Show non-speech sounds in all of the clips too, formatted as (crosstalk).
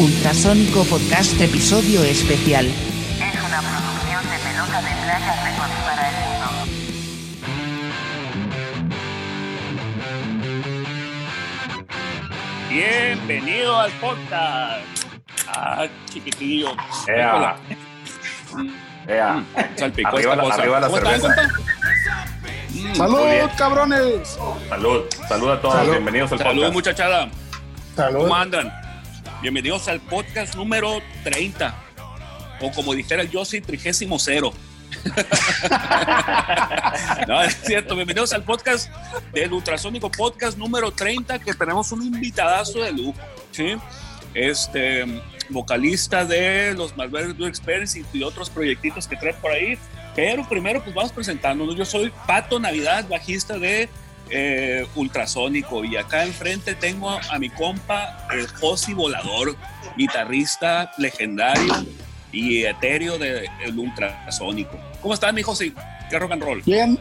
Ultrasónico Podcast Episodio Especial. Es una producción de pelota de playa Records para el mundo. Bienvenido al podcast. Ah, chiquitillo. Ea. Ea. Salpicó Arriba esta la- cosa. arriba la ¿Cómo están, cerveza. Mm, ¡Salud, cabrones! Salud, salud a todos, Salud. bienvenidos al Salud, podcast. muchachada. ¡Salud! ¿Cómo andan? Bienvenidos al podcast número 30. O como dijera el Yossi, trigésimo cero. (laughs) no, es cierto. Bienvenidos al podcast del Ultrasónico Podcast número 30, que tenemos un invitadazo de lujo. ¿sí? Este vocalista de los Malverde Blue Experience y otros proyectitos que trae por ahí. Pero primero, pues vamos presentándonos. Yo soy Pato Navidad, bajista de eh, Ultrasónico. Y acá enfrente tengo a mi compa, el Josi Volador, guitarrista legendario y etéreo del Ultrasónico. ¿Cómo estás, mi Josi? ¿Qué rock and roll? Bien,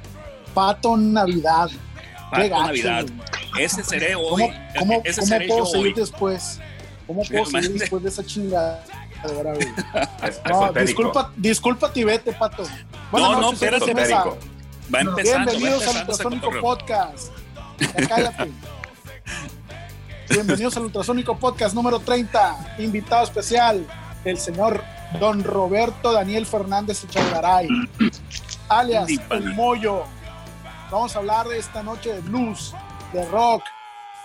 Pato Navidad. Pato Qué gacho, Navidad. güey. Ese seré hoy. ¿Cómo, cómo, ese cómo seré puedo yo seguir hoy. después? ¿Cómo puedo seguir después de esa chingada? (laughs) No, disculpa, disculpa y vete, Pato. Buenas No, no, espérate, de. Va empezando. Bienvenidos al empezando Ultrasónico. Podcast. Ya cállate. Bienvenidos al Ultrasónico Podcast número 30. Invitado especial, el señor Don Roberto Daniel Fernández Echargaray, alias El. Moyo. Vamos a hablar esta noche de blues, de rock,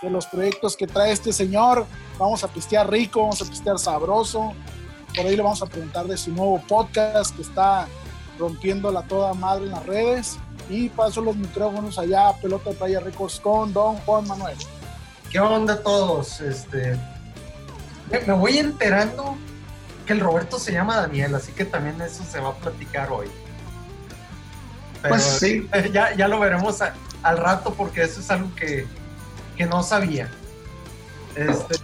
de los proyectos que trae este señor. Vamos a pistear rico, vamos a pistear sabroso. Por ahí le vamos a preguntar de su nuevo podcast que está rompiéndola toda madre en las redes. Y paso los micrófonos allá, a Pelota de Playa Records con Don Juan Manuel. ¿Qué onda todos? Este, me, voy enterando que el Roberto se llama Daniel, así que también eso se va a platicar hoy. Pero Pues sí. (laughs) Ya, ya lo veremos a- al rato porque eso es algo que, que no sabía. Este,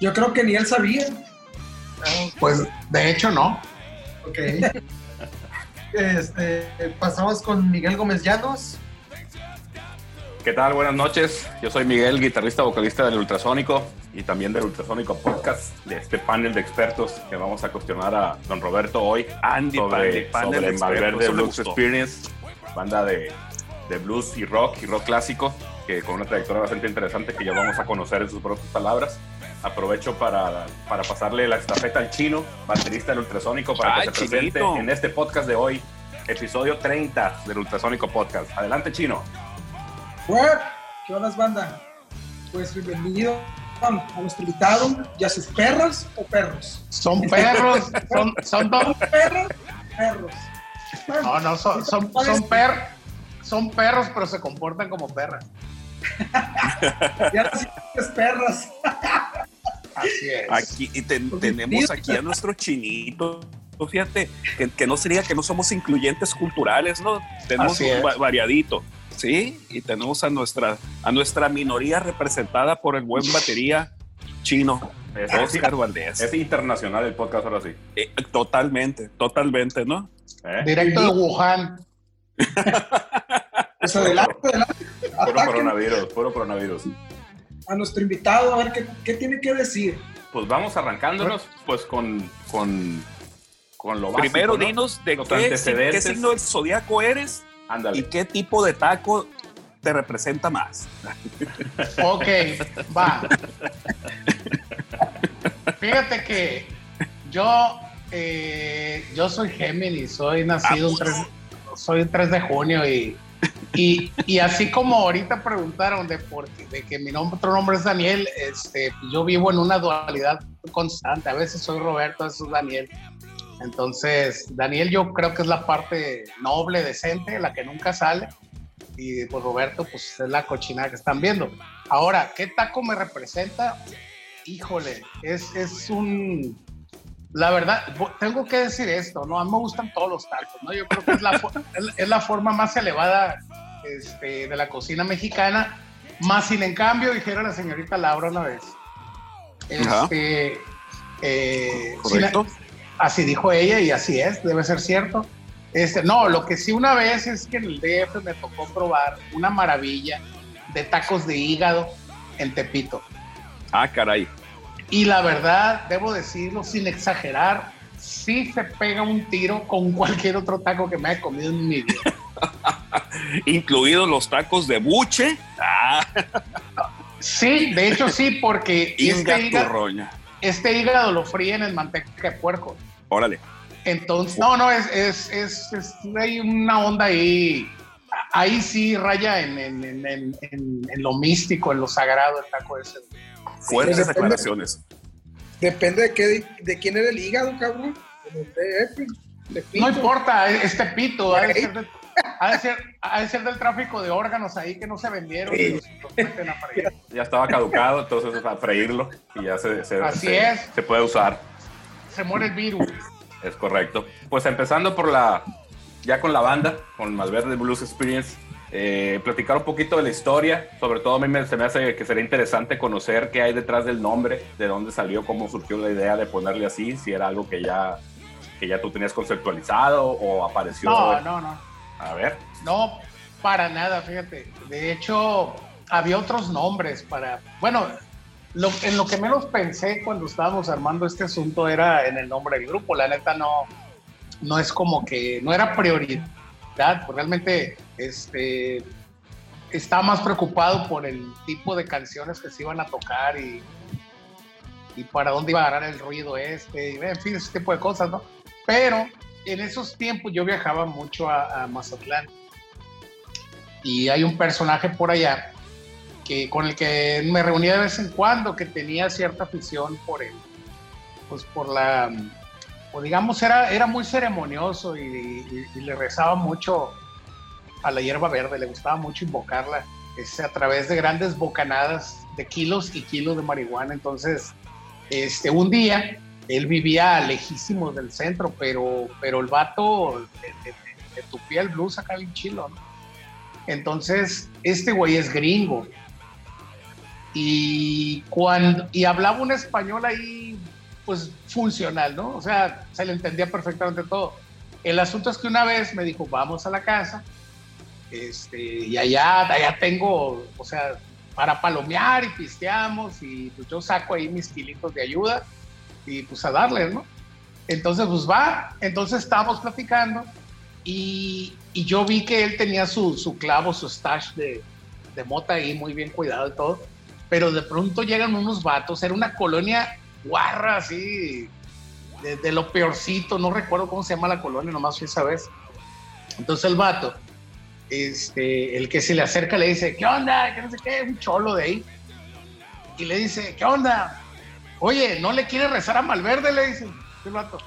Yo creo que ni él sabía. ah, Pues de hecho no. ok. (laughs) Este, pasamos con Miguel Gómez Llanos. ¿Qué tal? Buenas noches. Yo soy Miguel, guitarrista vocalista del Ultrasónico y también del Ultrasónico Podcast, de este panel de expertos que vamos a cuestionar a don Roberto hoy Andy, sobre, panel, sobre me Blues. Experience, banda de, de blues y rock y rock clásico, que con una trayectoria bastante interesante que ya vamos a conocer en sus propias palabras. Aprovecho para, para pasarle la estafeta al chino, baterista del Ultrasónico, para Ay, que se presente Chinito. en este podcast de hoy, episodio 30 del Ultrasónico Podcast. Adelante, chino. ¿qué onda, banda? Pues bienvenido a nuestro invitado y a sus perras o perros. Son perros, son, son dos. ¿Perros? Perros. No, no, son, son, son, per- son perros, pero se comportan como perras. Y ahora sí es perras. Así es. Aquí y ten- tenemos aquí a nuestro chinito. Fíjate que, que no sería que no somos incluyentes culturales, ¿no? Tenemos va- variadito, ¿sí? Y tenemos a nuestra, a nuestra minoría representada por el buen batería chino, Es, Oscar Valdés. es internacional el podcast ahora sí. Eh, totalmente, totalmente, ¿no? ¿Eh? Directo de Wuhan. (laughs) Pues adelante, adelante. Puro coronavirus, puro coronavirus. A nuestro invitado a ver qué, qué tiene que decir. Pues vamos arrancándonos pues con, con, con lo básico, Primero ¿no? dinos de qué, si- qué signo del zodiaco eres y Ándale. qué tipo de taco te representa más. Ok, va. Fíjate que yo, eh, yo soy Géminis, soy nacido un 3, soy un 3 de junio y, y, y así como ahorita preguntaron de, por, de que mi nombre, otro nombre es Daniel, este, yo vivo en una dualidad constante. A veces soy Roberto, a veces soy Daniel. Entonces, Daniel yo creo que es la parte noble, decente, la que nunca sale. Y pues Roberto, pues es la cochinada que están viendo. Ahora, ¿qué taco me representa? Híjole, es, es un... La verdad, tengo que decir esto, ¿no? A mí me gustan todos los tacos, ¿no? Yo creo que es la, (laughs) es la- forma más elevada este, de la cocina mexicana. Más sin en cambio, dijera la señorita Laura una vez. Este, eh. Así dijo ella y así es, debe ser cierto. Este, no, lo que sí una vez es que en el DF me tocó probar una maravilla de tacos de hígado en Tepito. Ah, caray. Y la verdad, debo decirlo sin exagerar, sí se pega un tiro con (laughs) cualquier otro taco que me haya comido en mi vida. (laughs) Incluidos los tacos de buche. Ah, Sí, de hecho sí, porque (laughs) este hígado, este hígado lo fríen en manteca de puerco. Órale. Entonces, no, no, es, es, es, es- hay una onda ahí. Ahí sí raya en, en, en, en- en- en lo místico, en lo sagrado el taco ese. Fuertes depende. declaraciones. Depende de, qué, de quién era el hígado, cabrón. De- de- de Pito. No importa, este pito, ha de, ser de- ha de ser, ha de ser del tráfico de órganos ahí que no se vendieron y los, los a freír. (laughs) Ya estaba caducado, entonces a freírlo y ya se, se- Así se- es. se puede usar. Se muere el virus. Es correcto. Pues empezando por la, ya con la banda, con Malverde Blues Experience, eh, platicar un poquito de la historia. Sobre todo a mí me, se me hace que sería interesante conocer qué hay detrás del nombre, de dónde salió, cómo surgió la idea de ponerle así, si era algo que ya, que ya tú tenías conceptualizado o apareció. No, no, no. A ver. No, para nada, fíjate. De hecho, había otros nombres para. Bueno, lo- en lo que menos pensé cuando estábamos armando este asunto era en el nombre del grupo. La neta no, no es como que no era prioridad. Pues realmente este, estaba más preocupado por el tipo de canciones que se iban a tocar y, y para dónde iba a agarrar el ruido este, y en fin, ese tipo de cosas, ¿no? Pero en esos tiempos yo viajaba mucho a, a Mazatlán y hay un personaje por allá que con el que me reunía de vez en cuando que tenía cierta afición por él pues por la o digamos era era muy ceremonioso y, le rezaba mucho a la hierba verde le gustaba mucho invocarla este, a través de grandes bocanadas de kilos y kilos de marihuana entonces este un día él vivía lejísimos del centro, pero, pero el vato le tupía el blues acá bien chilo, ¿no? Entonces, este güey es gringo. Y, cuando, y hablaba un español ahí, pues funcional, ¿no? O sea, se le entendía perfectamente todo. El asunto es que una vez me dijo, vamos a la casa, este, y allá, allá tengo, o sea, para palomear y pisteamos, y pues yo saco ahí mis kilitos de ayuda y pues a darle, ¿no? Entonces, pues va, entonces estábamos platicando y, yo vi que él tenía su, su clavo, su stash de, de mota ahí muy bien cuidado y todo, pero de pronto llegan unos vatos, era una colonia guarra así, de, lo peorcito, no recuerdo cómo se llama la colonia, nomás fui esa vez. Entonces el vato, este, el que se le acerca le dice, ¿qué onda? ¿Qué no sé qué? Un cholo de ahí. Y le dice, ¿qué onda? Oye, ¿no le quiere rezar a Malverde? Le dice el vato.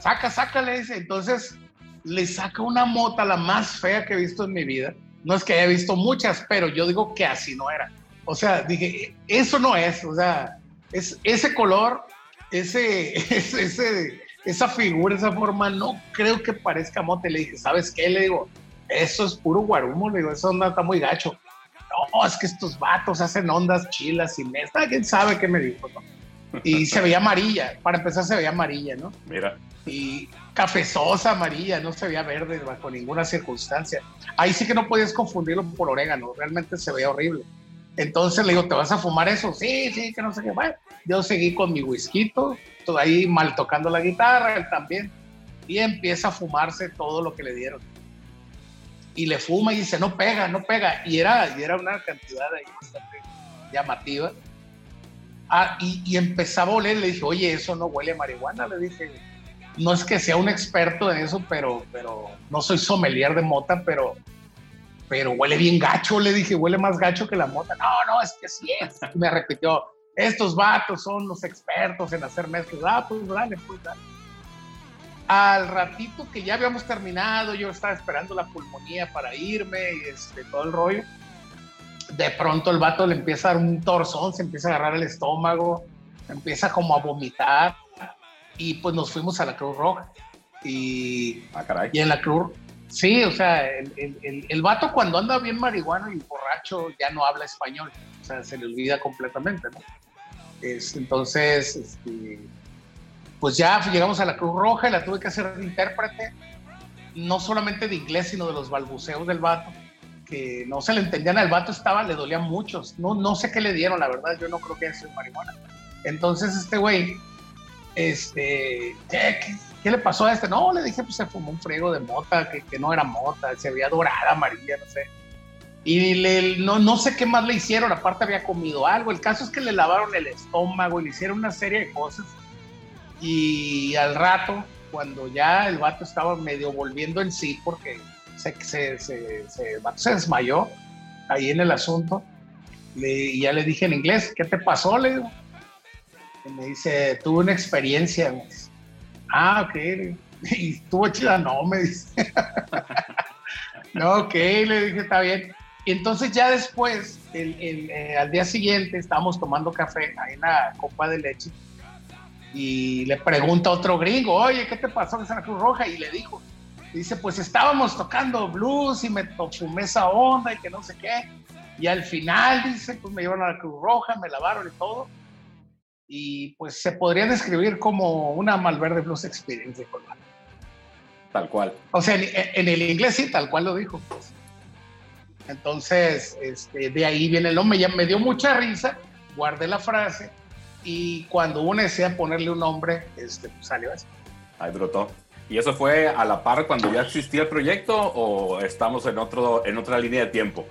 Saca, saca, le dice. Entonces le saca una mota, la más fea que he visto en mi vida. No es que haya visto muchas, pero yo digo que así no era. O sea, dije, eso no es. O sea, es ese color, (laughs) ese, esa figura, esa forma, no creo que parezca mote. Le dije, ¿sabes qué? Le digo, eso es puro guarumo. Le digo, eso onda está muy gacho. No, es que estos vatos hacen ondas chilas y esta, quién sabe qué me dijo, ¿no? Y se veía amarilla, para empezar se veía amarilla, ¿no? Mira, Y cafezosa amarilla, no se veía verde bajo ninguna circunstancia. Ahí sí que no podías confundirlo por orégano, realmente se veía horrible. Entonces le digo, ¿te vas a fumar eso? Sí, sí, que no sé qué. Bueno, yo seguí con mi whisky, todo ahí mal tocando la guitarra, él también. Y empieza a fumarse todo lo que le dieron. Y le fuma y dice, no pega, no pega. Y era, y era una cantidad ahí bastante llamativa. Ah, y, y empezaba a oler, le dije, oye, eso no huele a marihuana, le dije. No es que sea un experto en eso, pero, pero no soy sommelier de mota, pero, pero huele bien gacho, le dije, huele más gacho que la mota. No, no, es que sí es. Y me repitió, estos vatos son los expertos en hacer mezclas. Ah, pues dale, pues dale. Al ratito que ya habíamos terminado, yo estaba esperando la pulmonía para irme y este, todo el rollo. De pronto el vato le empieza a dar un torzón, se empieza a agarrar el estómago, empieza como a vomitar y pues nos fuimos a la Cruz Roja. Y ah, caray. y en la Cruz, sí, o sea, el, el, el, vato cuando anda bien marihuano y borracho ya no habla español, o sea, se le olvida completamente, ¿no? Es, entonces, este, pues ya llegamos a la Cruz Roja y la tuve que hacer de intérprete, no solamente de inglés, sino de los balbuceos del vato, que no se le entendían al vato, estaba, le dolían muchos, no, no sé qué le dieron, la verdad, yo no creo que haya sido marihuana, Entonces este güey, este, ¿qué, qué- qué le pasó a este? No, le dije, pues se fumó un friego de mota, que, que no era mota, se veía dorada, amarilla, no sé. Y le, no, no sé qué más le hicieron, aparte había comido algo. El caso es que le lavaron el estómago y le hicieron una serie de cosas. Y al rato, cuando ya el vato estaba medio volviendo en sí, porque se, se, se, se- el vato se desmayó ahí en el asunto, le, ya le dije en inglés, ¿qué te pasó? Le digo. Y me dice, tuve una experiencia. Ah, ok. (laughs) Y estuvo chida, no, me dice. (laughs) no, ok, le dije, está bien. Y entonces ya después, el, el, eh, al día siguiente, estábamos tomando café ahí en la copa de leche y le pregunta a otro gringo, oye, ¿qué te pasó en Santa Cruz Roja? Y le dijo, dice, pues estábamos tocando blues y me fumé esa onda y que no sé qué. Y al final, dice, pues me llevaron a la Cruz Roja, me lavaron y todo. Y pues se podría describir como una Malverde Blues Experience de Colorado. Tal cual. O sea, en, en el inglés sí, tal cual lo dijo. Entonces, este, de ahí viene el nombre. Ya me dio mucha risa, guardé la frase y cuando uno desea ponerle un nombre, este, pues, salió así. Ahí brotó. ¿Y eso fue a la par cuando ya existía el proyecto o estamos en, otro, en otra línea de tiempo?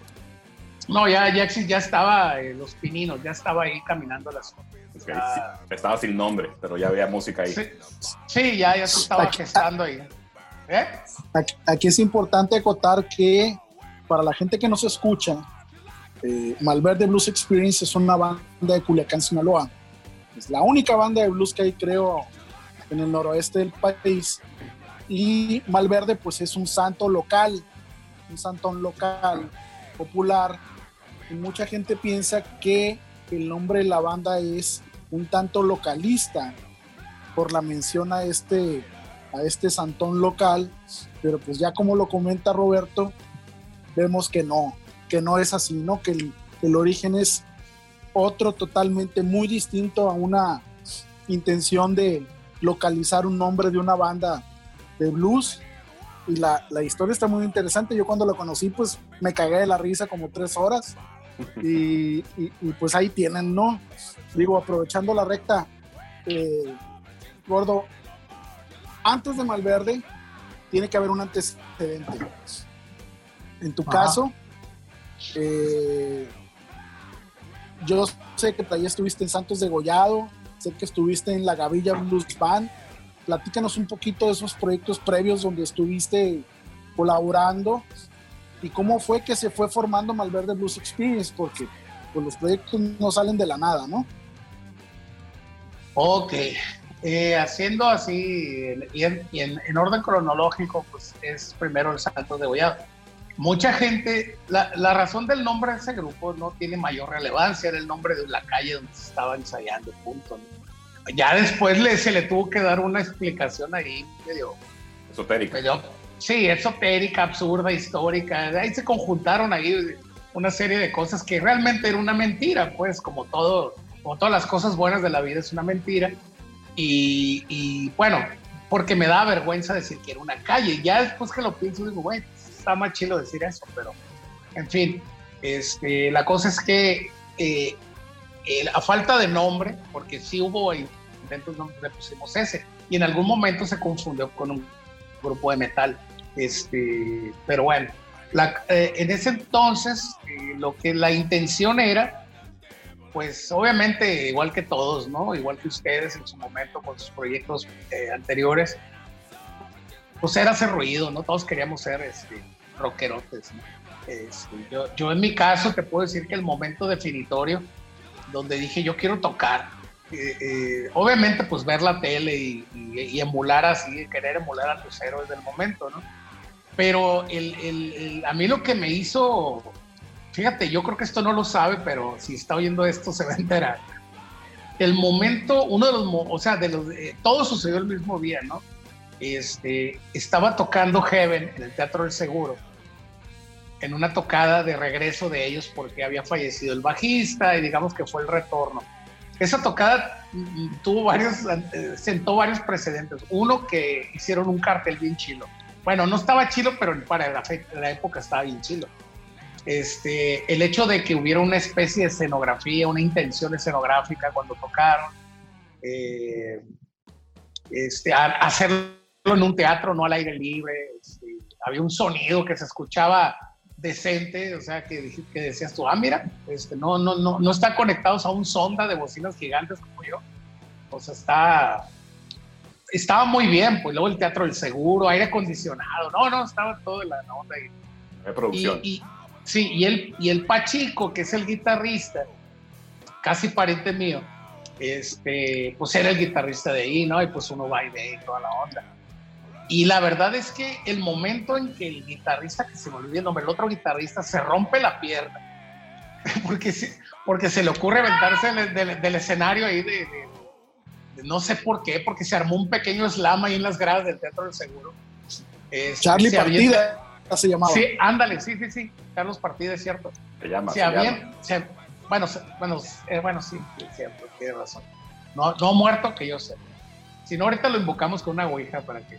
No, ya, ya, ya estaba eh, Los Pininos, ya estaba ahí caminando las cosas. Ok, Ya- sí, Estaba sin nombre, pero ya había música ahí. sí, sí, ya, ya se estaba gestando ahí. ¿Eh? Aquí, aquí es importante acotar que para la gente que nos escucha, eh, Malverde Blues Experience es una banda de Culiacán, Sinaloa. Es la única banda de blues que hay, creo, en el noroeste del país. Y Malverde, pues es un santo local, un santón local, popular. Y mucha gente piensa que el nombre de la banda es un tanto localista por la mención a este, a este santón local, pero pues ya como lo comenta Roberto, vemos que no, que no es así, ¿no? Que el, el origen es otro totalmente muy distinto a una intención de localizar un nombre de una banda de blues. Y la, la historia está muy interesante. Yo cuando lo conocí, pues me cagué de la risa como tres horas. Y, y- y, pues ahí tienen, ¿no? Digo, aprovechando la recta, eh, Gordo, antes de Malverde tiene que haber un antecedente. En tu Ajá. caso, eh, yo sé que allá estuviste en Santos de Gollado, sé que estuviste en la Gavilla Blues Band. Platícanos un poquito de esos proyectos previos donde estuviste colaborando y cómo fue que se fue formando Malverde Blues Experience, porque pues, los proyectos no salen de la nada, ¿no? Ok, eh, haciendo así y, en, y en- en orden cronológico, pues es primero el Santos de Gollado. Mucha gente, la, la razón del nombre de ese grupo no tiene mayor relevancia, era el nombre de la calle donde se estaba ensayando, punto. ¿no? Ya después le, se le tuvo que dar una explicación ahí medio, Esotérica. medio, sí, esotérica, absurda, histórica. Ahí se conjuntaron ahí una serie de cosas que realmente era una mentira, pues como todo, todas las cosas buenas de la vida es una mentira. Y, bueno, porque me da vergüenza decir que era una calle. Ya después que lo pienso, digo, güey, está más chido decir eso, pero en fin, este, la cosa es que eh, a falta de nombre, porque sí hubo intentos, le pusimos ese, y en algún momento se confundió con un grupo de metal. Este, pero bueno, la- eh, en ese entonces eh, lo que la intención era, pues obviamente igual que todos, ¿no? Igual que ustedes en su momento con sus proyectos eh, anteriores, pues era hacer ruido, ¿no? Todos queríamos ser este, rockerotes, ¿no? Este, yo, yo en mi caso te puedo decir que el momento definitorio donde dije yo quiero tocar, eh, eh, obviamente pues ver la tele y, y- y emular así, querer emular a tus héroes del momento, ¿no? Pero el, el- el- a mí lo que me hizo, fíjate, yo creo que esto no lo sabe, pero si está oyendo esto se va a enterar. El momento, uno de los, o sea, de los, eh, todo sucedió el mismo día, ¿no? Este, estaba tocando Heaven en el Teatro del Seguro, en una tocada de regreso de ellos porque había fallecido el bajista y digamos que fue el retorno. Esa tocada mm, tuvo varios, eh, sentó varios precedentes. Uno que hicieron un cartel bien chilo. Bueno, no estaba chilo, pero para la, fe- la época estaba bien chilo. Este, el hecho de que hubiera una especie de escenografía, una intención escenográfica cuando tocaron, eh, este, hacerlo en un teatro, no al aire libre. este, había un sonido que se escuchaba decente, o sea, que, que decías tú, ah, mira, este, no, no, no, no están conectados a un sonda de bocinas gigantes como yo. O sea, está, estaba muy bien, pues luego el teatro del seguro, aire acondicionado, no, no, estaba todo en la onda. Y, De y, producción. y- sí, y el, y el Pachico, que es el guitarrista, casi pariente mío, este, pues era el guitarrista de ahí, ¿no? Y pues uno va y ve y toda la onda. Y la verdad es que el momento en que el guitarrista, que se me olvidó el nombre, el otro guitarrista se rompe la pierna, (laughs) porque se, porque se le ocurre aventarse del, del- del escenario ahí de- de no sé por qué, porque se armó un pequeño slam ahí en las gradas del Teatro del Seguro. Este, Charlie se avienta- Partida se llamaba. Sí, ándale, sí, sí, sí. Carlos Partida, es cierto. Se llama. Se se llama. habían, se- bueno, se- bueno, eh, bueno, sí, es cierto, tiene razón. No, no muerto que yo sé. Si no, ahorita lo invocamos con una ouija para que,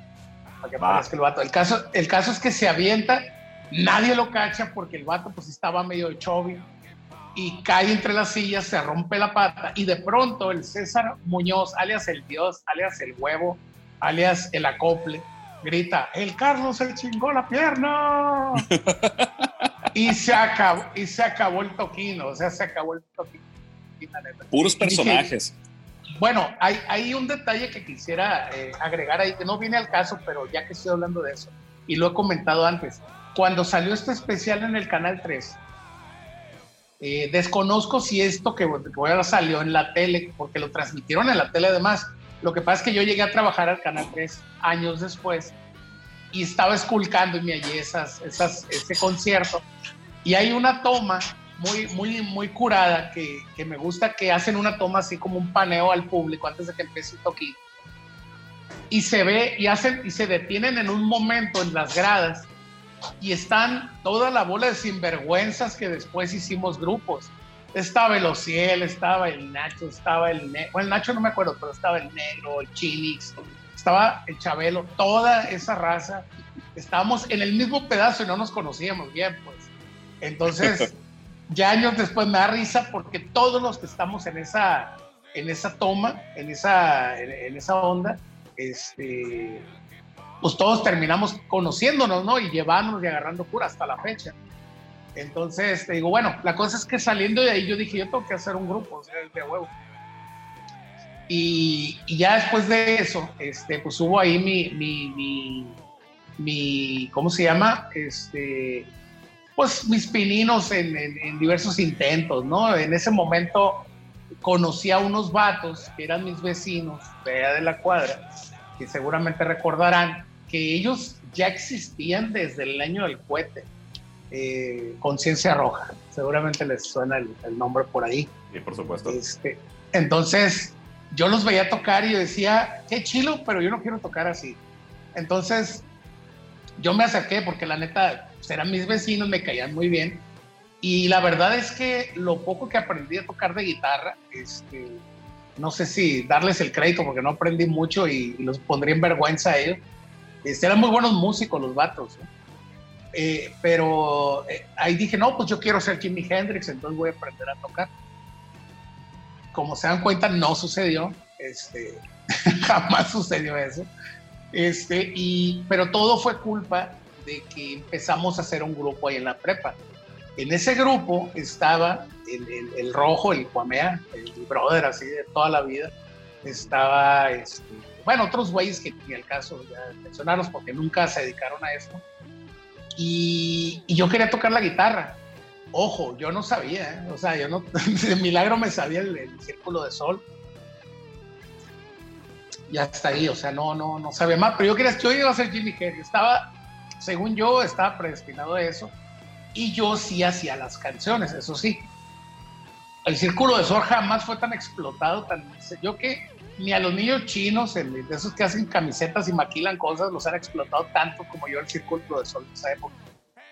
para que Va. aparezca el vato. El caso, el caso es que se avienta, nadie lo cacha porque el vato pues estaba medio chovi y cae entre las sillas, se rompe la pata y de pronto el César Muñoz, alias el Dios, alias el huevo, alias el acople, grita, el Carlos se chingó la pierna. (laughs) y se acabó, y se acabó el toquino, o sea, se acabó el toquino. Puros dije, personajes. bueno, hay, hay un detalle que quisiera eh, agregar ahí, que no viene al caso, pero ya que estoy hablando de eso, y lo he comentado antes, cuando salió este especial en el Canal 3, eh, desconozco si esto que, que ahora salió en la tele, porque lo transmitieron en la tele además. Lo que pasa es que yo llegué a trabajar al Canal 3 años después y estaba esculcando y me hallé esas, esas, ese concierto. Y hay una toma muy, muy, muy curada que, que me gusta que hacen una toma así como un paneo al público antes de que empiece el toquín. Y se ve y hacen y se detienen en un momento en las gradas y están toda la bola de sinvergüenzas que después hicimos grupos. Estaba el Ociel, estaba el Nacho, estaba el Negro, bueno, el Nacho no me acuerdo, pero estaba el Negro, el Chinix, estaba el Chabelo, toda esa raza. Estábamos en el mismo pedazo y no nos conocíamos bien, pues. Entonces, (laughs) ya años después me da risa porque todos los que estamos en esa, en esa toma, en esa, en, en esa onda, este, pues todos terminamos conociéndonos, ¿no? Y llevándonos y agarrando cura hasta la fecha. Entonces, te digo, bueno, la cosa es que saliendo de ahí yo dije, yo tengo que hacer un grupo, o sea, de huevo. Y, y ya después de eso, este, pues hubo ahí mi, mi, mi, mi ¿cómo se llama? Este, pues mis pininos en, en- en diversos intentos, ¿no? En ese momento conocí a unos vatos que eran mis vecinos de allá de la cuadra, que seguramente recordarán que ellos ya existían desde el año del cohete, eh, Conciencia Roja, seguramente les suena el, el nombre por ahí. Sí, por supuesto. Este, entonces, yo los veía tocar y yo decía, qué chilo, pero yo no quiero tocar así. Entonces, yo me acerqué porque la neta, pues, eran mis vecinos, me caían muy bien. Y la verdad es que lo poco que aprendí a tocar de guitarra, este, no sé si darles el crédito porque no aprendí mucho y, y los pondría en vergüenza a ellos. Este, eran muy buenos músicos los vatos. ¿no? Eh, pero eh, ahí dije, no, pues yo quiero ser Jimi Hendrix, entonces voy a aprender a tocar como se dan cuenta, no sucedió. Este, (laughs) jamás sucedió eso. Este, y, pero todo fue culpa de que empezamos a hacer un grupo ahí en la prepa. En ese grupo estaba el, el- el rojo, el Cuamea, el brother así de toda la vida. Estaba, este, bueno, otros güeyes que ni el caso ya mencionarlos porque nunca se dedicaron a esto. Y, y yo quería tocar la guitarra. Ojo, yo no sabía, ¿eh? o sea, yo no, (laughs) de milagro me sabía el, el círculo de sol. Y hasta ahí, o sea, no, no, no sabía más. Pero yo quería, yo iba a ser Jimmy Hendrix. Estaba, según yo, estaba predestinado a eso. Y yo sí hacía las canciones, eso sí. El círculo de sol jamás fue tan explotado, tan. Yo que ni a los niños chinos, el- de esos que hacen camisetas y maquilan cosas, los han explotado tanto como yo el círculo de sol de esa época.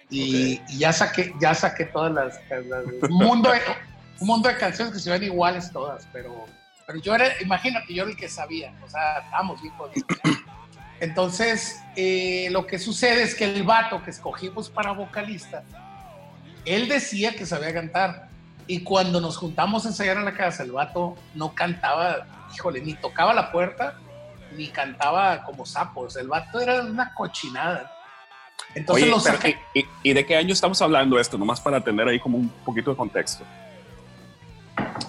Y, y ya saqué, ya saqué todas las, las- un mundo de, un mundo de canciones que se ven iguales todas, pero, pero yo era, imagínate, yo era el que sabía, o sea, estábamos bien jodidos. Entonces, eh, lo que sucede es que el vato que escogimos para vocalista, él decía que sabía cantar. Y cuando nos juntamos a ensayar en la casa, el vato no cantaba, híjole, ni tocaba la puerta, ni cantaba como sapos. El vato era una cochinada. Entonces Oye, lo pero. ¿y, y- de qué año estamos hablando esto? Nomás para tener ahí como un poquito de contexto.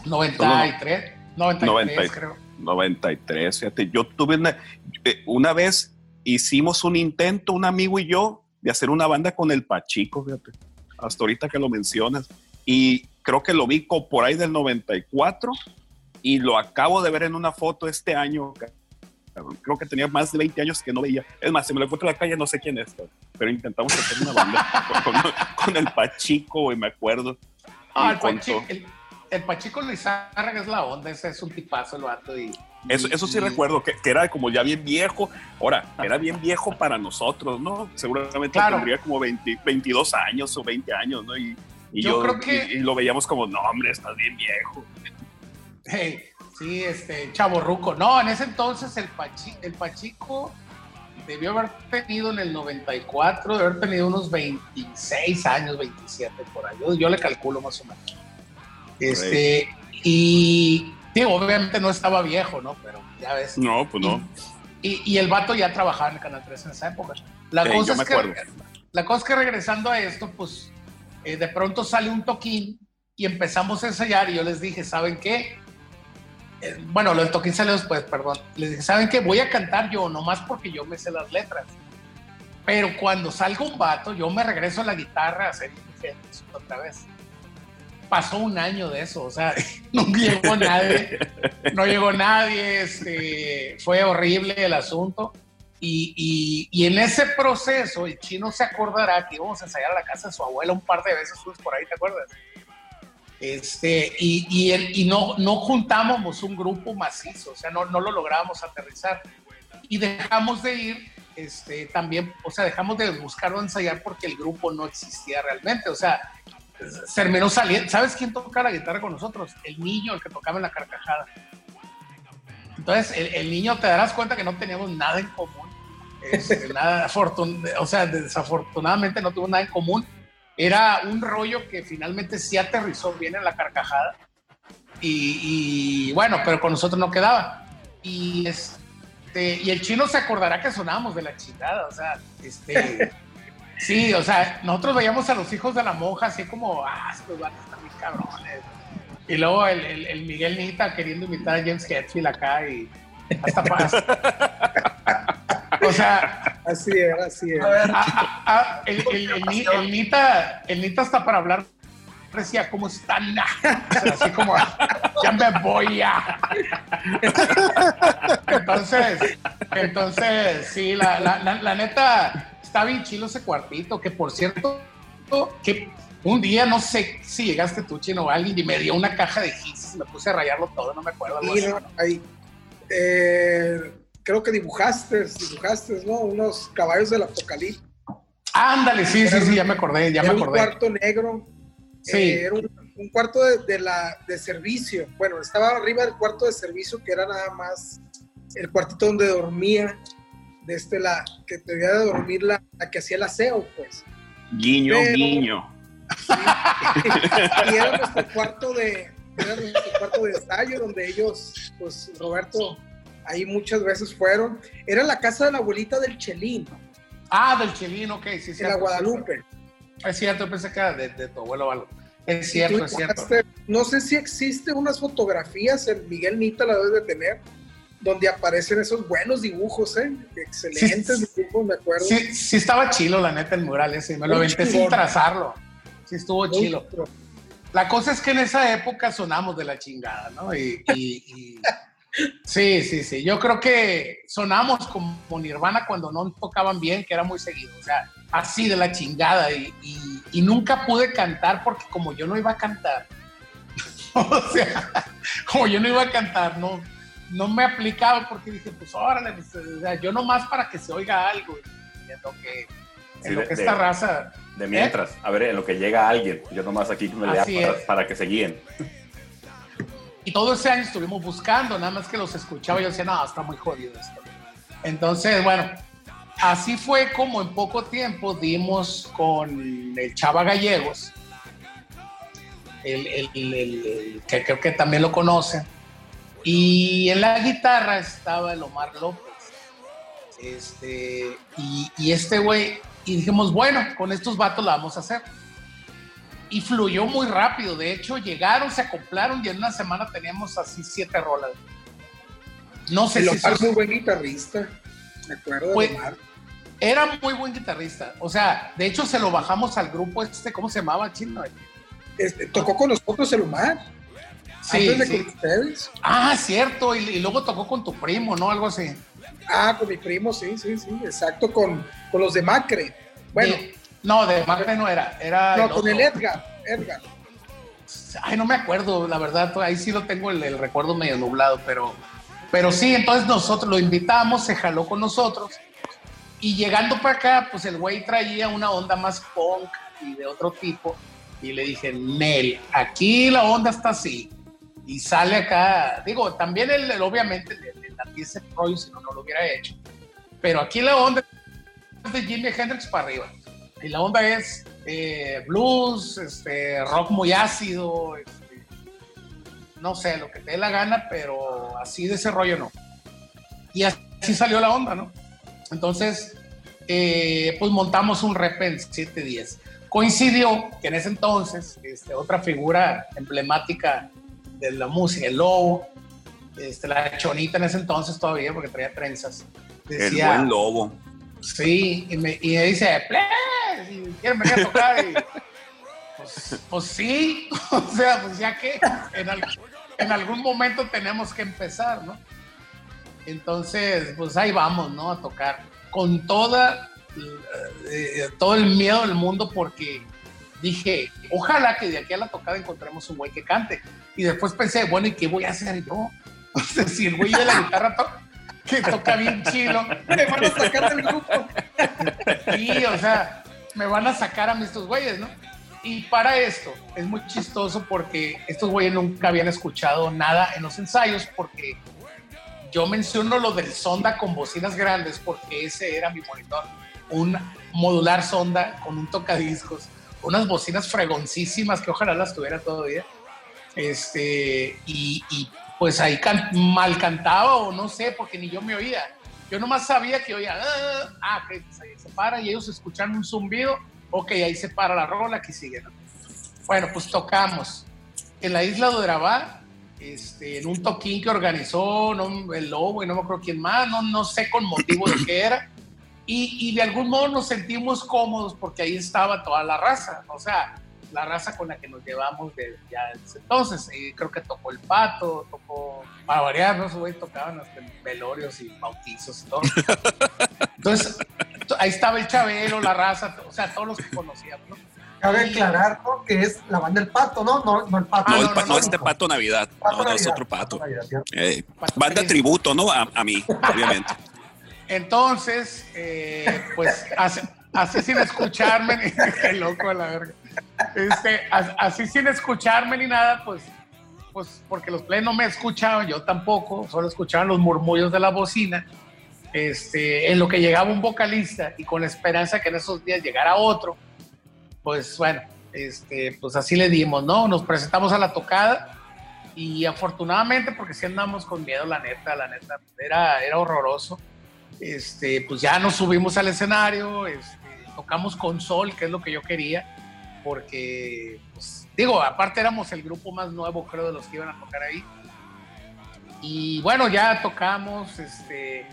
93, 93 90. creo. 93, fíjate, yo tuve una, eh, una vez hicimos un intento, un amigo y yo, de hacer una banda con el Pachico, fíjate, hasta ahorita que lo mencionas, y creo que lo vi por ahí del 94 y lo acabo de ver en una foto este año, cabrón. creo que tenía más de 20 años que no veía, es más, si me lo encuentro en la calle no sé quién es, cabrón. pero intentamos hacer una banda (laughs) con, con- el Pachico, y me acuerdo. Ah, el, Pachico, el, el Pachico Lizárraga es la onda, ese es un tipazo el vato. Y, Eso, eso sí y- recuerdo, que, que era como ya bien viejo. Ahora, era bien viejo para nosotros, ¿no? Seguramente Claro. tendría como 20 22 años o 20 años, ¿no? Y, y Yo yo, creo que- y, y lo veíamos como, no, hombre, estás bien viejo. Hey, sí, este, Chavo Ruco. No, en ese entonces el, Pachi- el Pachico debió haber tenido en el 94, de haber tenido unos 26 años, 27 por ahí. Yo, yo le calculo más o menos. Este, y digo, obviamente no estaba viejo, ¿no? Pero ya ves. No, pues no. Y, y el vato ya trabajaba en el Canal 3 en esa época. La, Sí, cosa, es que, la cosa es que regresando a esto, pues eh, de pronto sale un toquín y empezamos a ensayar y yo les dije, ¿saben qué? Eh, bueno, lo del toquín salió después, perdón. Les dije, ¿saben qué? Voy a cantar yo, nomás porque yo me sé las letras. Pero cuando salga un vato, yo me regreso a la guitarra a hacer otra vez. Pasó un año de eso, o sea, (laughs) no llegó nadie, no llegó nadie, este, fue horrible el asunto. Y, y- y en ese proceso, el chino se acordará que íbamos a ensayar a la casa de su abuela un par de veces, Sus, por ahí, ¿te acuerdas? Este, y, y, y no, no juntábamos un grupo macizo, o sea, no, no lo lográbamos aterrizar. Y dejamos de ir este, también, o sea, dejamos de buscar o ensayar porque el grupo no existía realmente, o sea, se terminó saliendo. ¿Sabes quién toca la guitarra con nosotros? El niño, el que tocaba en la carcajada. Entonces, el, el niño te darás cuenta que no teníamos nada en común. Este, (laughs) nada o sea, desafortunadamente no tuvo nada en común. Era un rollo que finalmente sí aterrizó bien en la carcajada. Y, y, bueno, pero con nosotros no quedaba. Y, este, y el chino se acordará que sonábamos de la chingada. O sea, este, (laughs) sí, o sea, nosotros veíamos a los hijos de la monja así como, ah, estos van a estar muy cabrones. Y luego el, el- el Miguel Nita queriendo imitar a James Hetfield acá y hasta paz. (laughs) o sea, Así era, así era. A ver, el, el- el Ni- el Nita, el Nita hasta para hablar decía, ¿cómo están? (laughs) Así como, ya me voy ya. Entonces, entonces, sí, la, la, la- la neta, está bien chilo ese cuartito, que por cierto, que un día, no sé si llegaste tú, chino, o alguien, y me dio una caja de hits, me puse a rayarlo todo, no me acuerdo. algo Y así. no, ahí, eh, creo que dibujaste, dibujaste, ¿no? Unos caballos del apocalipsis. Ándale, sí, sí, sí, ya me acordé, ya me era un acordé. cuarto negro. Sí. eh, era un, un cuarto de, de la, de servicio. Bueno, estaba arriba del cuarto de servicio, que era nada más el cuartito donde dormía, de este, la, que debía de dormir la, la que hacía el aseo, pues. Guiño, Pero- guiño. y era (laughs) nuestro cuarto de era nuestro cuarto de ensayo donde ellos pues Roberto ahí muchas veces fueron era la casa de la abuelita del Chelín Ah, del Chelín, ok, sí, sí. en la Guadalupe Es cierto, pensé que era de, de tu abuelo o algo. Es Tú cierto, es cierto. no sé si existen unas fotografías en Miguel Nita la debes de tener donde aparecen esos buenos dibujos eh excelentes Sí, dibujos me acuerdo Sí, sí estaba chilo, la neta, el mural ese. Me lo aventé sin trazarlo. Sí estuvo Muy chilo. La cosa es que en esa época sonamos de la chingada, ¿no? Y, y- y- (laughs) sí, sí, sí. Yo creo que sonamos como Nirvana cuando no tocaban bien, que era muy seguido. O sea, así de la chingada. Y, y- y nunca pude cantar porque como yo no iba a cantar, (laughs) o sea, como yo no iba a cantar, no, no me aplicaba porque dije, pues órale, pues, o sea, yo nomás para que se oiga algo. Y en lo que, en Sí, lo de- que de- esta raza De mientras, a ver, en lo que llega alguien, yo nomás aquí me para, para que se guíen. Y todo ese año estuvimos buscando, nada más que los escuchaba y yo decía, no, está muy jodido esto. Entonces, bueno, así fue como en poco tiempo dimos con el Chava Gallegos. el, el- el- el- que creo que también lo conocen. Y en la guitarra estaba el Omar López. Este, y, y este güey, y dijimos, bueno, con estos vatos la vamos a hacer. Y fluyó muy rápido. De hecho, llegaron, se acoplaron y en una semana teníamos así siete rolas. No sé si eso- es muy buen guitarrista. Me acuerdo de Omar. era muy buen guitarrista. O sea, de hecho se lo bajamos al grupo este, ¿cómo se llamaba? Chino? Este, tocó con nosotros el Omar. Sí, antes de sí. con ustedes. Ah, cierto. Y, y luego tocó con tu primo, ¿no? Algo así. Ah, con mi primo, sí, sí, sí, exacto, con, con los de Macre. Bueno, no, de Magre no era. Era no, el con el. Edgar, Edgar. Ay, no me acuerdo, la verdad. Ahí sí lo tengo el, el recuerdo medio nublado, pero, pero sí, entonces nosotros lo invitamos, se jaló con nosotros. Y llegando para acá, pues el güey traía una onda más punk y de otro tipo. Y le dije, Nel, aquí la onda está así. Y sale acá, digo, también él, obviamente le, latía ese rollo, si no, no lo hubiera hecho. Pero aquí la onda es de Jimi Hendrix para arriba. Y la onda es eh, blues, este, rock muy ácido, este, no sé, lo que te dé la gana, pero así de ese rollo no. Y así salió la onda, ¿no? Entonces, eh, pues montamos un rep en 7 días. Coincidió que en ese entonces, este, otra figura emblemática de la música, el lobo, este, la chonita en ese entonces todavía, porque traía trenzas, El decía, buen lobo. Sí, y me, y me dice, "Please", y quieren venir a tocar. Y, pues, pues sí, (laughs) o sea, pues ya que en, al- en algún momento tenemos que empezar, ¿no? Entonces, pues ahí vamos, ¿no? A tocar con toda, eh, todo el miedo del mundo porque dije, ojalá que de aquí a la tocada encontremos un güey que cante. Y después pensé, bueno, ¿y qué voy a hacer yo? (laughs) O sea, si el güey de la guitarra to- que toca bien chilo, Me van a sacar del grupo. Sí, o sea, me van a sacar a mí estos güeyes, ¿no? Y para esto es muy chistoso porque estos güeyes nunca habían escuchado nada en los ensayos porque yo menciono lo del sonda con bocinas grandes porque ese era mi monitor. Un modular sonda con un tocadiscos, unas bocinas fregoncísimas que ojalá las tuviera todavía. Este, y, pues ahí mal cantaba o no sé, porque ni yo me oía. Yo nomás sabía que oía, ah, ah, ok, pues ahí se para y ellos escuchan un zumbido, ok, ahí se para la rola, aquí sigue. ¿no? Bueno, pues tocamos en la isla de Urabá, este, en un toquín que organizó no, el Lobo y no me acuerdo quién más, no, no sé con motivo de qué era. Y, y de algún modo nos sentimos cómodos porque ahí estaba toda la raza, o sea, la raza con la que nos llevamos de ya desde entonces. Y creo que tocó el pato, tocó, para variar, ¿no? Tocaban hasta velorios y bautizos y todo. (laughs) Entonces, ahí estaba el Chabelo, la raza, o sea, todos los que conocíamos, ¿no? Cabe aclarar ¿no? que es la banda del pato, ¿no? No, no el pato. No, Ah, el no, pa- no, no, no, este no. pato Navidad. Pato no, no, es otro pato. Eh, Pato banda tributo, ¿no? A, a mí, obviamente. Entonces, eh, pues así, así sin escucharme, (laughs) ni, qué loco a la verga. Este, as- así sin escucharme ni nada, pues, pues porque los play no me escuchaban, yo tampoco, solo escuchaban los murmullos de la bocina. Este, en lo que llegaba un vocalista y con la esperanza que en esos días llegara otro, pues bueno, este, pues así le dimos, ¿no? Nos presentamos a la tocada y afortunadamente, porque si andamos con miedo, la neta, la neta, era, era horroroso este, pues ya nos subimos al escenario, este, tocamos con sol, que es lo que yo quería, porque, pues, digo, aparte éramos el grupo más nuevo, creo, de los que iban a tocar ahí. Y bueno, ya tocamos, este,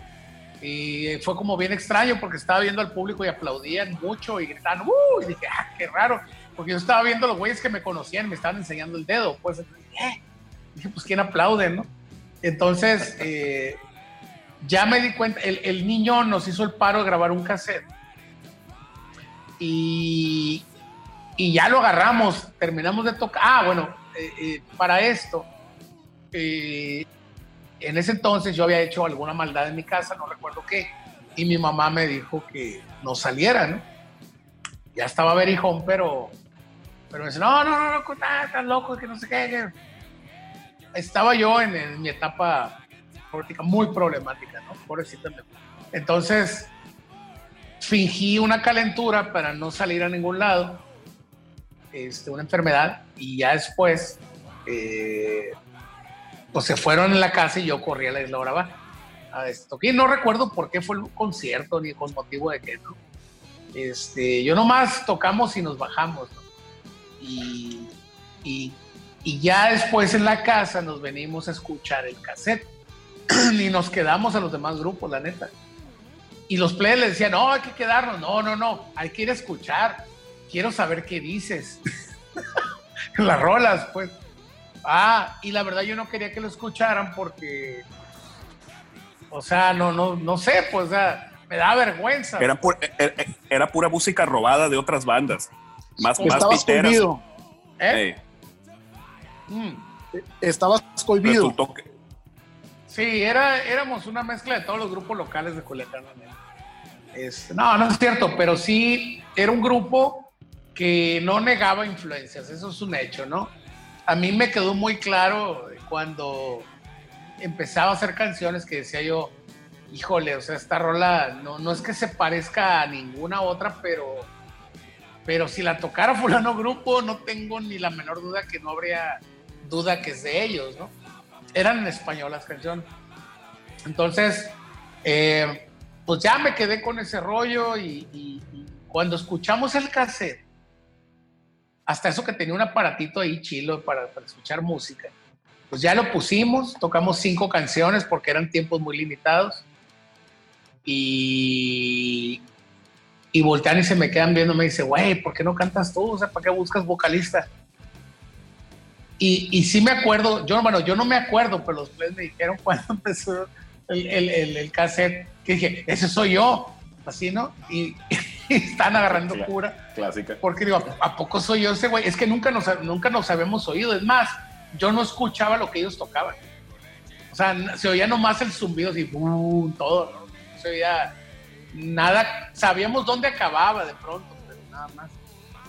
y fue como bien extraño porque estaba viendo al público y aplaudían mucho y gritaban, ¡uh! Y dije, ¡ah, qué raro! Porque yo estaba viendo a los güeyes que me conocían y me estaban enseñando el dedo, pues, ¿eh? Dije, pues, ¿quién aplaude, no? Entonces, eh, ya me di cuenta, el, el niño nos hizo el paro de grabar un cassette. Y, y ya lo agarramos, terminamos de tocar. Ah, bueno, eh, eh, para esto, eh, en ese entonces yo había hecho alguna maldad en mi casa, no recuerdo qué, y mi mamá me dijo que no saliera, ¿no? Ya estaba verijón, pero, pero me dice, no, no, no, no, estás loco, que no sé qué. que-". Estaba yo en, en mi etapa muy problemática, ¿no? Pobrecita. Entonces, fingí una calentura para no salir a ningún lado este, una enfermedad, y ya después, eh, pues se fueron en la casa y yo corrí a la isla Brava a esto. Y no recuerdo por qué fue el concierto ni con motivo de qué, ¿no? Este, yo nomás tocamos y nos bajamos, y, y ya después en la casa nos venimos a escuchar el cassette (clears throat) y nos quedamos a los demás grupos, la neta. Y los players le decían, no, hay que quedarnos, no, no, no, hay que ir a escuchar, quiero saber qué dices. (laughs) Las rolas, pues. Ah, y la verdad yo no quería que lo escucharan porque, o sea, no, no, no sé, pues, o sea, me da vergüenza. Era, pu- era, era pura música robada de otras bandas. Más, más Estabas piteras. ¿Eh? Ey, Mm. Estabas cohibido. resultó que- Sí, era, éramos una mezcla de todos los grupos locales de Culiacán. Este, no, no es cierto, pero sí era un grupo que no negaba influencias, eso es un hecho, ¿no? A mí me quedó muy claro cuando empezaba a hacer canciones que decía yo, híjole, o sea, esta rola no, no es que se parezca a ninguna otra, pero, pero si la tocara fulano grupo, no tengo ni la menor duda que no habría duda que es de ellos, ¿no? Eran en español las canciones. Entonces, eh, pues ya me quedé con ese rollo y, y- cuando escuchamos el cassette, hasta eso que tenía un aparatito ahí chilo para, para escuchar música, pues ya lo pusimos, tocamos cinco canciones porque eran tiempos muy limitados y, y voltean y se me quedan viendo, me dice, güey, ¿por qué no cantas tú? O sea, ¿para qué buscas vocalista? Y, y sí me acuerdo, yo, bueno, yo no me acuerdo, pero los players me dijeron (laughs) cuando empezó el, el, el, el cassette, que dije, ese soy yo, así, ¿no? Y (laughs) (laughs) están agarrando cura. Clásica. Porque digo, ¿a- ¿a poco soy yo ese güey? Es que nunca nos, nunca nos habíamos oído. Es más, yo no escuchaba lo que ellos tocaban. O sea, se oía nomás el zumbido así, ¡bum! todo, ¿no? No se oía nada. Sabíamos dónde acababa de pronto, pero nada más.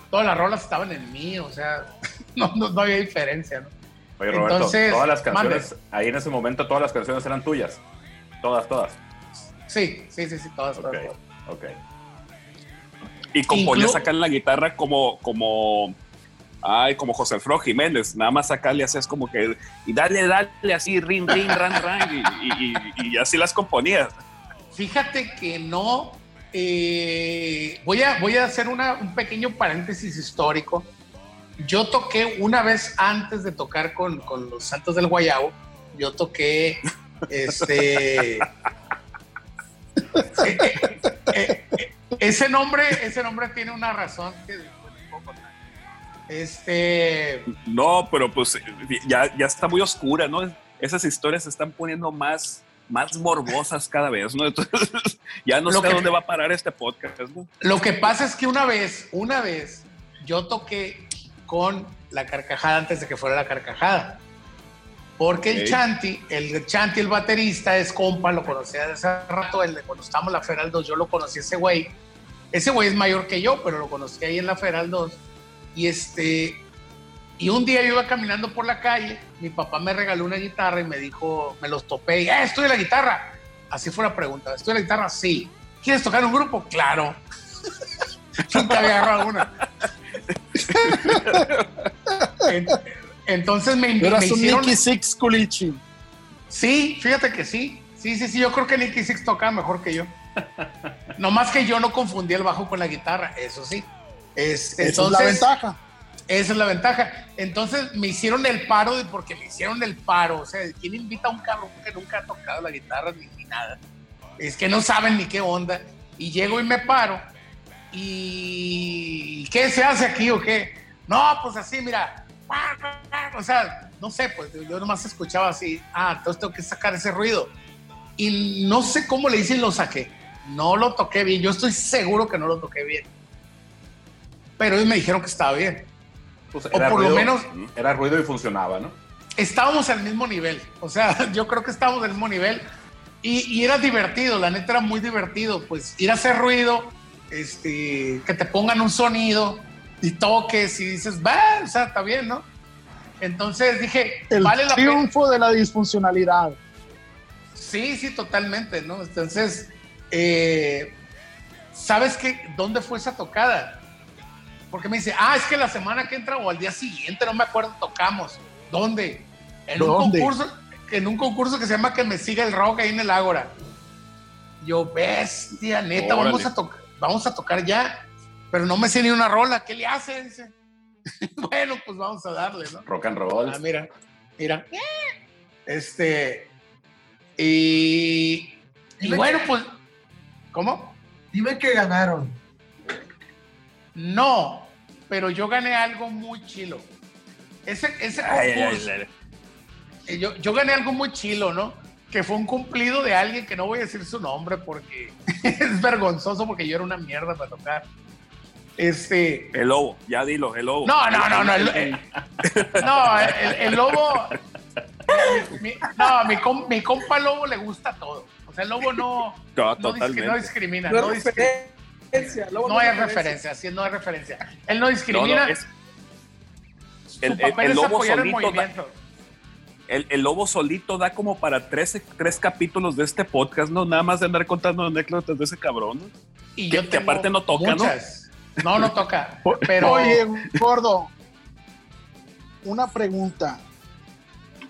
Todas las rolas estaban en mí, o sea, (laughs) no, no, no había diferencia, ¿no? Oye, Roberto, Entonces, todas las canciones, ahí en ese momento todas las canciones eran tuyas. Todas, todas. Sí, sí, sí, sí, todas, todas, todas. ok. Y acá en la guitarra como, como, ay, como José Alfredo Jiménez. Nada más acá le hacías como que, y dale, dale, así, ring, ring, ran, ran, y, y- y- y así las componías. Fíjate que no. eh, voy, a, voy a hacer una- un pequeño paréntesis histórico. Yo toqué una vez antes de tocar con, con los Santos del Guayabo. Yo toqué este. (laughs) eh, eh, eh, eh, ese nombre, ese nombre tiene una razón que. Este. No, pero pues ya, ya está muy oscura, ¿no? Esas historias se están poniendo más, más morbosas cada vez, ¿no? Entonces, (laughs) ya no Lo sé que- dónde va a parar este podcast, ¿no? Lo que pasa es que una vez, una vez, yo toqué con la carcajada antes de que fuera la carcajada. Porque el. Chanti, el Chanti, el baterista, es compa, lo conocía desde hace rato, el de cuando estábamos en la Feral 2, yo lo conocí ese güey. Ese güey es mayor que yo, pero lo conocí ahí en la Feral 2. Y este, y un día yo iba caminando por la calle, mi papá me regaló una guitarra y me dijo, me los topé y, ¡eh, estoy la guitarra! Así fue la pregunta, ¿estoy la guitarra? Sí. ¿Quieres tocar en un grupo? Claro. (laughs) Nunca había agarrado una. (laughs) En- Entonces me, me Eras un hicieron... Nicky Six Culichi. Sí, fíjate que sí. Sí, sí, sí, yo creo que Nicky Six tocaba mejor que yo. (laughs) No más que yo no confundí el bajo con la guitarra, eso sí. Es- Esa es la ventaja. esa es la ventaja. Entonces me hicieron el paro de porque me hicieron el paro. O sea, ¿quién invita a un cabrón que nunca ha tocado la guitarra ni, ni nada? Es que no saben ni qué onda. Y llego y me paro. ¿Y qué se hace aquí o qué? No, pues así, mira. O sea, no sé, pues yo nomás escuchaba así. Ah, entonces tengo que sacar ese ruido. Y no sé cómo le hice y lo saqué. No lo toqué bien. Yo estoy seguro que no lo toqué bien. Pero ellos me dijeron que estaba bien. Pues O por lo menos- Era ruido y funcionaba, ¿no? estábamos al mismo nivel. O sea, (laughs) yo creo que estábamos al mismo nivel. Y, y era divertido, la neta era muy divertido. Pues ir a hacer ruido, este, que te pongan un sonido y toques y dices, va, o sea, está bien, ¿no? Entonces dije, El vale la pena. triunfo de la disfuncionalidad. Sí, sí, totalmente, ¿no? Entonces, eh, ¿sabes qué? ¿Dónde fue esa tocada? porque me dice, ah, es que la semana que entra o al día siguiente, no me acuerdo, tocamos. ¿Dónde? En un concurso, en un concurso que se llama Que me siga el rock ahí en el Ágora. Yo, bestia, neta, Órale. vamos a tocar, vamos a tocar ya. Pero no me sé ni una rola, ¿qué le hace? Dice. (laughs) bueno, pues vamos a darle, ¿no? Rock and roll. Ah, mira, mira. Este. Y. Y bueno, que- pues. ¿Cómo? Dime que ganaron. No, pero yo gané algo muy chilo. Ese, ese Ay, ay, concurso, ay, ay. eh, yo, yo gané algo muy chilo, ¿no? Que fue un cumplido de alguien que no voy a decir su nombre porque (laughs) es vergonzoso porque yo era una mierda para tocar. Este. El lobo, ya dilo, el lobo. No, no, no, no. El, el- (laughs) no, el, el lobo. mi- no, mi, com- mi compa lobo le gusta todo. O sea, el lobo no, No, no, discri- no discrimina. No No, es discri- referencia. luego no es hay referencia, sí, no hay referencia. Él no discrimina. no, es- su el- el- papel el es lobo apoyar el solito da- movimiento. el, el lobo solito da como para 13, tres capítulos de este podcast, ¿no? Nada más de andar contando anécdotas de ese cabrón. ¿no? Y que- yo que tengo aparte no toca, ¿no? muchas. ¿no? No, toca. Pero Oye, gordo, una pregunta.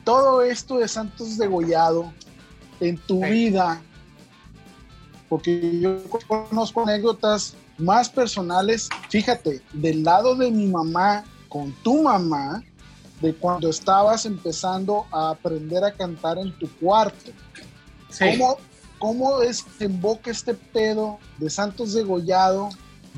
Todo esto de Santos Degollado en tu Sí. vida, porque yo conozco anécdotas más personales, fíjate, del lado de mi mamá con tu mamá, de cuando estabas empezando a aprender a cantar en tu cuarto. sí. ¿Cómo, ¿Cómo desemboca este pedo de Santos Degollado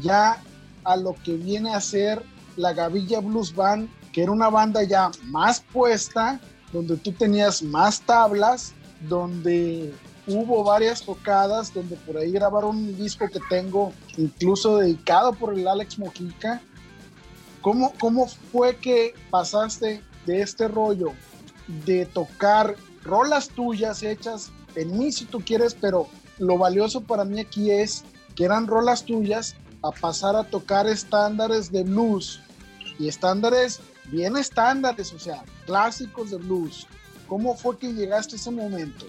ya a lo que viene a ser la Gavilla Blues Band, que era una banda ya más puesta, donde tú tenías más tablas, donde hubo varias tocadas, donde por ahí grabaron un disco que tengo incluso dedicado por el Alex Mojica? ¿Cómo, cómo fue que pasaste de este rollo de tocar rolas tuyas hechas en mí si tú quieres, pero lo valioso para mí aquí es que eran rolas tuyas a pasar a tocar estándares de blues y estándares bien estándares, o sea, clásicos de blues. ¿Cómo fue que llegaste a ese momento?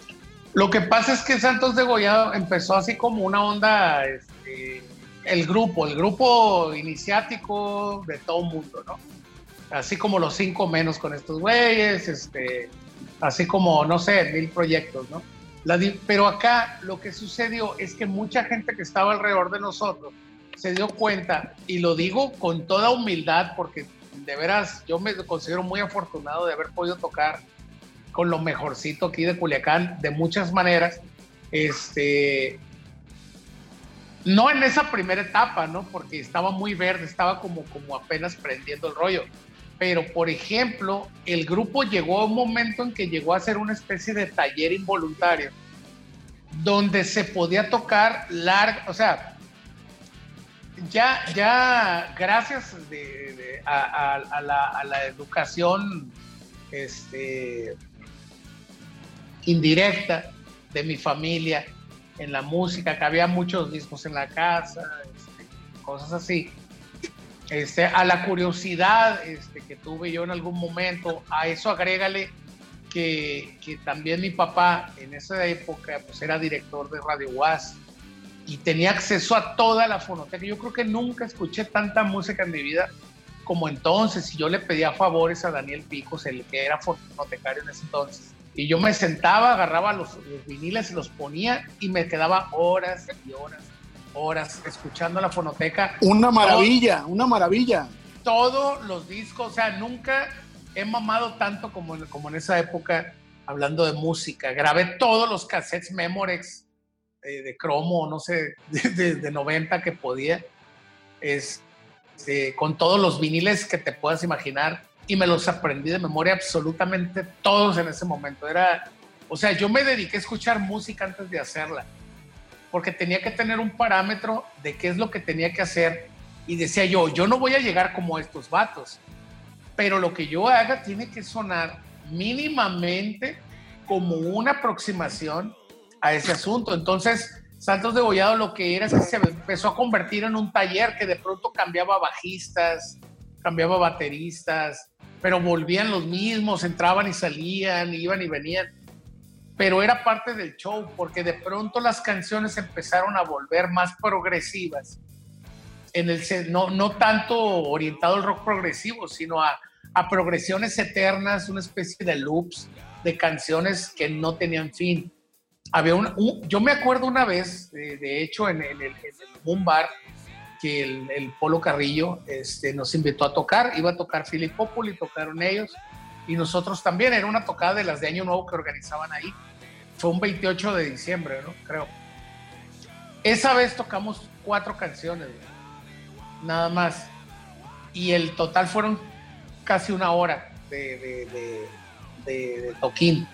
Lo que pasa es que Santos Degollado empezó así como una onda, este, el grupo, el grupo iniciático de todo mundo, ¿no? Así como los cinco menos con estos güeyes, este, así como, no sé, mil proyectos, ¿no? La pero acá lo que sucedió es que mucha gente que estaba alrededor de nosotros se dio cuenta, y lo digo con toda humildad, porque de veras yo me considero muy afortunado de haber podido tocar con lo mejorcito aquí de Culiacán de muchas maneras. Este, no en esa primera etapa, ¿no? Porque estaba muy verde, estaba como, como apenas prendiendo el rollo. Pero, por ejemplo, el grupo llegó a un momento en que llegó a ser una especie de taller involuntario, donde se podía tocar larga, o sea, ya, ya gracias a, la, educación este, indirecta de mi familia en la música, que había muchos discos en la casa, este, cosas así. Este, a la curiosidad este, que tuve yo en algún momento, a eso agrégale que, también mi papá en esa época pues era director de Radio UAS y tenía acceso a toda la fonoteca. Yo creo que nunca escuché tanta música en mi vida como entonces. Y yo le pedía favores a Daniel Picos, el que era fonotecario en ese entonces. Y yo me sentaba, agarraba los, los viniles, los ponía y me quedaba horas y horas, horas escuchando la fonoteca Una maravilla, una maravilla. todos los discos, o sea, nunca he mamado tanto como en, como en esa época hablando de música. Grabé todos los cassettes Memorex eh, de cromo, no sé, (laughs) de, de- de 90 que podía, este, con todos los viniles que te puedas imaginar y me los aprendí de memoria absolutamente todos en ese momento. Era, o sea, yo me dediqué a escuchar música antes de hacerla, porque tenía que tener un parámetro de qué es lo que tenía que hacer y decía yo, yo no voy a llegar como estos vatos, pero lo que yo haga tiene que sonar mínimamente como una aproximación a ese asunto. Entonces, Santos de Gollado lo que era es que se empezó a convertir en un taller que de pronto cambiaba bajistas, cambiaba bateristas, pero volvían los mismos, entraban y salían, iban y venían. Pero era parte del show, porque de pronto las canciones empezaron a volver más progresivas en el, no, no tanto orientado al rock progresivo, sino a, a progresiones eternas, una especie de loops de canciones que no tenían fin. Había un, yo me acuerdo una vez, eh, de hecho, en, el, en un bar, que el, Polo Carrillo este, nos invitó a tocar, iba a tocar Philip Populi, tocaron ellos, y nosotros también, era una tocada de las de Año Nuevo que organizaban ahí. Fue un 28 de diciembre, ¿no? Creo. Esa vez tocamos cuatro canciones, nada más. Y el total fueron casi una hora de toquín.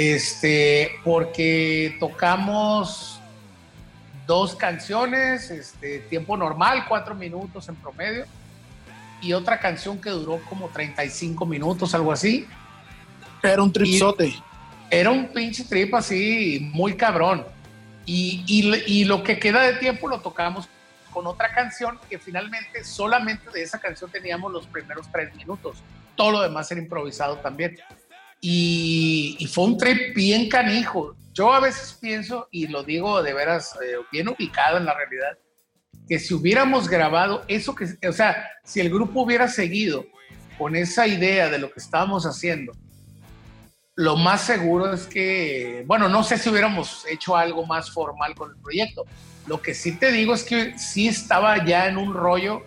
Este, porque tocamos dos canciones, este, tiempo normal, cuatro minutos en promedio, y otra canción que duró como 35 minutos, algo así. Era un tripsote. Era un pinche trip así, muy cabrón. Y, y- y lo que queda de tiempo lo tocamos con otra canción que finalmente solamente de esa canción teníamos los primeros tres minutos. Todo lo demás era improvisado también. Y, y fue un trip bien canijo. Yo a veces pienso, y lo digo de veras eh, bien ubicado en la realidad, que si hubiéramos grabado eso que, o sea, si el grupo hubiera seguido con esa idea de lo que estábamos haciendo, lo más seguro es que, bueno, no sé si hubiéramos hecho algo más formal con el proyecto. Lo que sí te digo es que sí estaba ya en un rollo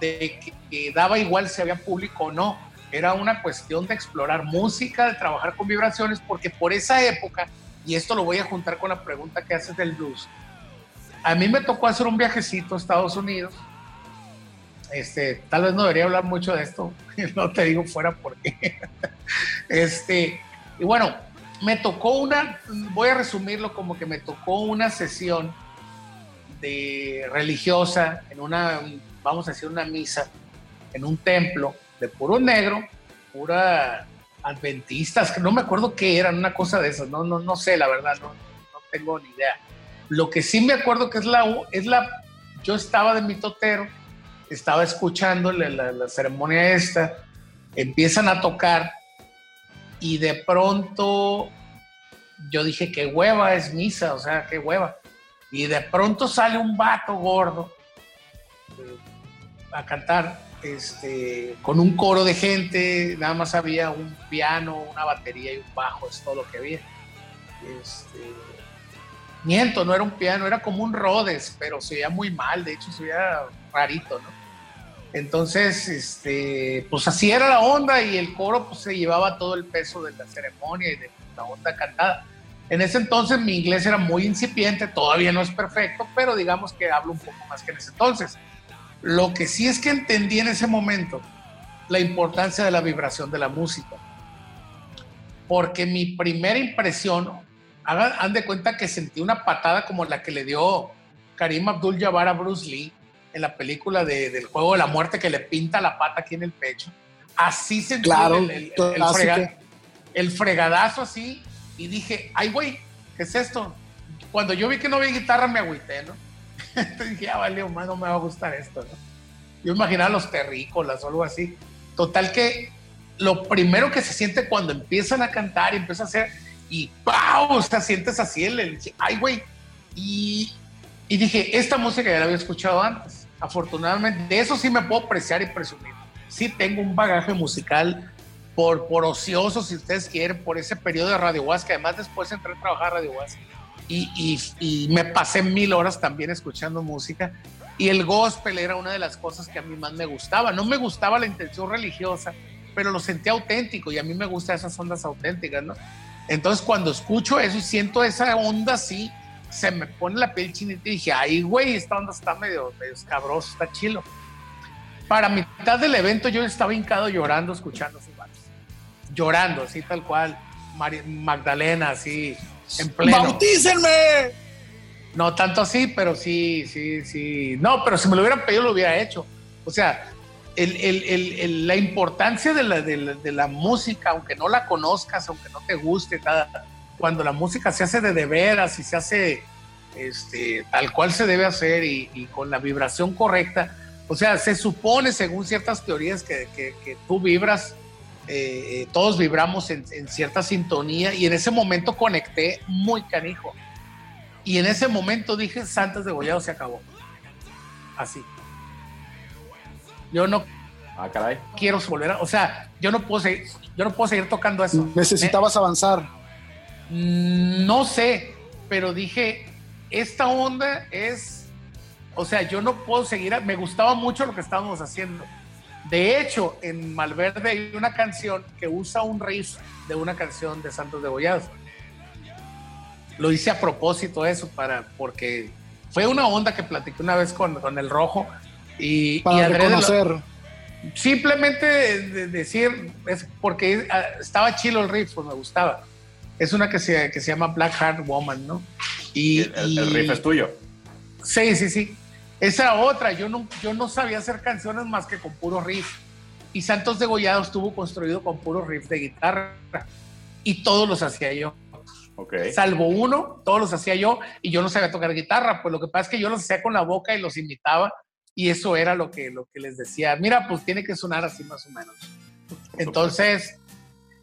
de que, que daba igual si había público o no. Era una cuestión de explorar música, de trabajar con vibraciones, porque por esa época, y esto lo voy a juntar con la pregunta que haces del blues, a mí me tocó hacer un viajecito a Estados Unidos. Este, tal vez no debería hablar mucho de esto, (laughs) no te digo fuera porque. (laughs) Este, y bueno, me tocó una, voy a resumirlo como que me tocó una sesión de religiosa en una, vamos a decir, una misa en un templo de puro negro, pura adventistas, que no me acuerdo qué eran, una cosa de esas, no, no, no sé, la verdad, no, tengo ni idea. Lo que sí me acuerdo que es la, es la, yo estaba de mitotero, estaba escuchando la, la- la ceremonia esta, empiezan a tocar y de pronto yo dije, qué hueva es misa, o sea, qué hueva. Y de pronto sale un vato gordo eh, a cantar este, con un coro de gente, nada más había un piano, una batería y un bajo, es todo lo que había. Este, miento, no era un piano, era como un Rhodes, pero se veía muy mal, de hecho se veía rarito, ¿no? Entonces, este, pues así era la onda y el coro pues se llevaba todo el peso de la ceremonia y de la onda cantada. En ese entonces mi inglés era muy incipiente, todavía no es perfecto, pero digamos que hablo un poco más que en ese entonces. Lo que sí es que entendí en ese momento la importancia de la vibración de la música. Porque mi primera impresión, hagan, han de cuenta que sentí una patada como la que le dio Karim Abdul Jabbar a Bruce Lee en la película de- del juego de la muerte que le pinta la pata aquí en el pecho. Así sentí Claro, el, el- el- el clásico. frega- el fregadazo así y dije, ay güey, ¿qué es esto? Cuando yo vi que no había guitarra me agüité, ¿no? Entonces (laughs) dije, ya vale, no me va a gustar esto, ¿no? Yo imaginaba los terrícolas o algo así. Total que lo primero que se siente cuando empiezan a cantar y empieza a hacer, y ¡pau! O sea, sientes así el, el ay, güey. Y, y dije, esta música ya la había escuchado antes. Afortunadamente, de eso sí me puedo apreciar y presumir. Sí tengo un bagaje musical por, por ocioso, si ustedes quieren, por ese periodo de Radio Huasca. Además, después entré a trabajar a Radio Huasca. Y, y, y me pasé mil horas también escuchando música. Y el gospel era una de las cosas que a mí más me gustaba. No me gustaba la intención religiosa, pero lo sentía auténtico y a mí me gustan esas ondas auténticas, ¿no? Entonces cuando escucho eso y siento esa onda así, se me pone la piel chinita y dije, ay, güey, esta onda está medio, medio escabrosa, está chilo. Para mitad del evento yo estaba hincado llorando escuchando sus bandas. Llorando, así tal cual. Magdalena, así, en pleno. ¡Bautícenme! No tanto así, pero sí, sí, sí. No, pero si me lo hubieran pedido, lo hubiera hecho. O sea, el- el- el- el- la importancia de la, de, la, de la música, aunque no la conozcas, aunque no te guste, nada, cuando la música se hace de de veras y se hace este, tal cual se debe hacer y, y con la vibración correcta, o sea, se supone, según ciertas teorías, que, que- que tú vibras, eh, eh, todos vibramos en, en cierta sintonía y en ese momento conecté muy canijo. Y en ese momento dije, Santos de Gollado se acabó. Así. yo no Ah, caray. quiero volver a, o sea, yo no puedo seguir, yo no puedo seguir tocando eso. Necesitabas avanzar. Mm, No sé, pero dije, esta onda es, o sea, yo no puedo seguir, me gustaba mucho lo que estábamos haciendo. De hecho, en Malverde hay una canción que usa un riff de una canción de Santos de Goyados. Lo hice a propósito eso, para, porque fue una onda que platiqué una vez con, con el Rojo y, y Para lo- reconocer. simplemente de- de decir, es porque ah, estaba chilo el riff, pues me gustaba. Es una que se, que se llama Black Heart Woman, ¿no? Y, El, el- el y- riff es tuyo. Sí, sí, sí. Esa otra, yo no, yo no sabía hacer canciones más que con puro riff. Y Santos de Gollado estuvo construido con puro riff de guitarra. Y todos los hacía yo. Ok. Salvo uno, todos los hacía yo y yo no sabía tocar guitarra. Pues lo que pasa es que yo los hacía con la boca y los imitaba. Y eso era lo que, lo que les decía. Mira, pues tiene que sonar así más o menos. Entonces,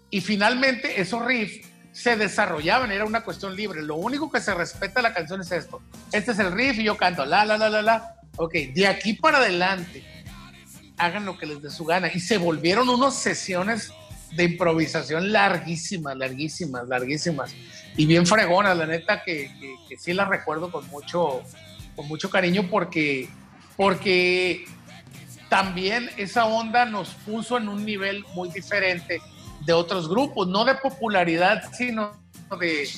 y finalmente esos riffs se desarrollaban, era una cuestión libre. Lo único que se respeta la canción es esto. Este es el riff y yo canto la, la, la, la, la. Ok, de aquí para adelante, hagan lo que les dé su gana. Y se volvieron unas sesiones de improvisación larguísimas, larguísimas, larguísimas. Y bien fregonas, la neta que, que, que sí las recuerdo con mucho, con mucho cariño porque, porque también esa onda nos puso en un nivel muy diferente de otros grupos, no de popularidad, sino de,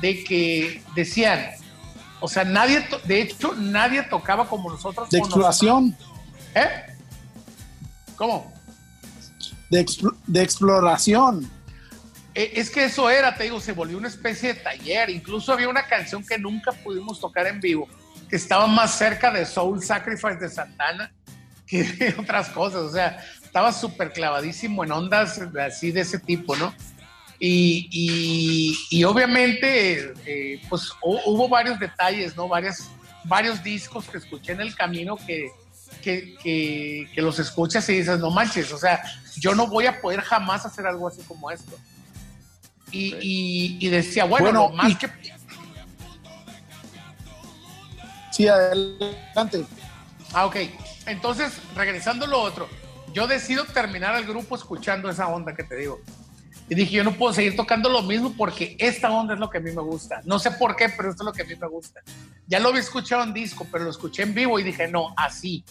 de que decían, o sea, nadie, de hecho, nadie tocaba como nosotros. De exploración. nosotros. ¿Eh? ¿Cómo? De, expl- de exploración. Eh, Es que eso era, te digo, se volvió una especie de taller. Incluso había una canción que nunca pudimos tocar en vivo, que estaba más cerca de Soul Sacrifice de Santana que de otras cosas. O sea, estaba súper clavadísimo en ondas así de ese tipo, ¿no? Y, y- y obviamente, eh, pues hu- hubo varios detalles, ¿no? Varias, varios discos que escuché en el camino que, que, que- que los escuchas y dices, no manches, o sea, yo no voy a poder jamás hacer algo así como esto. Y, y- y decía, bueno, Bueno, lo más y- que Sí, adelante. Ah, ok. Entonces, regresando a lo otro, yo decido terminar el grupo escuchando esa onda que te digo. Y dije, yo no puedo seguir tocando lo mismo porque esta onda es lo que a mí me gusta. No sé por qué, pero esto es lo que a mí me gusta. Ya lo había escuchado en disco, pero lo escuché en vivo y dije, no, así.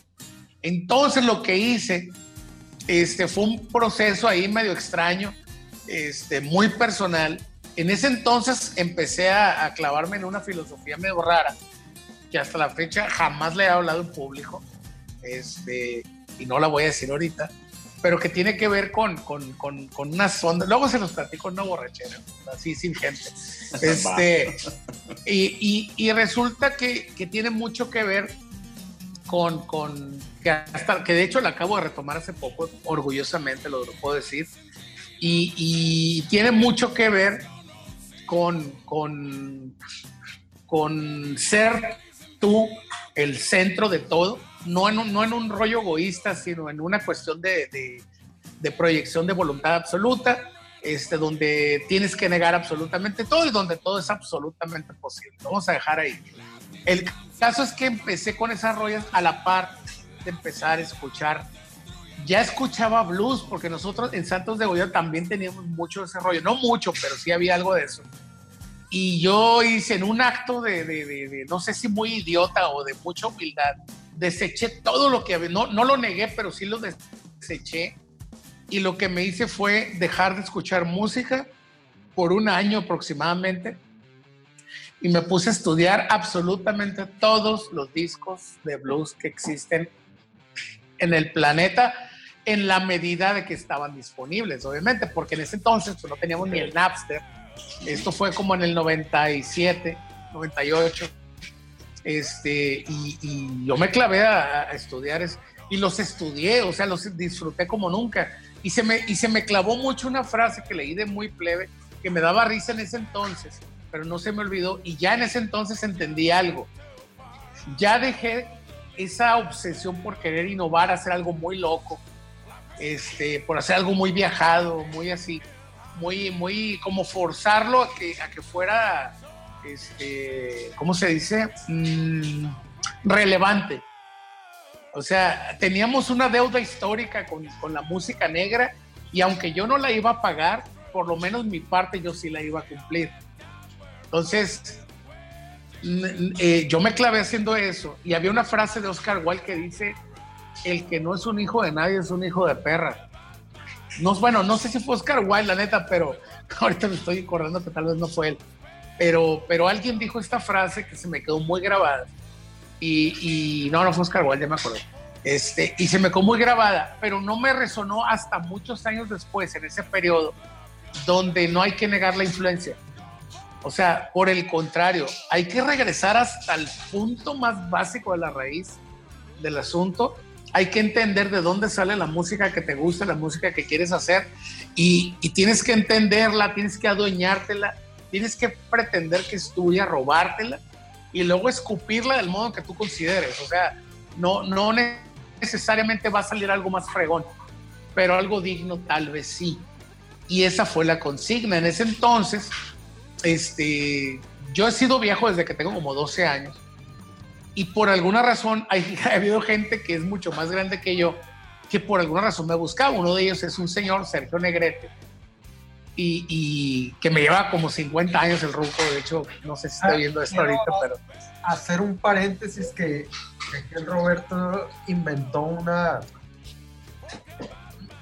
Entonces lo que hice este, fue un proceso ahí medio extraño, este, muy personal. En ese entonces empecé a, a clavarme en una filosofía medio rara, que hasta la fecha jamás le he hablado en público, este, y no la voy a decir ahorita, pero que tiene que ver con, con, con, con unas ondas. Luego se los platico en una borrachera, así sin gente. (laughs) Este, y, y, y resulta que, que tiene mucho que ver con, con que, hasta, que de hecho la acabo de retomar hace poco, orgullosamente lo, lo puedo decir, y, y tiene mucho que ver con, con, con ser tú el centro de todo, no en un, no en un rollo egoísta, sino en una cuestión de, de, proyección de voluntad absoluta, este, donde tienes que negar absolutamente todo y donde todo es absolutamente posible. Vamos a dejar ahí. El caso es que empecé con esas rollas a la par de empezar a escuchar. Ya escuchaba blues, porque nosotros en Santos de Goya también teníamos mucho ese rollo. No mucho, pero sí había algo de eso. Y yo hice en un acto de no sé si muy idiota o de mucha humildad, deseché todo lo que había. No, no lo negué, pero sí lo deseché. Y lo que me hice fue dejar de escuchar música por un año aproximadamente y me puse a estudiar absolutamente todos los discos de blues que existen en el planeta en la medida de que estaban disponibles, obviamente, porque en ese entonces pues, no teníamos ni el Napster. Esto fue como en el 97, 98. Este, y, y yo me clavé a, estudiar eso, y los estudié, o sea, los disfruté como nunca. Y se, me, y se me clavó mucho una frase que leí de muy plebe, que me daba risa en ese entonces, pero no se me olvidó y ya en ese entonces entendí algo. Ya dejé esa obsesión por querer innovar, hacer algo muy loco, este, por hacer algo muy viajado, muy así, muy, muy como forzarlo a que, a que fuera, este, ¿cómo se dice? Mm, relevante. O sea, teníamos una deuda histórica con, con la música negra y aunque yo no la iba a pagar, por lo menos mi parte yo sí la iba a cumplir. Entonces, eh, yo me clavé haciendo eso y había una frase de Oscar Wilde que dice, el que no es un hijo de nadie es un hijo de perra. No, bueno, no sé si fue Oscar Wilde, la neta, pero (laughs) ahorita me estoy acordando que tal vez no fue él. Pero, pero alguien dijo esta frase que se me quedó muy grabada. Y, y no, no fue Oscar Wilde, ya me acuerdo. Este, y se me quedó muy grabada, pero no me resonó hasta muchos años después, en ese periodo, donde no hay que negar la influencia. O sea, por el contrario, hay que regresar hasta el punto más básico de la raíz del asunto. Hay que entender de dónde sale la música que te gusta, la música que quieres hacer, y, y tienes que entenderla, tienes que adueñártela, tienes que pretender que es tuya, robártela, y luego escupirla del modo que tú consideres. O sea, no, no necesariamente va a salir algo más fregón, pero algo digno tal vez sí. Y esa fue la consigna. En ese entonces, este, yo he sido viejo desde que tengo como 12 años y por alguna razón (laughs) hay, ha habido gente que es mucho más grande que yo que por alguna razón me buscaba. Uno de ellos es un señor, Sergio Negrete, y, y que me lleva como 50 años el ruco. De hecho, no sé si está viendo esto quiero ahorita, pero Hacer un paréntesis que, que el Roberto inventó una,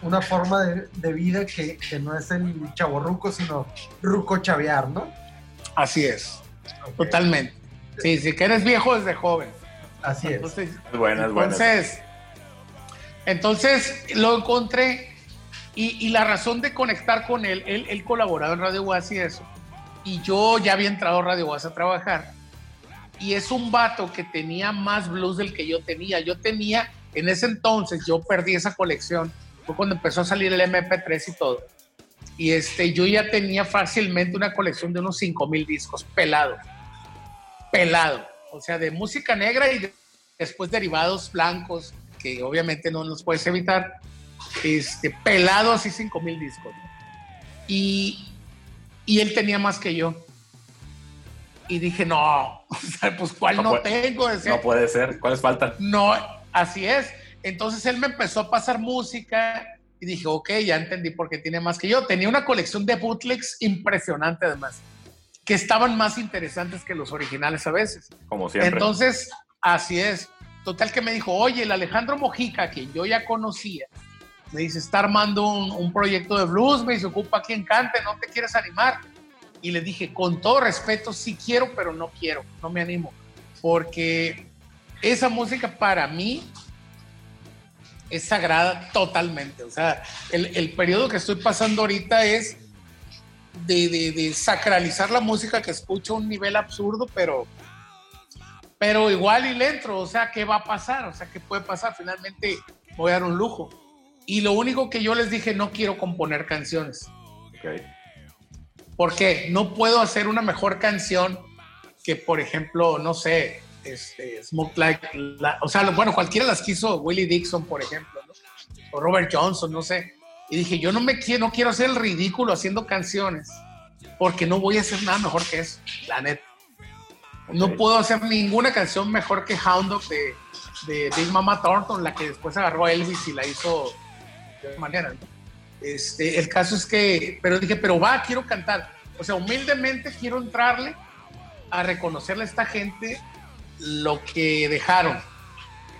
una forma de, de vida que, que no es el chaborruco, sino ruco chavear, ¿no? así es, totalmente. Sí, sí, que eres viejo desde joven. Así es. Entonces, Es buena, es buena. Entonces, entonces lo encontré y, y la razón de conectar con él, él, él colaboraba en Radio Guas y eso, y yo ya había entrado a Radio Guas a trabajar, y es un vato que tenía más blues del que yo tenía. Yo tenía, en ese entonces, yo perdí esa colección, fue cuando empezó a salir el MP3 y todo, y este, yo ya tenía fácilmente una colección de unos 5 mil discos, pelado, pelado, o sea, de música negra y de- después derivados blancos, que obviamente no nos puedes evitar, este, pelado así 5 mil discos. ¿no? Y, y él tenía más que yo. Y dije, no, (laughs) o sea, pues ¿cuál No no, puede- tengo? Decía, No puede ser. ¿Cuáles faltan? no, así es. Entonces él me empezó a pasar música y dije, ok, ya entendí por qué tiene más que yo. Tenía una colección de bootlegs impresionante además, que estaban más interesantes que los originales a veces. Como siempre. Entonces, así es. Total que me dijo, oye, el Alejandro Mojica, quien yo ya conocía, me dice, está armando un, proyecto de blues, me dice, ocupa quien cante, ¿no te quieres animar? Y le dije, con todo respeto, sí quiero, pero no quiero, no me animo, porque esa música para mí es sagrada totalmente. O sea, el, periodo que estoy pasando ahorita es de, de- de sacralizar la música que escucho a un nivel absurdo, pero, pero igual y le entro. O sea, ¿qué va a pasar? O sea, ¿qué puede pasar? Finalmente voy a dar un lujo. Y lo único que yo les dije, no quiero componer canciones. Ok. ¿Por qué? No puedo hacer una mejor canción que, por ejemplo, no sé, este, Smoke Like, la- o sea, bueno, cualquiera las quiso, Willie Dixon, por ejemplo, ¿no? o Robert Johnson, no sé. Y dije, yo no me quiero, no quiero hacer el ridículo haciendo canciones, porque no voy a hacer nada mejor que eso, la neta. No Ok. puedo hacer ninguna canción mejor que Hound Dog de, de Big Mama Thornton, la que después agarró a Elvis y la hizo manera. ¿no? Este, el caso es que, pero dije, pero va, quiero cantar. O sea, humildemente quiero entrarle a reconocerle a esta gente lo que dejaron.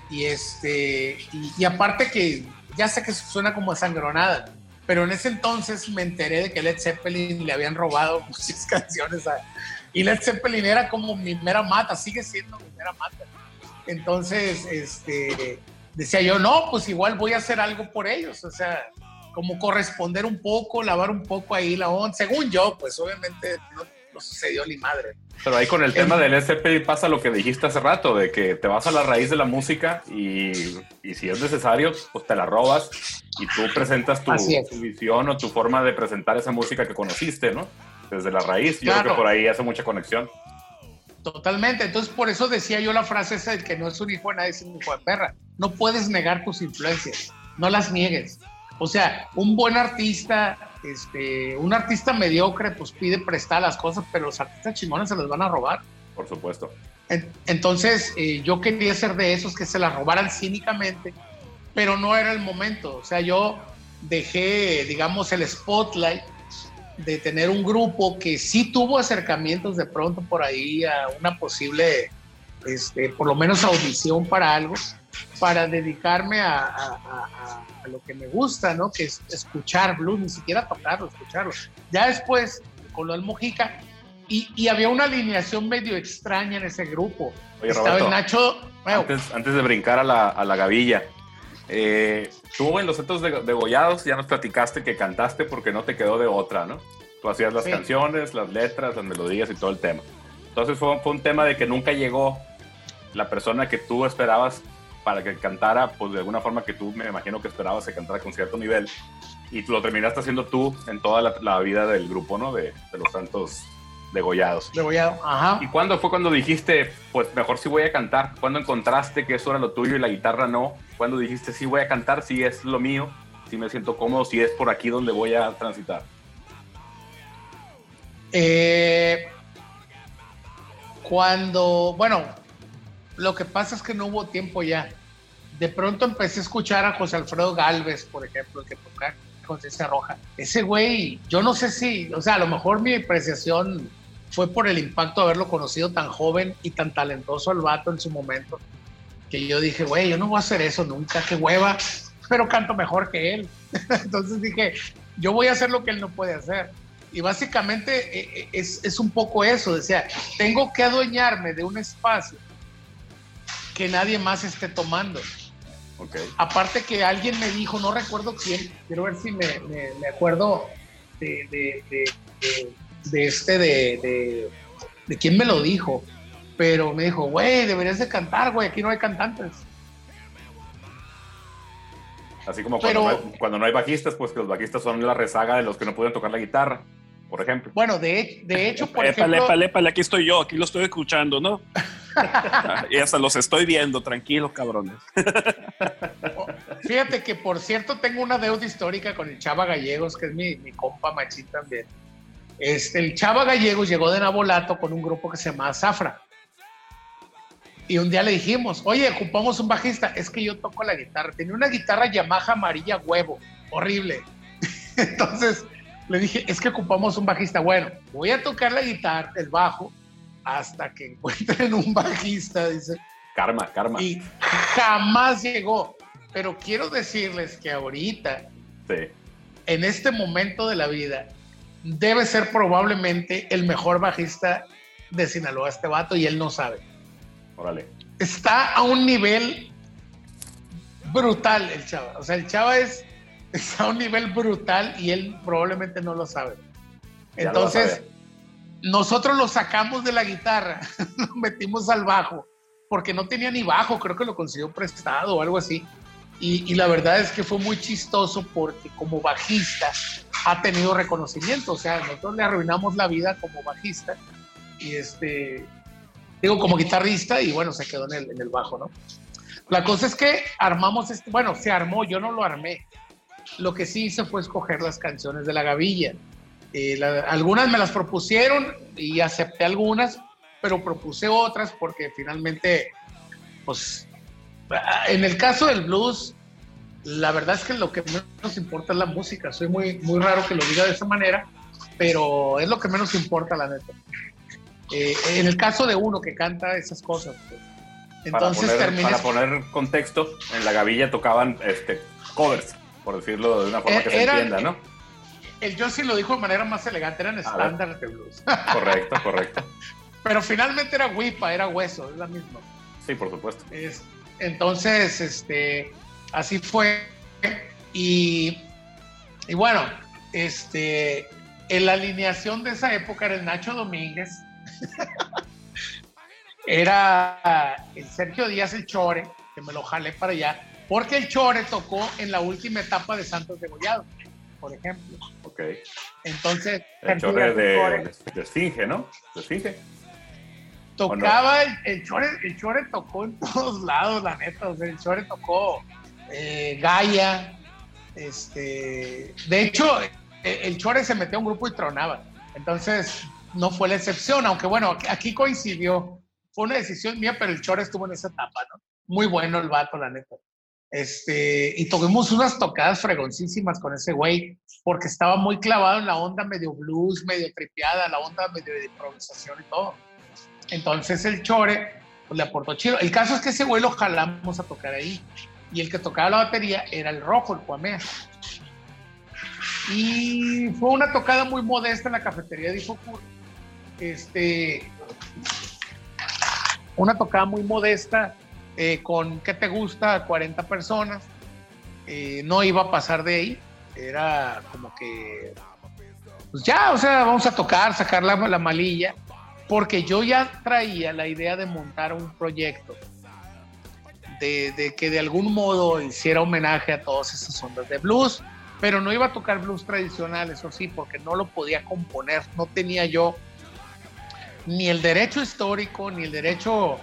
Y este, y, y aparte que ya sé que suena como sangronada, pero en ese entonces me enteré de que Led Zeppelin le habían robado (laughs) muchas canciones a, y Led Zeppelin era como mi mera mata, sigue siendo mi mera mata. Entonces, este, decía yo, no, pues igual voy a hacer algo por ellos, o sea, como corresponder un poco, lavar un poco ahí la onda, según yo, pues obviamente no, no sucedió ni madre. Pero ahí con el tema del SCP pasa lo que dijiste hace rato, de que te vas a la raíz de la música y, y si es necesario, pues te la robas y tú presentas tu, visión o tu forma de presentar esa música que conociste, ¿no? Desde la raíz. Yo creo que por ahí hace mucha conexión. Totalmente. Entonces, por eso decía yo la frase esa de que no es un hijo de nadie, es un hijo de perra. No puedes negar tus influencias, no las niegues. O sea, un buen artista, este, un artista mediocre, pues pide prestar las cosas, pero los artistas chingones se las van a robar. Por supuesto. En- Entonces, eh, yo quería ser de esos que se la robaran cínicamente, pero no era el momento. O sea, yo dejé, digamos, el spotlight de tener un grupo que sí tuvo acercamientos de pronto por ahí a una posible, este, por lo menos audición para algo, para dedicarme a, a- a- a- a lo que me gusta, ¿no? Que es escuchar blues, ni siquiera tocarlo, escucharlo. Ya después, con lo del Mojica, y, y había una alineación medio extraña en ese grupo. Oye, Estaba Roberto, el Nacho, bueno, Antes, antes de brincar a la, a la gavilla, eh, tú en los centros de, degollados ya nos platicaste que cantaste porque no te quedó de otra, ¿no? Tú hacías las Sí. canciones, las letras, las melodías y todo el tema. Entonces fue, fue un tema de que nunca llegó la persona que tú esperabas para que cantara, pues de alguna forma que tú me imagino que esperabas que cantara con cierto nivel. Y lo terminaste haciendo tú en toda la, la vida del grupo, ¿no? De, de los santos degollados. degollado, ajá. ¿Y cuándo fue cuando dijiste, pues mejor sí voy a cantar? ¿Cuándo encontraste que eso era lo tuyo y la guitarra no? ¿Cuándo dijiste, sí voy a cantar, sí es lo mío, sí me siento cómodo, sí es por aquí donde voy a transitar? Eh, cuando, bueno, lo que pasa es que no hubo tiempo ya. De pronto empecé a escuchar a José Alfredo Galvez, por ejemplo, el que toca Conciencia Roja. Ese güey, yo no sé si, o sea, a lo mejor mi apreciación fue por el impacto de haberlo conocido tan joven y tan talentoso el vato en su momento, que yo dije, güey, yo no voy a hacer eso nunca, qué hueva, pero canto mejor que él. (laughs) Entonces dije, yo voy a hacer lo que él no puede hacer. Y básicamente eh, eh, es, es un poco eso, o sea, tengo que adueñarme de un espacio que nadie más esté tomando. Ok. Aparte que alguien me dijo, no recuerdo quién, quiero ver si me, me- me acuerdo de, de- de- de- de este, de, de, de quién me lo dijo, pero me dijo, güey, deberías de cantar, güey, aquí no hay cantantes. Así como cuando, Pero- no hay, cuando no hay bajistas, pues que los bajistas son la rezaga de los que no pueden tocar la guitarra, por ejemplo. Bueno, de, de hecho, por Épale, ejemplo, épale, épale, aquí estoy yo, aquí lo estoy escuchando, ¿no? (laughs) y hasta los estoy viendo, tranquilos, cabrones. Fíjate que, por cierto, tengo una deuda histórica con el Chava Gallegos, que es mi, mi compa machín también. Este, el Chava Gallegos llegó de Nabolato con un grupo que se llama Zafra. Y un día le dijimos, oye, ocupamos un bajista. Es que yo toco la guitarra. Tenía una guitarra Yamaha amarilla huevo, horrible. (laughs) Entonces le dije, es que ocupamos un bajista. Bueno, voy a tocar la guitarra, el bajo, hasta que encuentren un bajista, dice. Karma, karma. Y jamás llegó. Pero quiero decirles que ahorita, Sí. en este momento de la vida, debe ser probablemente el mejor bajista de Sinaloa este vato y él no sabe. Órale. Está a un nivel brutal el chava. O sea, el chava es, está a un nivel brutal y él probablemente no lo sabe. Ya Entonces, nosotros lo sacamos de la guitarra, (laughs) lo metimos al bajo, porque no tenía ni bajo, creo que lo consiguió prestado o algo así. Y, y la verdad es que fue muy chistoso porque como bajista ha tenido reconocimiento, o sea, nosotros le arruinamos la vida como bajista y este, digo, como guitarrista y bueno, se quedó en el, en el bajo, ¿no? La cosa es que armamos este, bueno, se armó, yo no lo armé. Lo que sí hice fue escoger las canciones de la gavilla. Eh, la- algunas me las propusieron y acepté algunas, pero propuse otras porque finalmente, pues, en el caso del blues, la verdad es que lo que menos importa es la música. Soy muy, muy raro que lo diga de esa manera, pero es lo que menos importa, la neta. Eh, en el caso de uno que canta esas cosas, pues, entonces para, poner, para poner contexto, en la gavilla tocaban este, covers, por decirlo de una forma Eh, que se entienda, ¿no? el Josie lo dijo de manera más elegante, eran estándares de blues. (laughs) Correcto, correcto. Pero finalmente era Wipa, era hueso, es la misma. Sí, por supuesto. Es- entonces, este, así fue. Y, y bueno, este, en la alineación de esa época era el Nacho Domínguez, (laughs) era el Sergio Díaz el Chore, que me lo jalé para allá, porque el Chore tocó en la última etapa de Santos de Gollado, por ejemplo. Ok. Entonces, El Chore de, de Esfinge, ¿no? De Esfinge. Tocaba, el, el Chore, el Chore tocó en todos (laughs) lados, la neta, o sea, el Chore tocó eh, Gaia, este, de hecho, eh, el Chore se metió a un grupo y tronaba, entonces no fue la excepción, aunque bueno, aquí- aquí coincidió, fue una decisión mía, pero el Chore estuvo en esa etapa, ¿no? Muy bueno el vato, la neta. Este, y tuvimos unas tocadas fregoncísimas con ese güey, porque estaba muy clavado en la onda medio blues, medio tripeada, la onda medio de improvisación y todo. Entonces el Chore pues, le aportó chido. El caso es que ese güey lo jalamos a tocar ahí. Y el que tocaba la batería era el rojo, el Cuamea. Y fue una tocada muy modesta en la cafetería de Ifocur. Este, una tocada muy modesta, eh, con, ¿qué te gusta? 40 personas. Eh, no iba a pasar de ahí. Era como que, pues ya, o sea, vamos a tocar, sacar la malilla, porque yo ya traía la idea de montar un proyecto. De, que de algún modo hiciera homenaje a todas esas ondas de blues, pero no iba a tocar blues tradicional, eso sí, porque no lo podía componer, no tenía yo ni el derecho histórico, ni el derecho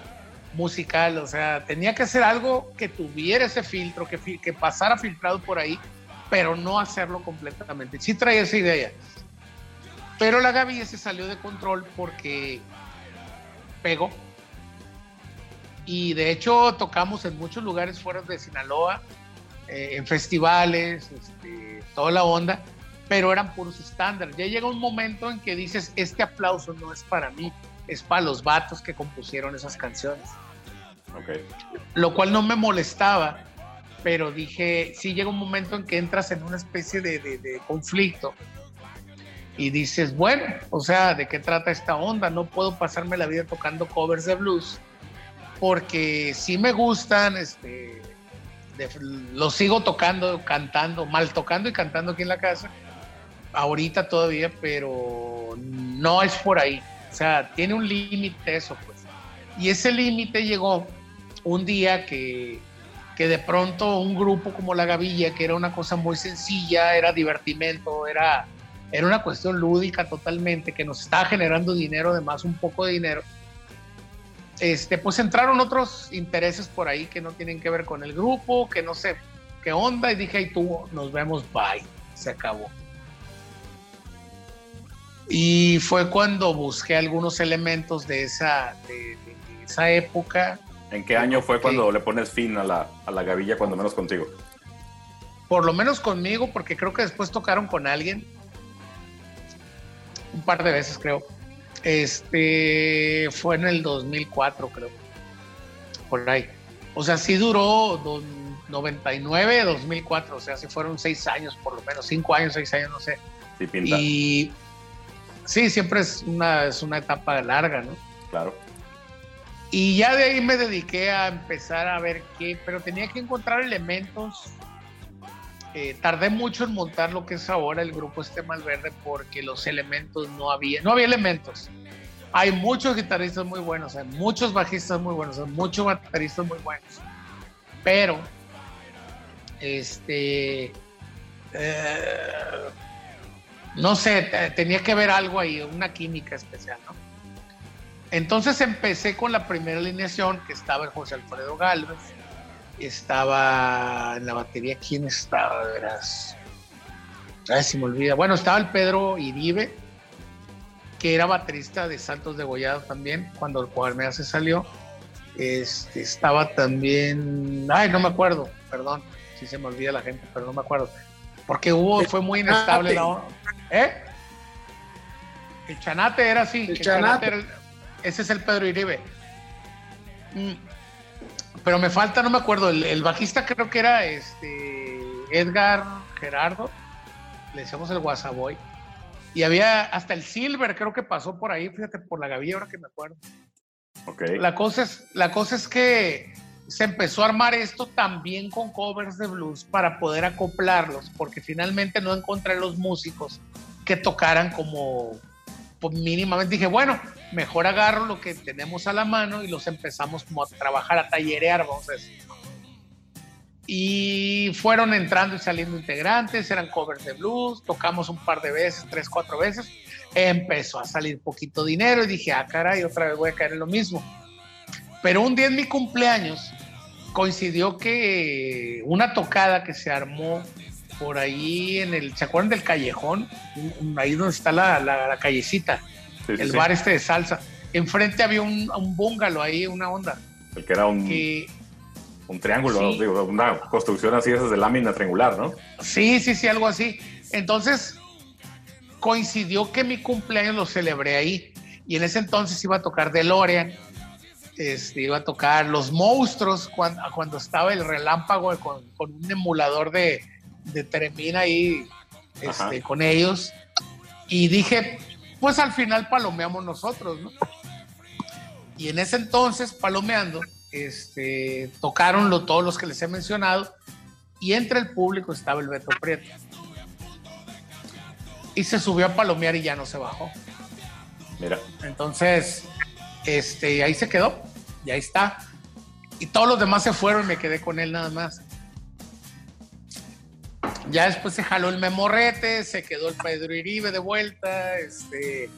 musical, o sea, tenía que hacer algo que tuviera ese filtro, que, que pasara filtrado por ahí, pero no hacerlo completamente. Sí traía esa idea. Pero la Gaby se salió de control porque pegó. Y de hecho tocamos en muchos lugares fuera de Sinaloa, eh, en festivales, este, toda la onda, pero eran puros estándares. Ya llega un momento en que dices, este aplauso no es para mí, es para los vatos que compusieron esas canciones. Ok. Lo cual no me molestaba, pero dije, sí llega un momento en que entras en una especie de, de- de conflicto y dices, bueno, o sea, ¿de qué trata esta onda? No puedo pasarme la vida tocando covers de blues, porque sí me gustan, este, de- sigo tocando, cantando, mal tocando y cantando aquí en la casa, ahorita todavía, pero no es por ahí. O sea, tiene un límite eso, pues. Y ese límite llegó un día que, que de pronto un grupo como La Gavilla, que era una cosa muy sencilla, era divertimento, era, era una cuestión lúdica totalmente, que nos estaba generando dinero, además un poco de dinero, este, pues entraron otros intereses por ahí que no tienen que ver con el grupo, que no sé qué onda, y dije, y tú, nos vemos, bye, se acabó. Y fue cuando busqué algunos elementos de esa, de, de- de esa época, ¿En qué año fue cuando le pones fin a la, a la gavilla, cuando menos contigo? por lo menos conmigo, porque creo que después tocaron con alguien, un par de veces creo. Este fue en el 2004, creo, por ahí. O sea, sí duró do- 99, 2004, o sea, sí fueron seis años por lo menos, cinco años, seis años, no sé. Sí, pinta. Y sí, siempre es una, es una etapa larga, ¿no? Claro. Y ya de ahí me dediqué a empezar a ver qué, pero tenía que encontrar elementos. Eh, tardé mucho en montar lo que es ahora el grupo Este Malverde porque los elementos no había, no había elementos. Hay muchos guitarristas muy buenos, hay muchos bajistas muy buenos, hay muchos bateristas muy buenos, pero este, eh, no sé, te- tenía que ver algo ahí, una química especial, ¿no? Entonces empecé con la primera alineación, que estaba José Alfredo Galvez, estaba en la batería, ¿quién estaba? De veras? Ay, se me olvida. Bueno, estaba el Pedro Iribe, que era baterista de Santos de Gollado también, cuando el Cuadernea se salió. Este, estaba también, ay, no me acuerdo, perdón, si se me olvida la gente, pero no me acuerdo. Porque hubo, fue muy inestable la onda. ¿Eh? El Chanate era así. El el Chanate. era el- ese es el Pedro Iribe. Mm, Pero me falta, no me acuerdo, el, el bajista creo que era este Edgar Gerardo, le decíamos el Guasaboy. Y había hasta el Silver, creo que pasó por ahí, fíjate, por la gavilla, ahora que me acuerdo. La cosa, es, la cosa es que se empezó a armar esto también con covers de blues para poder acoplarlos, porque finalmente no encontré los músicos que tocaran como pues, mínimamente. Dije, bueno, mejor agarro lo que tenemos a la mano y los empezamos como a trabajar, a tallerear, vamos a decir. Y fueron entrando y saliendo integrantes, eran covers de blues, tocamos un par de veces, tres, cuatro veces. Empezó a salir poquito dinero y dije, ah, caray, otra vez voy a caer en lo mismo. Pero un día en mi cumpleaños coincidió que una tocada que se armó por ahí en el, ¿se acuerdan del callejón? Ahí donde está la, la- la callecita, Sí, el sí. bar este de salsa. enfrente había un, un bungalow ahí, una onda. El que era un, Que, un triángulo, Sí. digo, una construcción así esas de lámina triangular, ¿no? sí, sí, sí, algo así. Entonces, coincidió que mi cumpleaños lo celebré ahí. Y en ese entonces iba a tocar DeLorean, este, iba a tocar Los Monstruos, cuando, cuando estaba el relámpago con, con un emulador de, de Tremina ahí este, con ellos. Y dije, pues al final palomeamos nosotros, ¿no? Y en ese entonces, palomeando, este, tocaron lo, todos los que les he mencionado, y entre el público estaba el Beto Prieto. Y se subió a palomear y ya no se bajó. Mira, Entonces, este, ahí se quedó, y ahí está. Y todos los demás se fueron y me quedé con él nada más. Ya después se jaló el memorrete, se quedó el Pedro Iribe de vuelta, este,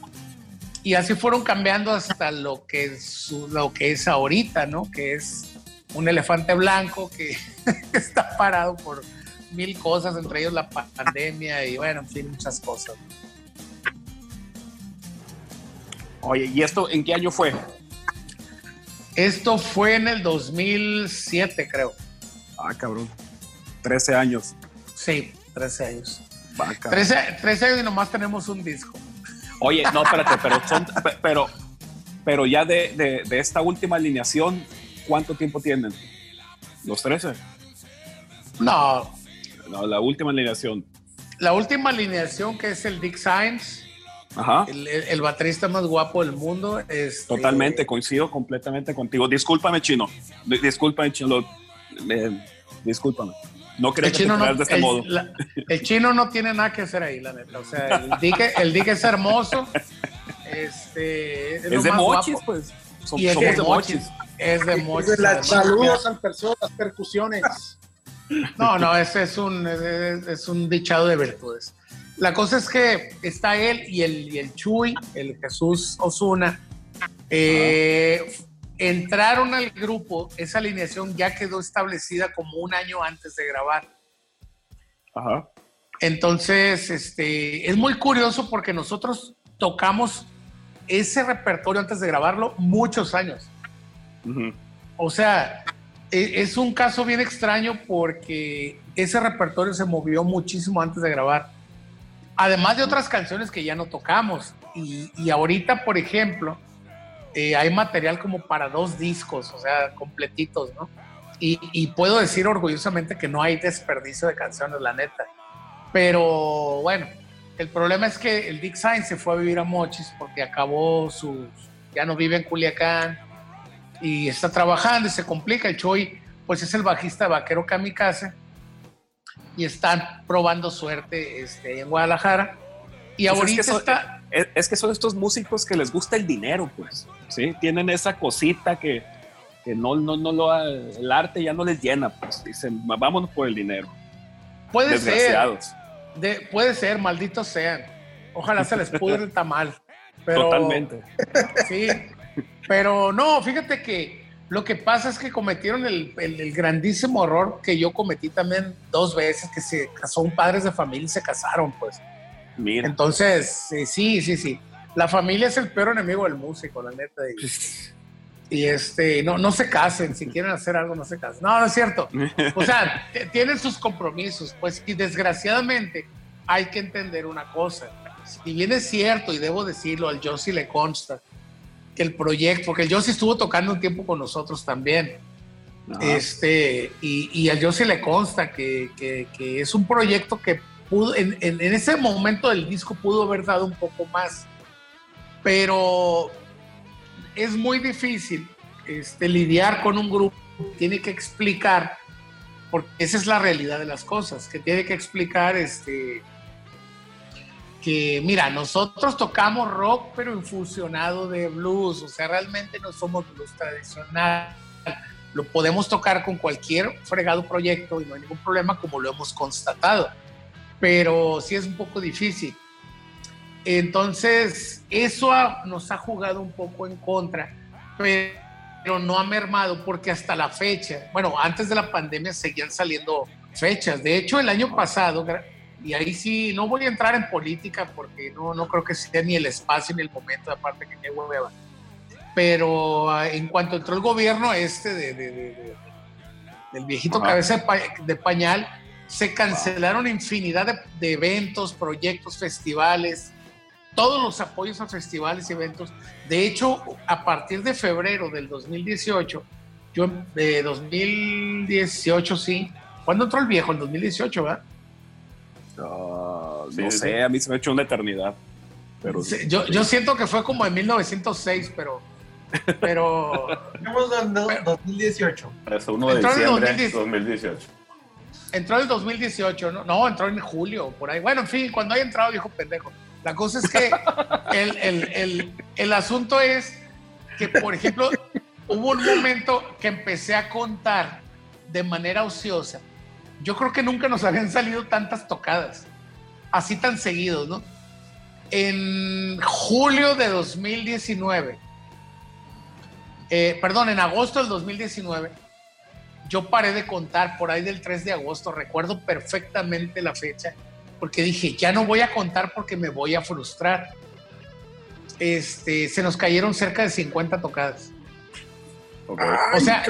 y así fueron cambiando hasta lo que es, su- lo que es ahorita, ¿no? Que es un elefante blanco que (laughs) está parado por mil cosas, entre ellos la pa- pandemia y bueno, en fin, muchas cosas. Oye, ¿y esto en qué año fue? Esto fue en el 2007, creo. Ah, cabrón. 13 años. Sí, 13 años. Va, cabrón. 13, 13 años y nomás tenemos un disco. Oye, no, espérate, pero, (laughs) son, pe- pero, pero ya de, de- de esta última alineación, ¿cuánto tiempo tienen? ¿Los 13? No, No, la última alineación. la última alineación que es el Dick Sainz, Ajá. el, el- el baterista más guapo del mundo. este, Totalmente, coincido completamente contigo. Discúlpame, chino. Di- Discúlpame, chino. Eh, discúlpame. No quería El que te chino, no, de este el- modo. la- el chino no tiene nada que hacer ahí, la neta. O sea, el Dick, el Dick es hermoso. Este, es, de mochis, guapo. pues. Som- Y es somos de mochis. mochis. Es de mochis. Las. Saludos al persona, las percusiones. No, no, ese es un, es, es un dichado de virtudes. La cosa es que está él y el, y el Chuy, el Jesús Osuna, eh, entraron al grupo, esa alineación ya quedó establecida como un año antes de grabar. Ajá. Entonces, este, es muy curioso porque nosotros tocamos ese repertorio antes de grabarlo muchos años. O sea, e- es un caso bien extraño porque ese repertorio se movió muchísimo antes de grabar. Además de otras canciones que ya no tocamos. Y, y ahorita, por ejemplo, eh, hay material como para dos discos, o sea, completitos, ¿no? Y, y puedo decir orgullosamente que no hay desperdicio de canciones, la neta. Pero bueno, el problema es que el Dick Sainz se fue a vivir a Mochis porque acabó su. ya no vive en Culiacán y está trabajando y se complica. El Choi, pues es el bajista de Vaquero Kamikaze y están probando suerte este, en Guadalajara. Y Pues es ahorita que eso- está. Es, es que son estos músicos que les gusta el dinero, pues. Sí, tienen esa cosita que, que no, no, no lo, el arte ya no les llena, pues. Dicen, vámonos por el dinero. Puede ser, Desgraciados. de- puede ser, malditos sean. Ojalá se les pudre el tamal. Pero, Totalmente. (laughs) Sí, pero no, fíjate que lo que pasa es que cometieron el, el- el grandísimo error que yo cometí también dos veces, que se son padres de familia y se casaron, pues. Mira. Entonces, sí, sí, sí. La familia es el peor enemigo del músico, la neta. Y, y, este, no, no se casen, si quieren hacer algo, no se casen. No, no es cierto. O sea, (laughs) tienen sus compromisos, pues, y desgraciadamente hay que entender una cosa. Si bien es cierto, y debo decirlo, al Josie le consta que el proyecto, porque el Josie estuvo tocando un tiempo con nosotros también, este, y, y al Josie le consta que, que- que es un proyecto que pudo, en, en- en ese momento del disco pudo haber dado un poco más, pero es muy difícil este, lidiar con un grupo que tiene que explicar, porque esa es la realidad de las cosas, que tiene que explicar este, que, mira, nosotros tocamos rock, pero infusionado de blues, o sea, realmente no somos blues tradicional. Lo podemos tocar con cualquier fregado proyecto y no hay ningún problema, como lo hemos constatado, pero sí es un poco difícil. Entonces, eso ha- nos ha jugado un poco en contra, pero no ha mermado porque hasta la fecha, bueno, antes de la pandemia seguían saliendo fechas. De hecho, el año pasado, y ahí sí, no voy a entrar en política porque no, no creo que sea ni el espacio ni el momento, aparte que qué hueva. pero ah, en cuanto entró el gobierno este de, de- de- de- del viejito Ajá. cabeza de, pa- de pañal, se cancelaron infinidad de, de eventos, proyectos, festivales, todos los apoyos a festivales y eventos. De hecho, a partir de febrero del 2018, yo de 2018 sí, ¿cuándo entró el viejo? En 2018, ¿verdad? Ah, Sí, no sí, sé, sí. a mí se me ha hecho una eternidad. Pero Sí, yo, yo siento que fue como en 1906, pero. Pero. (laughs) Estamos en do- 2018. Es 1 de diciembre 2010. 2018. Entró en el 2018, ¿no? No, entró en julio, por ahí. Bueno, en fin, cuando haya entrado, dijo pendejo. La cosa es que (laughs) el, el- el- el asunto es que, por ejemplo, hubo un momento que empecé a contar de manera ociosa. Yo creo que nunca nos habían salido tantas tocadas, así tan seguidos, ¿no? En julio de 2019, eh, perdón, en agosto del 2019, yo paré de contar por ahí del 3 de agosto, recuerdo perfectamente la fecha, porque dije, ya no voy a contar porque me voy a frustrar. Este, se nos cayeron cerca de 50 tocadas. O sea,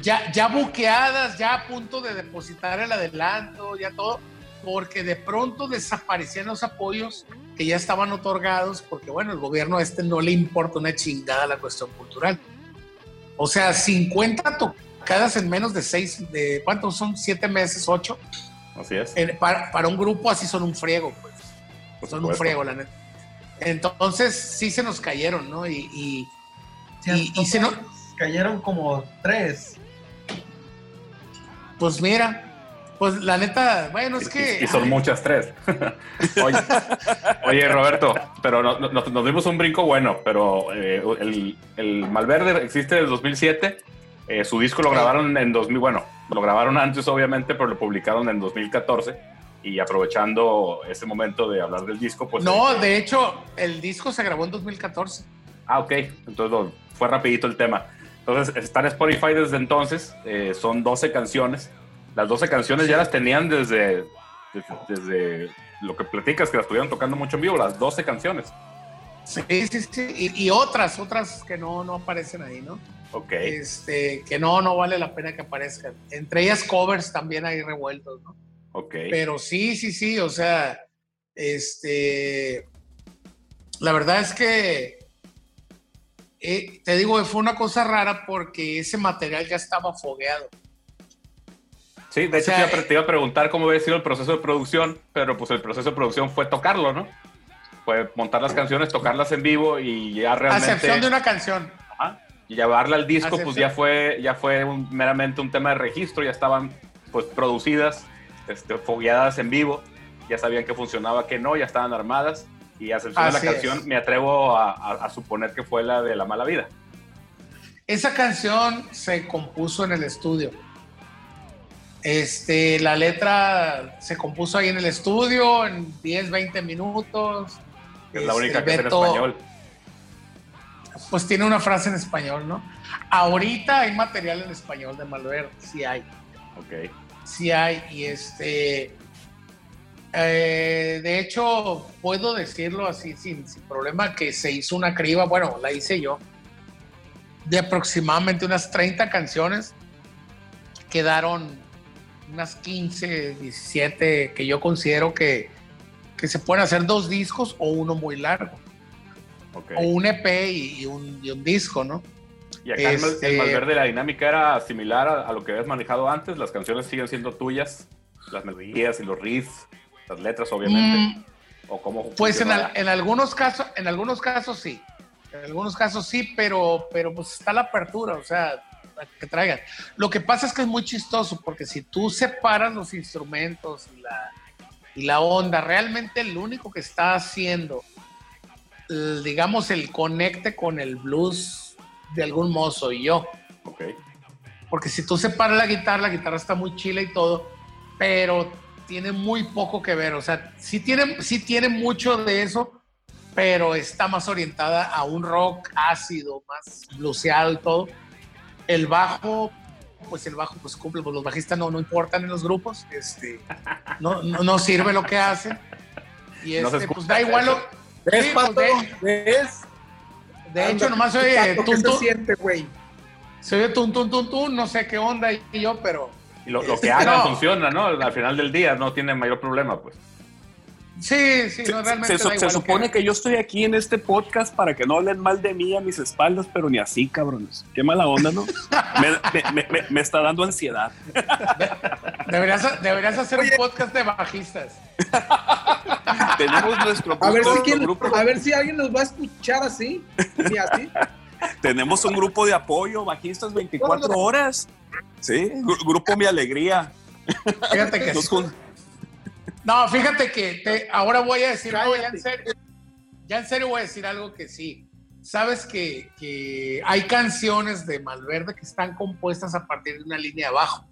ya, ya buqueadas, ya a punto de depositar el adelanto, ya todo, porque de pronto desaparecían los apoyos que ya estaban otorgados, porque bueno, el gobierno a este no le importa una chingada la cuestión cultural. O sea, 50 tocadas en menos de seis, de ¿cuántos son? ¿Siete meses? ¿Ocho? Así es. Para, para un grupo así son un friego, pues. Por son un friego, la neta. Entonces sí se nos cayeron, ¿no? Y, y- Sí, Y- y se no- cayeron como tres. pues mira, pues la neta, bueno, es Y- que... y, y son muchas tres. (laughs) oye, (laughs) oye, Roberto, pero no- no- nos, nos dimos un brinco bueno, pero eh, el, el Malverde existe desde 2007. Eh, su disco lo grabaron en 2000, bueno, lo grabaron antes obviamente, pero lo publicaron en 2014. Y aprovechando ese momento de hablar del disco, pues... no, eh, de hecho, el disco se grabó en 2014. Ah, ok. Entonces lo- fue rapidito el tema. Entonces está en Spotify desde entonces. eh, son 12 canciones. Las 12 canciones ya las tenían desde, desde, desde lo que platicas, que las estuvieron tocando mucho en vivo, las 12 canciones. Sí, sí, sí. Y, y otras, otras que no, no aparecen ahí, ¿no? Ok. Este, que no, no vale la pena que aparezcan. Entre ellas covers también hay revueltos, ¿no? Ok. Pero sí, sí, sí, o sea, este, la verdad es que, eh, te digo, fue una cosa rara porque ese material ya estaba fogueado. Sí, de o hecho sea, te, iba a, a preguntar cómo había sido el proceso de producción, pero pues el proceso de producción fue tocarlo, ¿no? Fue montar las canciones, tocarlas en vivo y ya A realmente... excepción de una canción. Llevarla al disco, pues ya fue, ya fue un- meramente un tema de registro, ya estaban pues producidas, este, fogueadas en vivo, ya sabían que funcionaba, que no, ya estaban armadas. Y a excepción de la es. canción, me atrevo a, a- a suponer que fue la de La Mala Vida. Esa canción se compuso en el estudio. Este, la letra se compuso ahí en el estudio en 10, 20 minutos. es la Este, única que es en Beto- español. Pues tiene una frase en español, ¿no? Ahorita hay material en español de Malverde, sí hay. Ok. sí hay y este eh, de hecho puedo decirlo así sin, sin problema que se hizo una criba bueno la hice yo de aproximadamente unas 30 canciones quedaron unas 15 17 que yo considero que, que se pueden hacer dos discos o uno muy largo ok. o un EP y, y un, y un disco no Y acá este- en Malverde la dinámica era similar a, a lo que habías manejado antes. Las canciones siguen siendo tuyas, las melodías y los riffs, las letras, obviamente. Mm, o cómo Pues en, al- en algunos casos, en algunos casos sí. En algunos casos sí, pero, pero pues está la apertura, o sea, que traigan. Lo que pasa es que es muy chistoso, porque si tú separas los instrumentos y la, y la onda, realmente el único que está haciendo, digamos, el conecte con el blues de algún modo soy yo. Ok. Porque si tú separas la guitarra, la guitarra está muy chila y todo, pero tiene muy poco que ver. O sea, sí tiene, sí tiene mucho de eso, pero está más orientada a un rock ácido, más bluseado y todo. El bajo, pues el bajo pues cumple, pues los bajistas no, no importan en los grupos, este, no, no, no sirve lo que hacen. Y (laughs) No este, escucha pues da igual lo... ¿Ves, Sí, pues, Pato? de- ¿Ves? De hecho, nomás se oye Pato, ¿Qué tun, se tun, siente, güey? se oye tun, tun, tun, tun, no sé qué onda y yo, pero Y lo, lo que hagan (laughs) no. funciona, ¿no? Al final del día no tiene mayor problema, pues. Sí, sí, no, Se, realmente se- da se igual supone que yo estoy aquí en este podcast para que no hablen mal de mí a mis espaldas, pero ni así, cabrones. Qué mala onda, ¿no? (laughs) Me, me- me- me- me está dando ansiedad. Deberías, deberías hacer un podcast de bajistas. (laughs) Tenemos nuestro, A ver, si quién- grupo, a ver si alguien nos va a escuchar así. Ni así. tenemos un grupo de apoyo, bajistas 24 horas. Sí, gru- grupo Mi Alegría. Fíjate que Nos No, fíjate que te- ahora voy a decir, no, ya en serio, ya en serio voy a decir algo que sí. Sabes que, que hay canciones de Malverde que están compuestas a partir de una línea de bajo.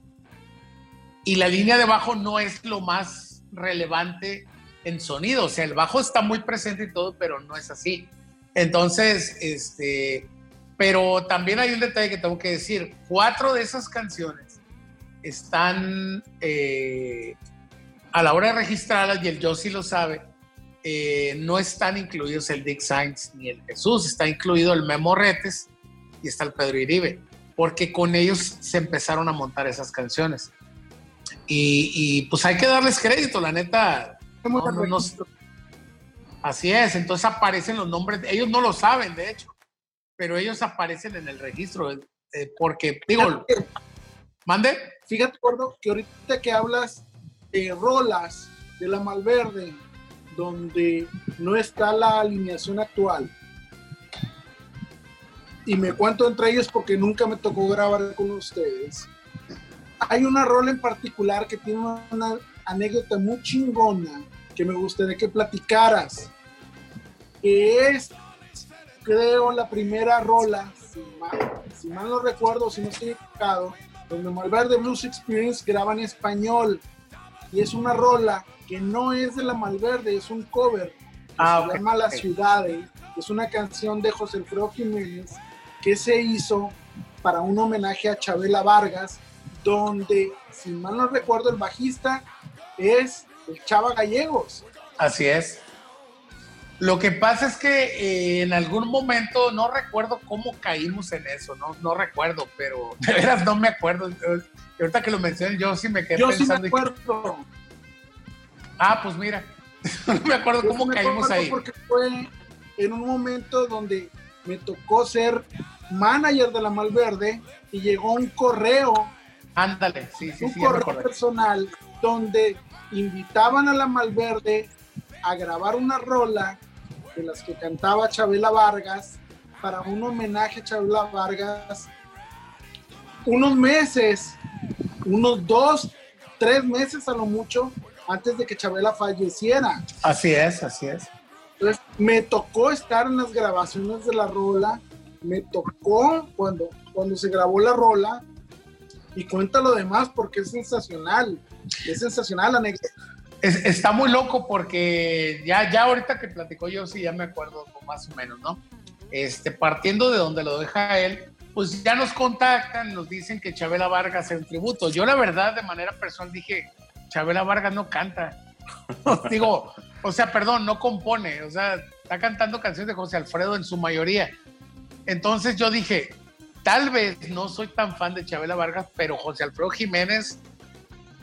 Y la línea de bajo no es lo más relevante en sonido. O sea, el bajo está muy presente y todo, pero no es así. Entonces, este, pero también hay un detalle que tengo que decir. Cuatro de esas canciones están eh, a la hora de registrarlas, y el yo sí lo sabe, eh, no están incluidos el Dick Sainz ni el Jesús, está incluido el Memo Retes y está el Pedro Iribe, porque con ellos se empezaron a montar esas canciones. Y, y, pues hay que darles crédito, la neta. No, no, no- así es, entonces aparecen los nombres, ellos no lo saben, de hecho, pero ellos aparecen en el registro, eh, porque, digo, mande. Fíjate, gordo, que ahorita que hablas de rolas de la Malverde, donde no está la alineación actual, y me cuento entre ellos porque nunca me tocó grabar con ustedes, hay una rola en particular que tiene una anécdota muy chingona que me gustaría que platicaras, que es, creo, la primera rola, si mal, si mal no recuerdo, si no estoy equivocado, donde Malverde Blues Experience graba en español y es una rola que no es de la Malverde, es un cover que Ah, se llama Las. Ciudades, es una canción de José Alfredo Jiménez que se hizo para un homenaje a Chabela Vargas, donde, si mal no recuerdo, el bajista es el Chava Gallegos. Así es. Lo que pasa es que eh, en algún momento, no recuerdo cómo caímos en eso, no, no recuerdo, pero de veras no me acuerdo. Ahorita que lo mencioné, yo sí me quedé Yo sí me pensando. ah, pues mira, (laughs) no me acuerdo Yo cómo me caímos acuerdo ahí. Porque fue en un momento donde me tocó ser manager de la Malverde y llegó un correo, Ándale, sí, sí, un sí, correo personal donde invitaban a la Malverde a grabar una rola de las que cantaba Chabela Vargas para un homenaje a Chabela Vargas unos meses, unos dos, tres meses a lo mucho antes de que Chabela falleciera. Así es, así es. Entonces, me tocó estar en las grabaciones de la rola, me tocó cuando, cuando se grabó la rola, y cuenta lo demás porque es sensacional, es sensacional la anécdota. Es- está muy loco porque ya, ya ahorita que platicó yo, sí, ya me acuerdo más o menos, ¿no? Este, partiendo de donde lo deja él, pues ya nos contactan, nos dicen que Chabela Vargas hace un tributo. Yo la verdad, de manera personal, dije, Chabela Vargas no canta. (laughs) Digo, o sea, perdón, no compone, o sea, está cantando canciones de José Alfredo en su mayoría. Entonces yo dije, tal vez no soy tan fan de Chabela Vargas, pero José Alfredo Jiménez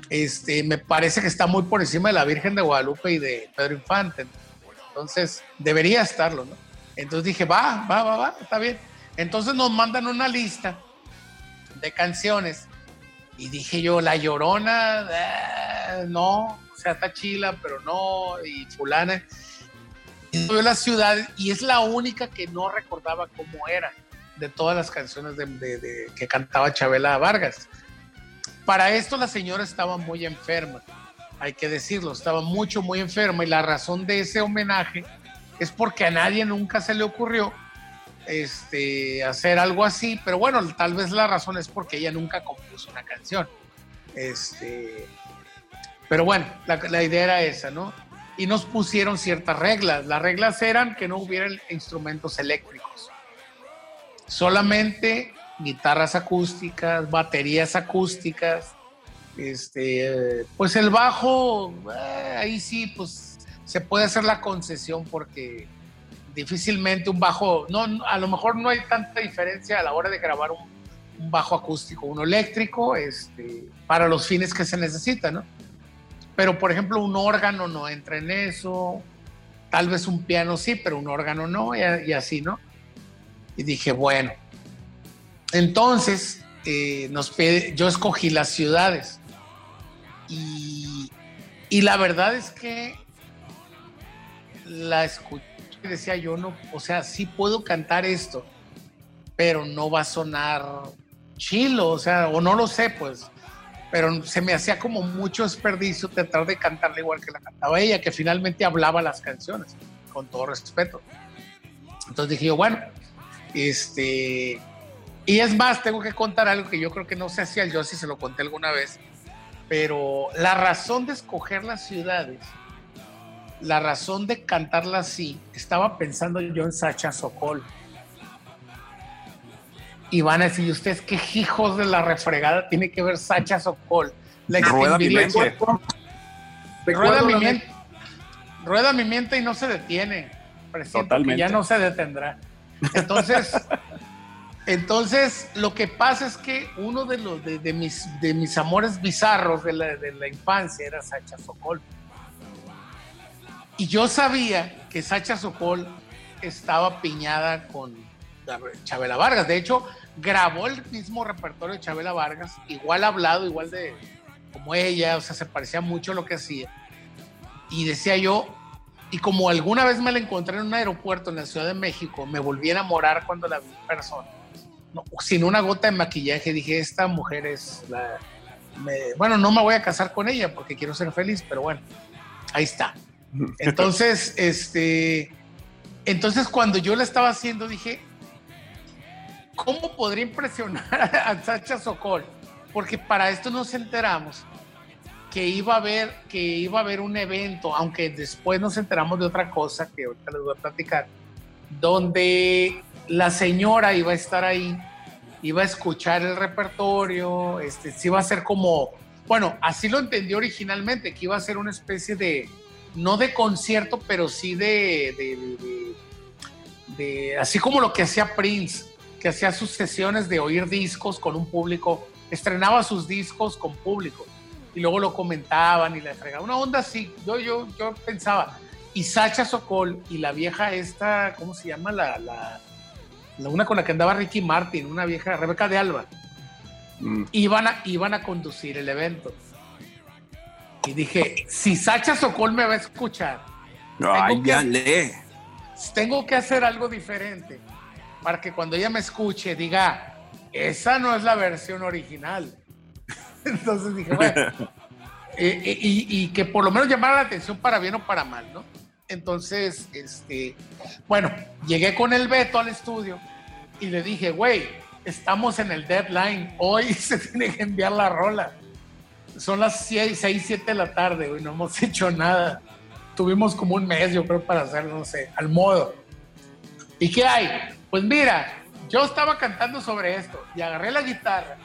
este, me parece que está muy por encima de la Virgen de Guadalupe y de Pedro Infante. Entonces, debería estarlo, ¿no? Entonces dije, va, va, va, va, está bien. Entonces nos mandan una lista de canciones y dije yo, La Llorona, eh, no, o sea, está chila, pero no, y fulana. Y veo la ciudad y es la única que no recordaba cómo era de todas las canciones que cantaba Chabela Vargas. Para esto la señora estaba muy enferma, hay que decirlo, estaba mucho, muy enferma y la razón de ese homenaje es porque a nadie nunca se le ocurrió este, hacer algo así, pero bueno, tal vez la razón es porque ella nunca compuso una canción. Este, pero bueno, la, idea era esa, ¿no? Y nos pusieron ciertas reglas. Las reglas eran que no hubiera instrumentos eléctricos, solamente guitarras acústicas, baterías acústicas, este, pues el bajo, eh, ahí sí, pues se puede hacer la concesión porque difícilmente un bajo, no, a lo mejor no hay tanta diferencia a la hora de grabar un, bajo acústico, uno eléctrico, este, para los fines que se necesitan, ¿no? Pero, por ejemplo, un órgano no entra en eso, tal vez un piano sí, pero un órgano no, y, así, ¿no? Y dije, bueno, entonces eh, nos yo escogí las ciudades y, y la verdad es que la escuché decía yo no, o sea, sí puedo cantar esto, pero no va a sonar chilo, o sea, o no lo sé, pues. Pero se me hacía como mucho desperdicio tratar de cantarla igual que la cantaba ella, que finalmente hablaba las canciones, con todo respeto. Entonces dije yo, bueno, este. Y es más, tengo que contar algo que yo creo que no sé si al yo si se lo conté alguna vez, pero la razón de escoger las ciudades, la razón de cantarla así, estaba pensando yo en Sacha Sokol y van a decir, ¿y ustedes qué hijos de la refregada tiene que ver Sacha Sokol? La Rueda mi mente. Rueda mi mente. Rueda mi mente y no se detiene. Presiento Totalmente. que ya no se detendrá. Entonces, entonces lo que pasa es que uno de los de, de mis de mis amores bizarros de la, de la infancia era Sacha Sokol. Y yo sabía que Sacha Sokol estaba piñada con Chabela Vargas. De hecho, grabó el mismo repertorio de Chabela Vargas, igual hablado, igual de como ella, o sea, se parecía mucho a lo que hacía. Y decía yo, y como alguna vez me la encontré en un aeropuerto en la Ciudad de México, me volví a enamorar cuando la vi en persona. No, sin una gota de maquillaje, dije, esta mujer es la... me- bueno, no me voy a casar con ella porque quiero ser feliz, pero bueno, ahí está. Entonces, (laughs) este, entonces cuando yo la estaba haciendo, dije, ¿cómo podría impresionar (laughs) a Sacha Sokol? Porque para esto nos enteramos que iba a haber, que iba a haber un evento, aunque después nos enteramos de otra cosa que ahorita les voy a platicar, donde la señora iba a estar ahí, iba a escuchar el repertorio, este, sí iba a ser como, bueno, así lo entendió originalmente, que iba a ser una especie de, no de concierto, pero sí de, de- de- de- así como lo que hacía Prince, que hacía sus sesiones de oír discos con un público, estrenaba sus discos con público y luego lo comentaban y la fregaban. Una onda así, yo, yo, yo pensaba. Y Sacha Sokol y la vieja esta, ¿cómo se llama? La, la, la una con la que andaba Ricky Martin, una vieja, Rebeca de Alba, Mm. iban a, iban a conducir el evento. Y dije, si Sacha Sokol me va a escuchar, Ay, Tengo que- tengo que hacer algo diferente para que cuando ella me escuche diga, esa no es la versión original. (laughs) Entonces dije, bueno, (laughs) eh, eh, y, y que por lo menos llamara la atención para bien o para mal, ¿no? Entonces, este, bueno, llegué con el Beto al estudio y le dije, güey, estamos en el deadline, hoy (laughs) se tiene que enviar la rola. Son las 6, 7 de la tarde, güey, no hemos (laughs) hecho nada. Tuvimos como un mes, yo creo, para hacerlo, no sé, al modo. ¿Y qué hay? Pues mira, yo estaba cantando sobre esto y agarré la guitarra,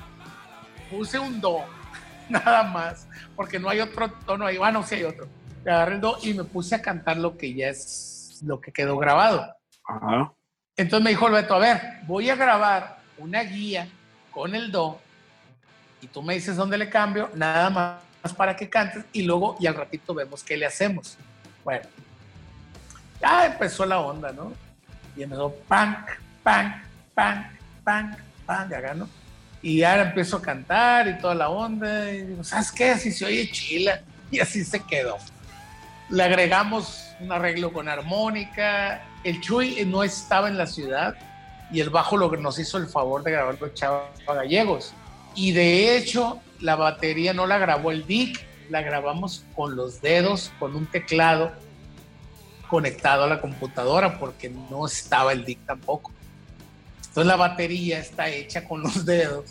puse un do, (laughs) nada más, porque no hay otro tono ahí. Bueno, sí hay otro. Y agarré el do y me puse a cantar lo que ya es lo que quedó grabado. Ajá. Entonces me dijo el Beto, a ver, voy a grabar una guía con el do y tú me dices dónde le cambio, nada más para que cantes y luego y al ratito vemos qué le hacemos. Bueno, ya empezó la onda, ¿no? Y empezó pan, pan, pan, pan, pan, ya ganó. Y ahora empiezo a cantar y toda la onda. Y digo, ¿sabes qué? Así se oye chila. Y así se quedó. Le agregamos un arreglo con armónica. El Chuy no estaba en la ciudad y el bajo lo que nos hizo el favor de grabar con Chava Gallegos. Y de hecho, la batería no la grabó el Dick, la grabamos con los dedos, con un teclado conectado a la computadora, porque no estaba el Dick tampoco. Entonces la batería está hecha con los dedos.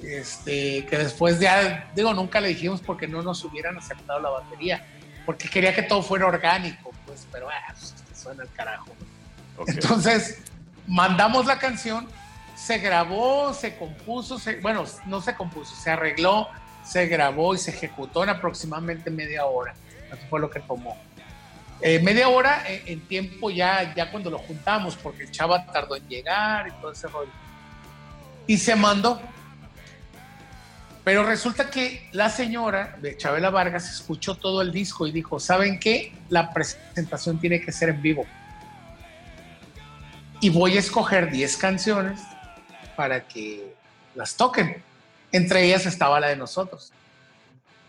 Este, que después ya, digo, nunca le dijimos porque no nos hubieran aceptado la batería, porque quería que todo fuera orgánico, pues, pero ah, pues, suena el carajo. Ok. Entonces, mandamos la canción, se grabó, se compuso, se- bueno, no se compuso, se arregló, se grabó y se ejecutó en aproximadamente media hora. Eso fue lo que tomó. Eh, media hora en, en tiempo ya, ya cuando lo juntamos, porque el chava tardó en llegar y todo ese rollo. Y se mandó. Pero resulta que la señora de Chabela Vargas escuchó todo el disco y dijo, ¿saben qué? La presentación tiene que ser en vivo. Y voy a escoger 10 canciones para que las toquen. Entre ellas estaba la de nosotros.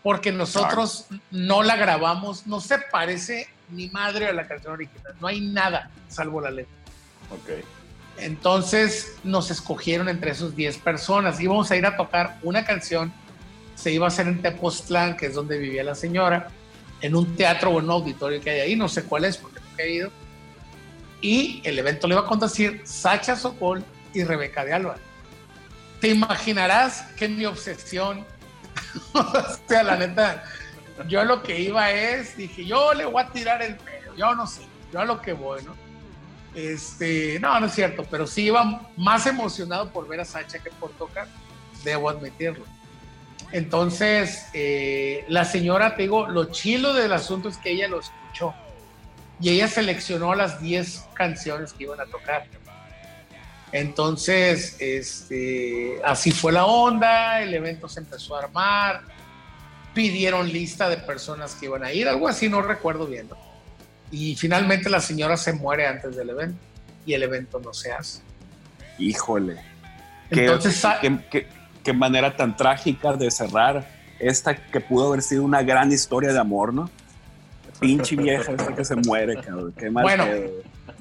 Porque nosotros no la grabamos, no se parece ni madre a la canción original. No hay nada salvo la letra. Ok. Entonces nos escogieron entre esos 10 personas. Íbamos a ir a tocar una canción. Se iba a hacer en Tepoztlán, que es donde vivía la señora, en un teatro o en un auditorio que hay ahí. No sé cuál es porque nunca he ido. Y el evento le iba a conducir Sacha Sokol y Rebeca de Alba. Te imaginarás que mi obsesión, (laughs) o sea, la neta, yo lo que iba es, dije, yo le voy a tirar el pedo, yo no sé, yo a lo que voy, ¿no? Este, no, no es cierto, pero sí iba más emocionado por ver a Sacha que por tocar, debo admitirlo. Entonces, eh, la señora, te digo, lo chilo del asunto es que ella lo escuchó y ella seleccionó las 10 canciones que iban a tocar. Entonces, este, así fue la onda, el evento se empezó a armar, pidieron lista de personas que iban a ir, algo así, no recuerdo bien. ¿no? Y finalmente la señora se muere antes del evento y el evento no se hace. Híjole. Qué, Entonces, sa- qué, qué- qué manera tan trágica de cerrar esta que pudo haber sido una gran historia de amor, ¿no? Pinche vieja esta que se muere, cabrón. Qué mal Bueno. pedo.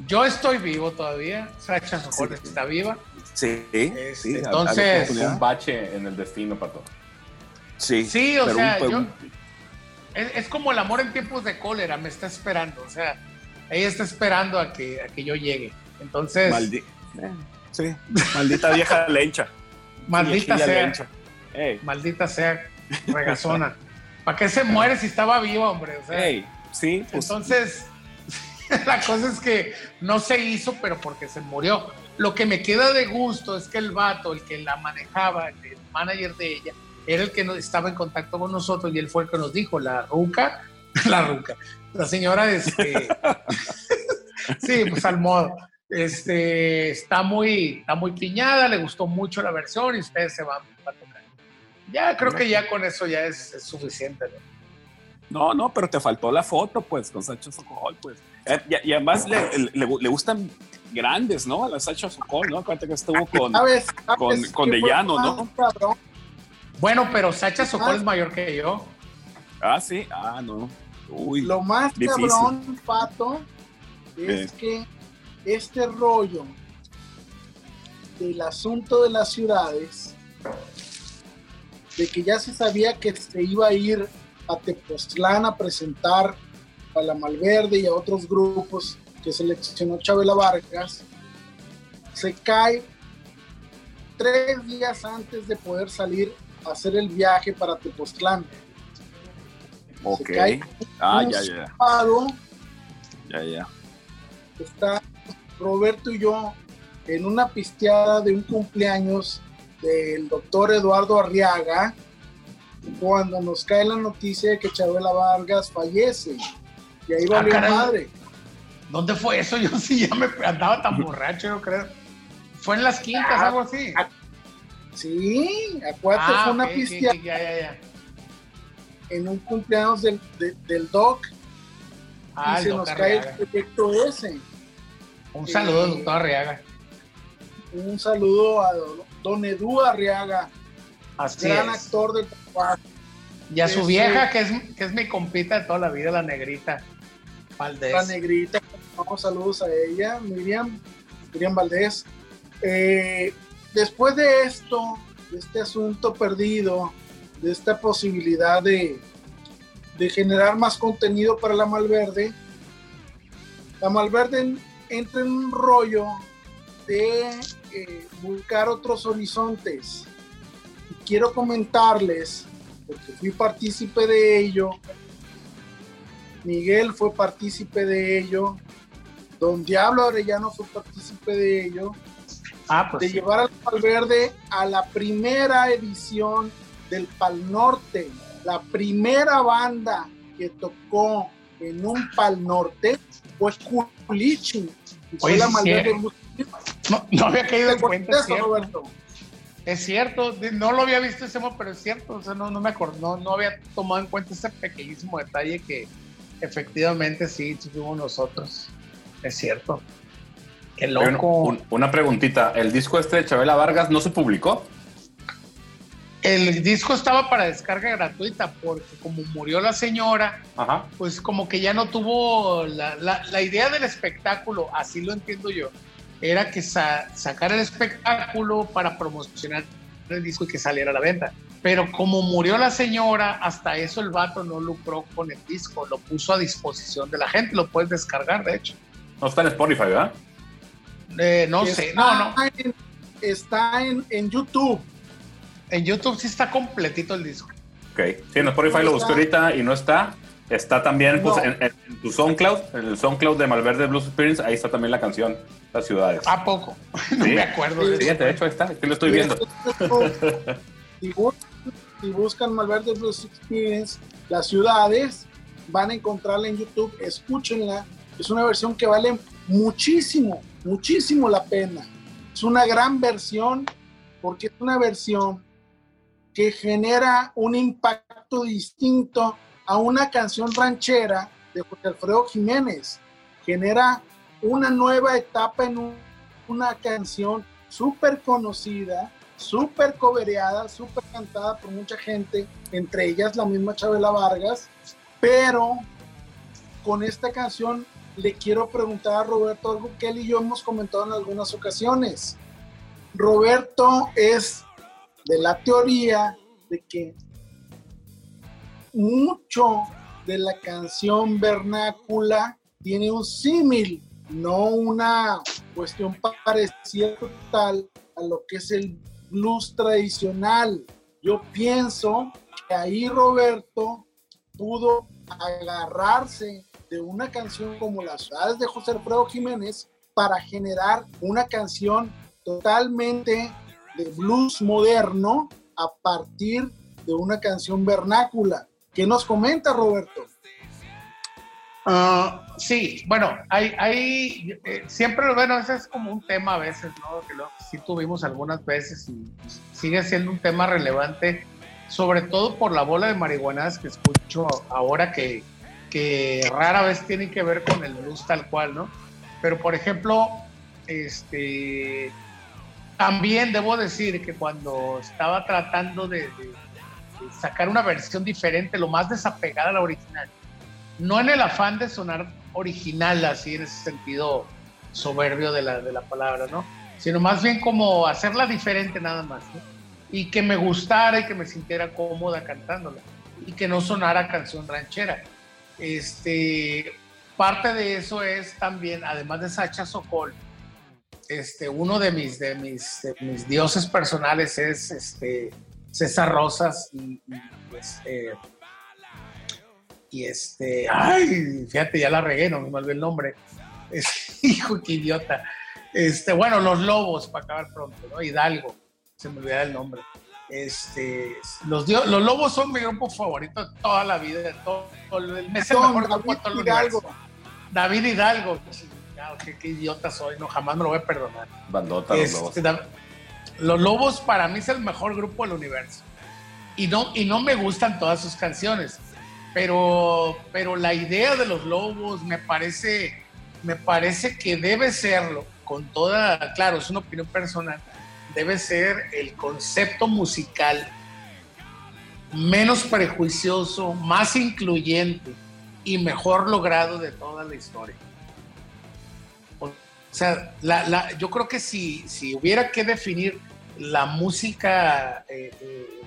Yo estoy vivo todavía, Sacha Sokol está viva. Sí, Este, sí. entonces- Un bache en el destino, Pato. Sí, Sí, o sea, un- yo- un- Es, es como el amor en tiempos de cólera, me está esperando, o sea, ella está esperando a que, a que yo llegue. Entonces, maldi- eh, sí, maldita vieja lencha. maldita sea, lencha. Maldita sea, regazona. (laughs) ¿Para qué se muere si estaba viva, hombre? O sea, ey, sí, pues Entonces, (laughs) la cosa es que no se hizo, pero porque se murió. Lo que me queda de gusto es que el vato, el que la manejaba, el manager de ella, era el que estaba en contacto con nosotros y él fue el que nos dijo, la ruca, (laughs) la ruca, la señora, este, (laughs) sí, pues al modo, este, está muy, está muy piñada, le gustó mucho la versión y ustedes se van a tocar. Ya creo que ya con eso ya es, suficiente, ¿no? No, no, pero te faltó la foto, pues, con Sacha Sokol, pues. Eh, y, y además le, le- le gustan grandes, ¿no? A la Sacha Sokol, ¿no? Acuérdate que estuvo con... ¿Sabes? ¿Sabes con- con De Llano, ¿no? cabrón? Bueno, pero Sacha Sokol es mayor que yo. Ah, sí, ah, no. Uy, Lo más Difícil. cabrón, Pato, es que este rollo del asunto de las ciudades, de que ya se sabía que se iba a ir a Tepoztlán a presentar a la Malverde y a otros grupos que seleccionó Chabela Vargas, se cae tres días antes de poder salir a hacer el viaje para Tepoztlán. ok. se cae Ah, ya, ya, sábado, ya, ya. está Roberto y yo en una pisteada de un cumpleaños del doctor Eduardo Arriaga cuando nos cae la noticia de que Chabela Vargas fallece. Y ahí Ah, valió caray. madre. ¿Dónde fue eso? (laughs) Yo sí ya me andaba tan borracho, yo creo. Fue en las quintas, Ah, algo así. Sí, acuérdate, Ah, fue una ok, ok, pisteada ok, ya, ya, ya. en un cumpleaños del, de- del doc Ah, y se nos cae el proyecto ese. Un saludo, Eh, doctor Arriaga. Un saludo a don Edu Arriaga, Así gran es. actor del trabajo. Y a su Ese- vieja, que es, que es mi compita de toda la vida, la negrita. La Valdés. negrita. Vamos, saludos a ella, Miriam, Miriam Valdés. Eh, después de esto, de este asunto perdido, de esta posibilidad de, generar más contenido para la Malverde, la Malverde en- entra en un rollo de eh, buscar otros horizontes. Quiero comentarles, porque fui partícipe de ello, Miguel fue partícipe de ello, Don Diablo Arellano fue partícipe de ello, Ah, pues de sí. llevar al Valverde a la primera edición del Pal Norte, la primera banda que tocó en un Pal Norte fue Culichi. Y fue Oye, la sí, Malverde sí. Blues. No, no había caído en ¿Te cuenta, eso. Roberto? Es cierto, no lo había visto ese pero es cierto, o sea, no, no me acuerdo, no, no había tomado en cuenta ese pequeñísimo detalle que efectivamente sí, fuimos nosotros. Es cierto. Qué loco. un- una preguntita. ¿El disco este de Chabela Vargas no se publicó? El disco estaba para descarga gratuita porque como murió la señora, Ajá. pues como que ya no tuvo la, la- la idea del espectáculo, así lo entiendo yo, era que sa- sacar el espectáculo para promocionar el disco y que saliera a la venta. Pero como murió la señora, hasta eso el vato no lucró con el disco, lo puso a disposición de la gente, lo puedes descargar, de hecho. No está en Spotify, ¿verdad? Eh, no sé, no, no. Está en- está en, en YouTube. En YouTube sí está completito el disco. Ok. Sí, en Spotify lo busqué ahorita y no está. Está también pues, No. en, tu SoundCloud, en el SoundCloud de Malverde Blues Experience, ahí está también la canción, Las Ciudades. ¿A poco? (laughs) No Sí. me acuerdo de Sí, eso. de hecho ahí está, aquí lo estoy viendo. (laughs) Si buscan, Malverde Blues Experience, las ciudades, van a encontrarla en YouTube, escúchenla. Es una versión que vale muchísimo, muchísimo la pena. Es una gran versión porque es una versión que genera un impacto distinto a una canción ranchera de José Alfredo Jiménez. Genera una nueva etapa en un- una canción súper conocida, súper cobereada, súper cantada por mucha gente, entre ellas la misma Chabela Vargas, pero con esta canción le quiero preguntar a Roberto algo que él y yo hemos comentado en algunas ocasiones. Roberto es de la teoría de que mucho de la canción vernácula tiene un símil, no una cuestión parecida total a lo que es el blues tradicional. Yo pienso que ahí Roberto pudo agarrarse de una canción como Las ciudades de José Alfredo Jiménez para generar una canción totalmente de blues moderno a partir de una canción vernácula. ¿Qué nos comenta Roberto? Ah, sí, bueno, hay, hay eh, siempre, bueno, ese es como un tema a veces, ¿no? Que lo, sí tuvimos algunas veces y sigue siendo un tema relevante, sobre todo por la bola de marihuanas que escucho ahora que, que rara vez tienen que ver con el blues tal cual, ¿no? Pero, por ejemplo, este, también debo decir que cuando estaba tratando de, de- de sacar una versión diferente, lo más desapegada a la original, no en el afán de sonar original, así en ese sentido soberbio de la, de la palabra, ¿no? Sino más bien como hacerla diferente nada más, ¿no? Y que me gustara y que me sintiera cómoda cantándola y que no sonara canción ranchera. Este, parte de eso es también, además de Sacha Sokol, este, uno de mis, de mis, mis dioses personales es este, César Rosas y, pues, eh, y este, ay, fíjate, ya la regué, no me olvidé el nombre. Es, (laughs) hijo, qué idiota. Este, bueno, los lobos, para acabar pronto, ¿no? Hidalgo, se me olvidaba el nombre. Este, los, dio- los lobos son mi grupo favorito de toda la vida, de todo, todo el, es el mejor grupo de David todo el Hidalgo. universo. David Hidalgo, qué, qué idiota soy, no, jamás me lo voy a perdonar. Bandota, los Este, lobos. los Lobos para mí es el mejor grupo del universo. Y no, y no me gustan todas sus canciones, pero, pero la idea de los Lobos me parece, me parece que debe serlo, con toda, claro, es una opinión personal, debe ser el concepto musical menos prejuicioso, más incluyente y mejor logrado de toda la historia. O sea, la- la- yo creo que si, si hubiera que definir la música eh, eh,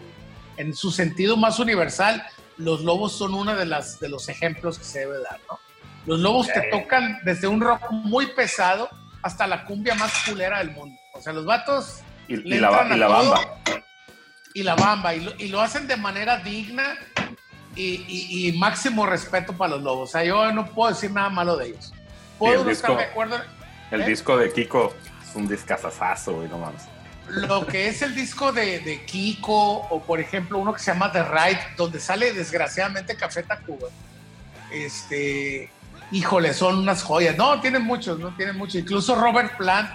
en su sentido más universal, los lobos son uno de, las, de los ejemplos que se debe dar, ¿no? Los lobos te tocan desde un rock muy pesado hasta la cumbia más culera del mundo. O sea, los vatos Y, le y la, y bamba. y la bamba, y lo, y lo hacen de manera digna y, máximo respeto para los lobos. O sea, yo no puedo decir nada malo de ellos. Puedo el no estar disco- de acuerdo. El ¿Eh? disco disco de Kiko es un discazazazo, güey, no mames. Lo que es el disco de, de Kiko, o por ejemplo uno que se llama The Ride, donde sale desgraciadamente Café Tacuba. este, híjole, son unas joyas. No, tienen muchos, no tienen muchos. Incluso Robert Plant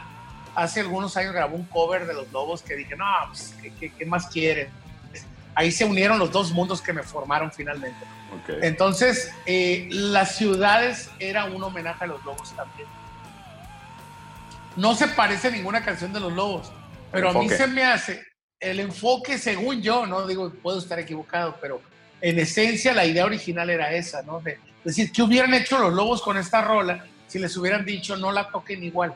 hace algunos años grabó un cover de Los Lobos que dije, no, pues, ¿qué, qué, qué más quieren? Ahí se unieron los dos mundos que me formaron finalmente. Entonces, eh, las ciudades era un homenaje a los lobos también. No se parece a ninguna canción de los lobos, pero a mí se me hace el enfoque, según yo, no digo, puedo estar equivocado, pero en esencia la idea original era esa, ¿no? De decir, ¿qué hubieran hecho los lobos con esta rola si les hubieran dicho no la toquen igual?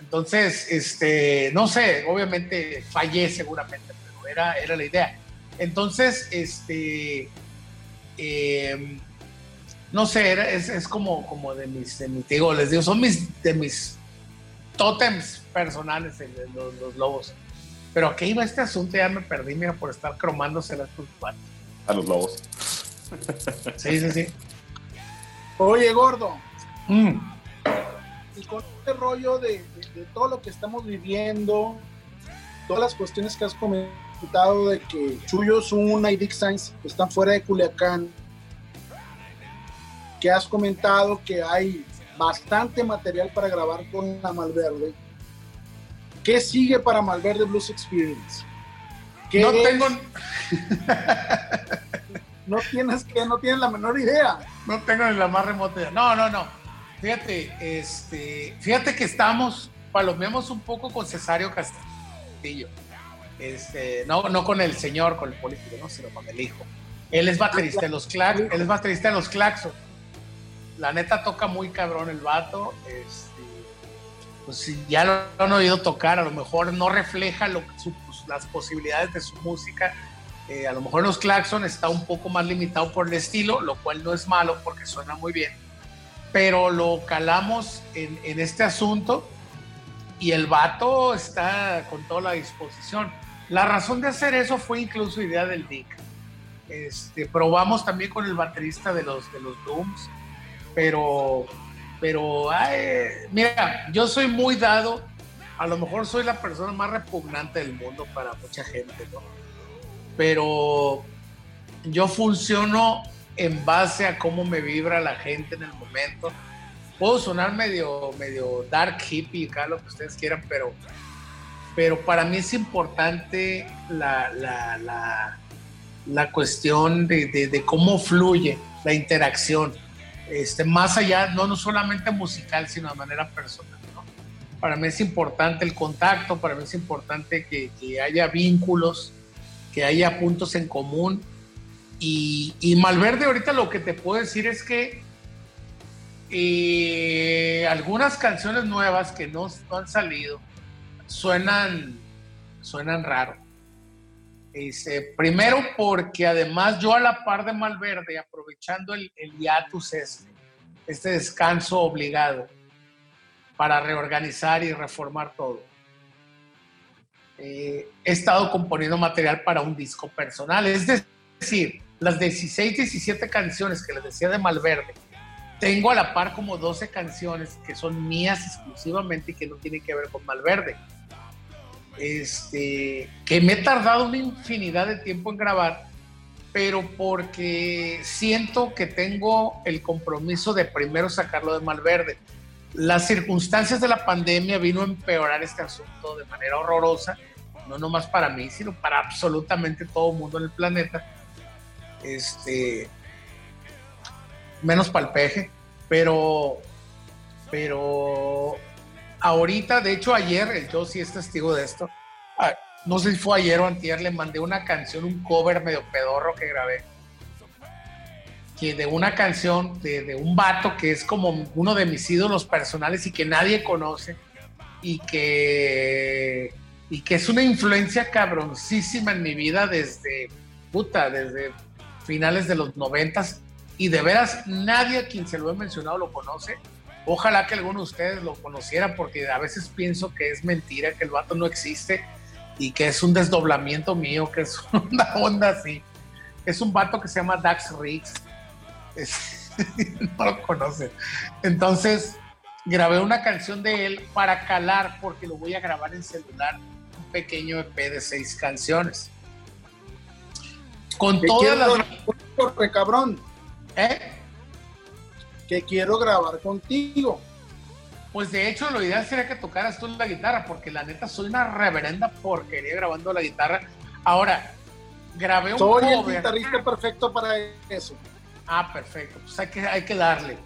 Entonces, este, no sé, obviamente fallé seguramente, pero era, era la idea. Entonces, este, eh, no sé, era- es, es como, como de mis, de mis, digo, les digo, son mis, de mis tótems personales el- el- los, los lobos. Pero ¿a qué iba este asunto? Ya me perdí, mira, por estar cromándoselas por A los lobos. Sí, sí, sí. Oye, gordo, Mm. y con este rollo de, de- de todo lo que estamos viviendo, todas las cuestiones que has comentado de que Chuyo Zuna y Dick Sainz están fuera de Culiacán, que has comentado que hay bastante material para grabar con la Malverde. ¿Qué sigue para Malverde Blues Experience? ¿Qué No es? tengo, (laughs) no tienes que, no tienes la menor idea. no tengo ni la más remota idea. No, no, no. Fíjate, este, fíjate que estamos, palomeamos un poco con Cesario Castillo. Este, no, no con el señor, con el político, ¿no? sino con el hijo. Él es baterista de los Clax, él es baterista de los Claxon. La neta toca muy cabrón el vato. Este, pues ya lo han oído tocar, a lo mejor no refleja lo, su- pues, las posibilidades de su música. Eh, a lo mejor los Claxon está un poco más limitado por el estilo, lo cual no es malo porque suena muy bien. Pero lo calamos en, en este asunto y el vato está con toda la disposición. La razón de hacer eso fue incluso idea del Dick. Este, probamos también con el baterista de los, de los Dooms, pero, pero mira, yo soy muy dado, a lo mejor soy la persona más repugnante del mundo para mucha gente, ¿no? Pero yo funciono en base a cómo me vibra la gente en el momento. Puedo sonar medio, medio dark hippie, acá lo que ustedes quieran, pero, pero para mí es importante la, la, la, la cuestión de- de cómo fluye la interacción, este, más allá, no, no solamente musical, sino de manera personal. ¿no? Para mí es importante el contacto, para mí es importante que, que haya vínculos, que haya puntos en común. Y, y Malverde ahorita lo que te puedo decir es que eh, algunas canciones nuevas que no, no han salido suenan, suenan raro. Este, primero porque además yo a la par de Malverde, aprovechando el, el hiatus este, este descanso obligado para reorganizar y reformar todo, eh, he estado componiendo material para un disco personal. Es decir, las 16, 17 canciones que les decía de Malverde, tengo a la par como 12 canciones que son mías exclusivamente y que no tienen que ver con Malverde. Este, que me he tardado una infinidad de tiempo en grabar, pero porque siento que tengo el compromiso de primero sacarlo de Malverde. Las circunstancias de la pandemia vino a empeorar este asunto de manera horrorosa, no nomás para mí, sino para absolutamente todo el mundo en el planeta. Este, menos para el peje, pero, pero ahorita, de hecho ayer, el yo sí es testigo de esto, ah, no sé si fue ayer o antier, le mandé una canción, un cover medio pedorro que grabé, que de una canción de, un vato que es como uno de mis ídolos personales y que nadie conoce y que, y que es una influencia cabroncísima en mi vida desde, puta, desde finales de los noventas y de veras nadie a quien se lo he mencionado lo conoce. Ojalá que alguno de ustedes lo conociera porque a veces pienso que es mentira, que el vato no existe y que es un desdoblamiento mío, que es (laughs) una onda así. Es un vato que se llama Dax Riggs. Es- (laughs) no lo conocen. Entonces grabé una canción de él para calar porque lo voy a grabar en celular, un pequeño EP de seis canciones. Con todas las... corre, cabrón. ¿Eh? Que quiero grabar contigo. Pues de hecho, lo ideal sería que tocaras tú la guitarra, porque la neta soy una reverenda porquería grabando la guitarra. Ahora, grabé un Soy el cover. guitarrista perfecto para eso. Ah, perfecto. Pues hay que, hay que darle.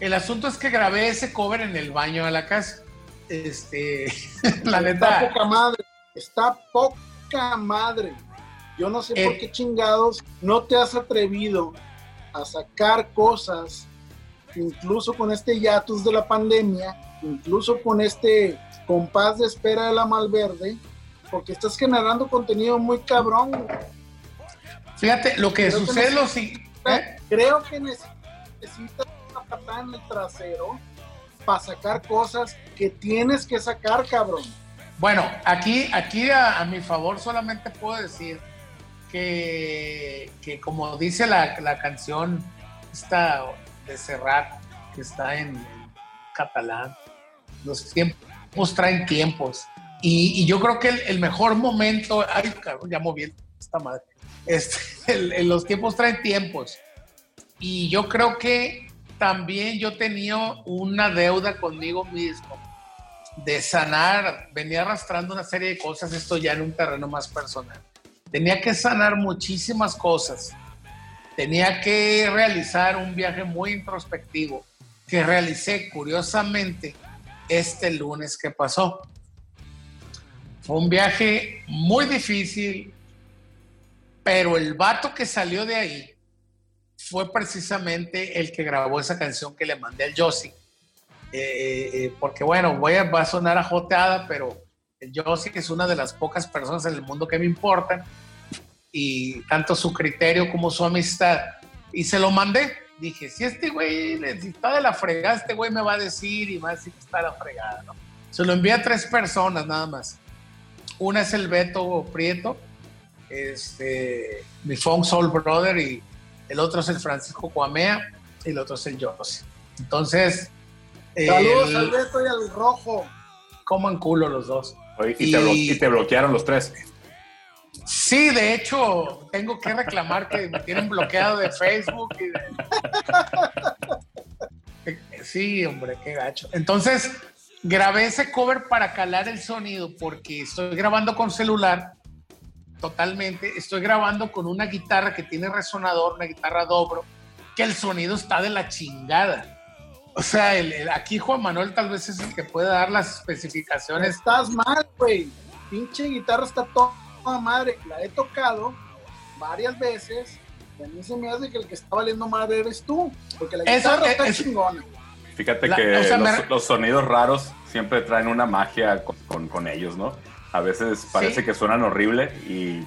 El asunto es que grabé ese cover en el baño de la casa. Este, (laughs) la Está neta. poca madre. Está poca madre. Yo no sé Eh. por qué chingados no te has atrevido a sacar cosas, incluso con este hiatus de la pandemia, incluso con este compás de espera de la Malverde, porque estás generando contenido muy cabrón. Fíjate, lo que Creo que sucede no- lo ¿eh? Creo que necesitas una patada en el trasero para sacar cosas que tienes que sacar, cabrón. Bueno, aquí, aquí a, a mi favor solamente puedo decir que, que como dice la, la canción esta de Serrat, que está en, catalán, los tiempos traen tiempos. Y, yo creo que el, mejor momento, ay, cabrón, ya moví esta madre, este, (laughs) el- los tiempos traen tiempos. Y yo creo que también yo tenía una deuda conmigo mismo de sanar, venía arrastrando una serie de cosas, esto ya en un terreno más personal. Tenía que sanar muchísimas cosas. Tenía que realizar un viaje muy introspectivo que realicé curiosamente este lunes que pasó. Fue un viaje muy difícil, pero el vato que salió de ahí fue precisamente el que grabó esa canción que le mandé al Josie. Eh, eh, porque bueno, voy a, va a sonar ajoteada, pero el Josie es una de las pocas personas en el mundo que me importan y tanto su criterio como su amistad. Y se lo mandé. Dije, si este güey si está de la fregada, este güey me va a decir y va a decir que está de la fregada, ¿no? Se lo envié a tres personas nada más. Una es el Beto Prieto, este, mi Funk Soul Brother, y el otro es el Francisco Cuamea, y el otro es el Josie. Entonces, Saludos el- al Beto y al Rojo. coman culo los dos. Oye, y, te Y- y te bloquearon los tres. Sí, de hecho, tengo que reclamar que me tienen bloqueado de Facebook y de... Sí, hombre, qué gacho. Entonces, grabé ese cover para calar el sonido porque estoy grabando con celular totalmente. Estoy grabando con una guitarra que tiene resonador, una guitarra dobro, que el sonido está de la chingada. O sea, aquí Juan Manuel tal vez es el que puede dar las especificaciones Estás mal, güey. Pinche guitarra está toda madre. La he tocado varias veces. Y a mí se me hace que el que está valiendo madre eres tú. Porque la Eso, guitarra eh, está eso. chingona. Fíjate La- que o sea, los, me- los sonidos raros siempre traen una magia con, con- con ellos, ¿no? A veces parece Sí. que suenan horrible y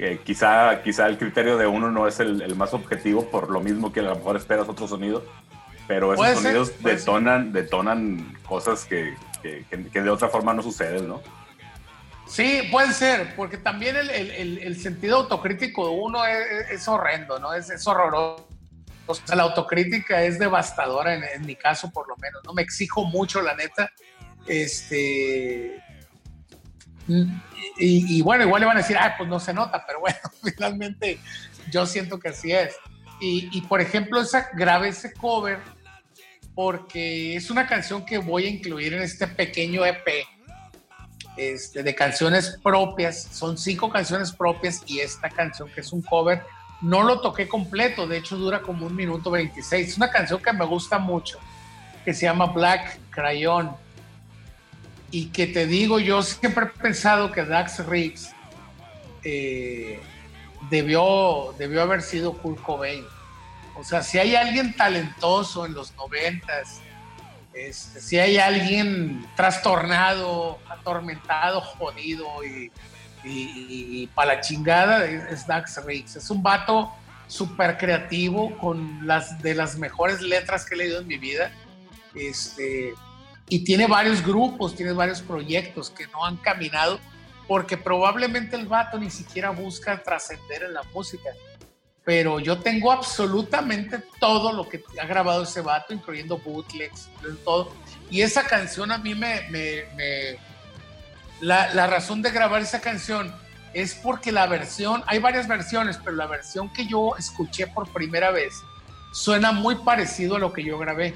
eh, quizá, quizá el criterio de uno no es el, el más objetivo, por lo mismo que a lo mejor esperas otro sonido, pero esos sonidos ser. detonan, detonan cosas que, que- que- que de otra forma no suceden, ¿no? Sí, puede ser, porque también el, sentido autocrítico de uno es, es horrendo, ¿no? Es, horroroso. O sea, la autocrítica es devastadora en, en mi caso, por lo menos, ¿no? Me exijo mucho, la neta. Este. Y, bueno, igual le van a decir, ah, pues no se nota, pero bueno, (laughs) finalmente yo siento que así es. Y, y, por ejemplo, esa, grabé ese cover porque es una canción que voy a incluir en este pequeño EP este, de canciones propias. Son cinco canciones propias y esta canción que es un cover, no lo toqué completo, de hecho dura como un minuto 26. Es una canción que me gusta mucho, que se llama Black Crayon. Y que te digo, yo siempre he pensado que Dax Riggs eh, debió, debió haber sido Kurt Cobain. O sea, si hay alguien talentoso en los noventas, este, si hay alguien trastornado, atormentado, jodido y, para la chingada, es, es Dax Riggs. Es un vato súper creativo, con las de las mejores letras que he leído en mi vida. Este, y tiene varios grupos, tiene varios proyectos que no han caminado porque probablemente el vato ni siquiera busca trascender en la música. Pero yo tengo absolutamente todo lo que ha grabado ese vato, incluyendo bootlegs, todo. Y esa canción a mí me... me, me la, la razón de grabar esa canción es porque la versión, hay varias versiones, pero la versión que yo escuché por primera vez suena muy parecido a lo que yo grabé.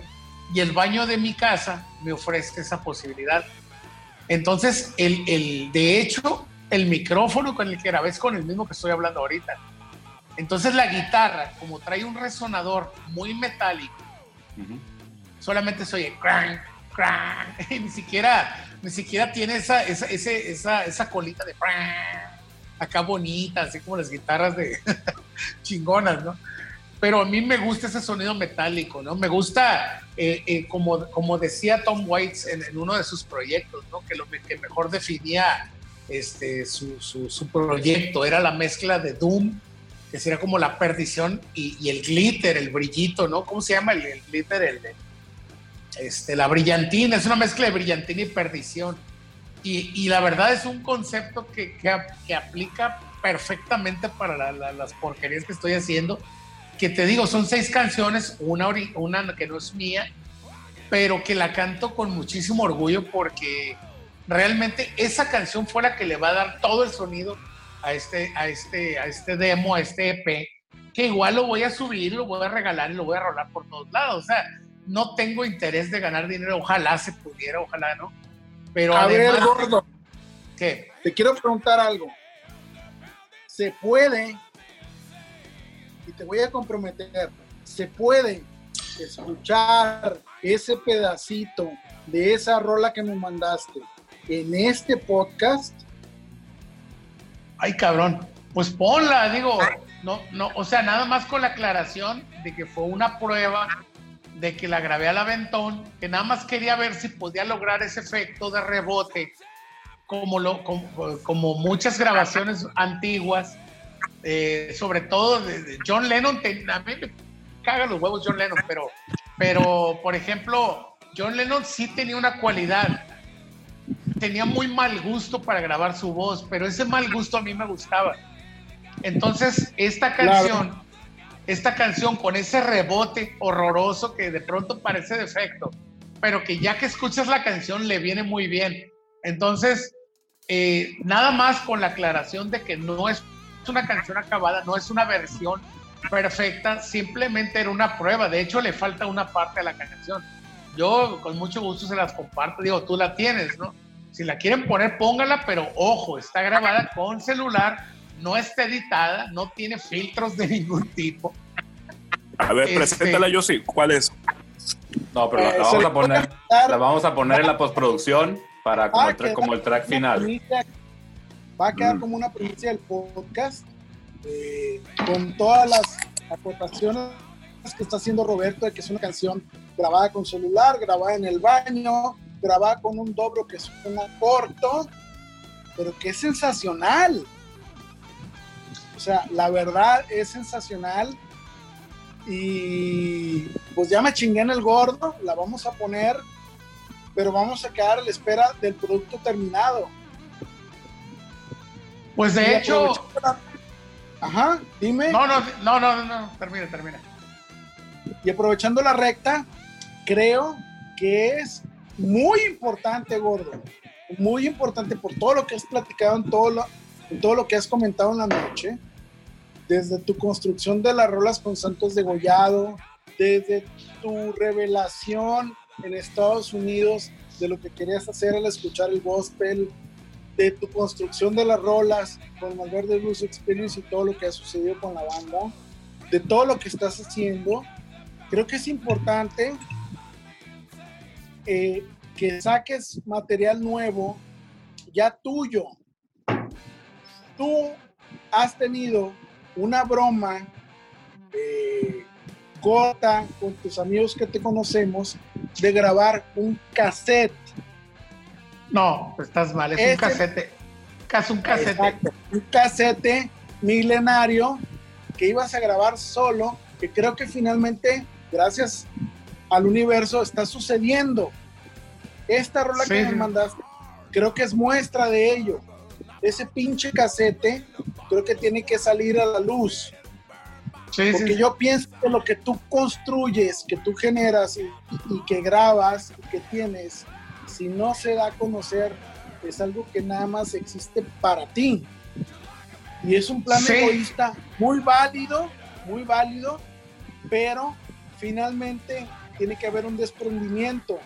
Y el baño de mi casa me ofrece esa posibilidad. Entonces, el, el, de hecho, el micrófono con el que grabé es con el mismo que estoy hablando ahorita. Entonces la guitarra, como trae un resonador muy metálico, solamente se oye crank, crank, (laughs) y ni siquiera, ni siquiera tiene esa, esa, esa, esa colita de crank, acá bonita, así como las guitarras de (laughs) chingonas, ¿no? Pero a mí me gusta ese sonido metálico, ¿no? Me gusta, eh, eh, como, como decía Tom Waits en, uno de sus proyectos, ¿no? Que lo que mejor definía este, su, su, su proyecto era la mezcla de Doom que sería como la perdición y, el glitter, el brillito, ¿no? ¿Cómo se llama el, glitter? El, este, la brillantina, es una mezcla de brillantina y perdición. Y, la verdad es un concepto que, que, aplica perfectamente para las porquerías que estoy haciendo. Que te digo, son seis canciones, una, una que no es mía, pero que la canto con muchísimo orgullo porque realmente esa canción fue la que le va a dar todo el sonido a este, a este, a este demo, a este EP, que igual lo voy a subir, lo voy a regalar y lo voy a rolar por todos lados. O sea, no tengo interés de ganar dinero, ojalá se pudiera, ojalá no. Pero a ver, gordo, ¿qué? Te quiero preguntar algo. Se puede, y te voy a comprometer, se puede escuchar ese pedacito de esa rola que me mandaste en este podcast ay cabrón, pues ponla, digo, no, no, o sea, nada más con la aclaración de que fue una prueba, de que la grabé al aventón, que nada más quería ver si podía lograr ese efecto de rebote, como, lo, como, muchas grabaciones antiguas, eh, sobre todo de, John Lennon, a mí me cagan los huevos John Lennon, pero, pero por ejemplo, John Lennon sí tenía una cualidad tenía muy mal gusto para grabar su voz, pero ese mal gusto a mí me gustaba. Entonces, esta canción, esta canción con ese rebote horroroso que de pronto parece defecto, pero que ya que escuchas la canción le viene muy bien. Entonces, eh, nada más con la aclaración de que no es una canción acabada, no es una versión perfecta, simplemente era una prueba. De hecho, le falta una parte a la canción. Yo con mucho gusto se las comparto, digo, tú la tienes, ¿no? Si la quieren poner, póngala, pero ojo, está grabada con celular, no está editada, no tiene filtros de ningún tipo. A ver, este, preséntala yo sí. ¿Cuál es? No, pero la, eh, vamos a poner, la vamos a poner en la postproducción para como, el, como el track final. va a quedar mm. como una primicia del podcast eh, con todas las aportaciones que está haciendo Roberto de que es una canción grabada con celular, grabada en el baño, grabada con un dobro que suena corto, pero que es sensacional. O sea, la verdad es sensacional. Y pues ya me chingué en el gordo, la vamos a poner, pero vamos a quedar a la espera del producto terminado. Pues de hecho. Ajá, dime. No, no, no, no, no, termina, termina. Y aprovechando la recta, creo que es muy importante, gordo. Muy importante por todo lo que has platicado en todo lo, en todo lo que has comentado en la noche. Desde tu construcción de las rolas con Santos de Gollado, desde tu revelación en Estados Unidos de lo que querías hacer al escuchar el gospel, de tu construcción de las rolas con Malverde Blues Experience y todo lo que ha sucedido con la banda, de todo lo que estás haciendo, creo que es importante eh, que saques material nuevo ya tuyo. Tú has tenido una broma eh, corta con tus amigos que te conocemos de grabar un cassette. No, estás mal, es un cassette. Casi un cassette. un cassette milenario que ibas a grabar solo, que creo que finalmente, gracias al universo, está sucediendo. Esta rola que me mandaste, creo que es muestra de ello. Ese pinche casete, creo que tiene que salir a la luz. Porque yo pienso que lo que tú construyes, que tú generas y, que grabas y que tienes, si no se da a conocer, es algo que nada más existe para ti. Y es un plan egoísta muy válido, muy válido, pero finalmente tiene que haber un desprendimiento.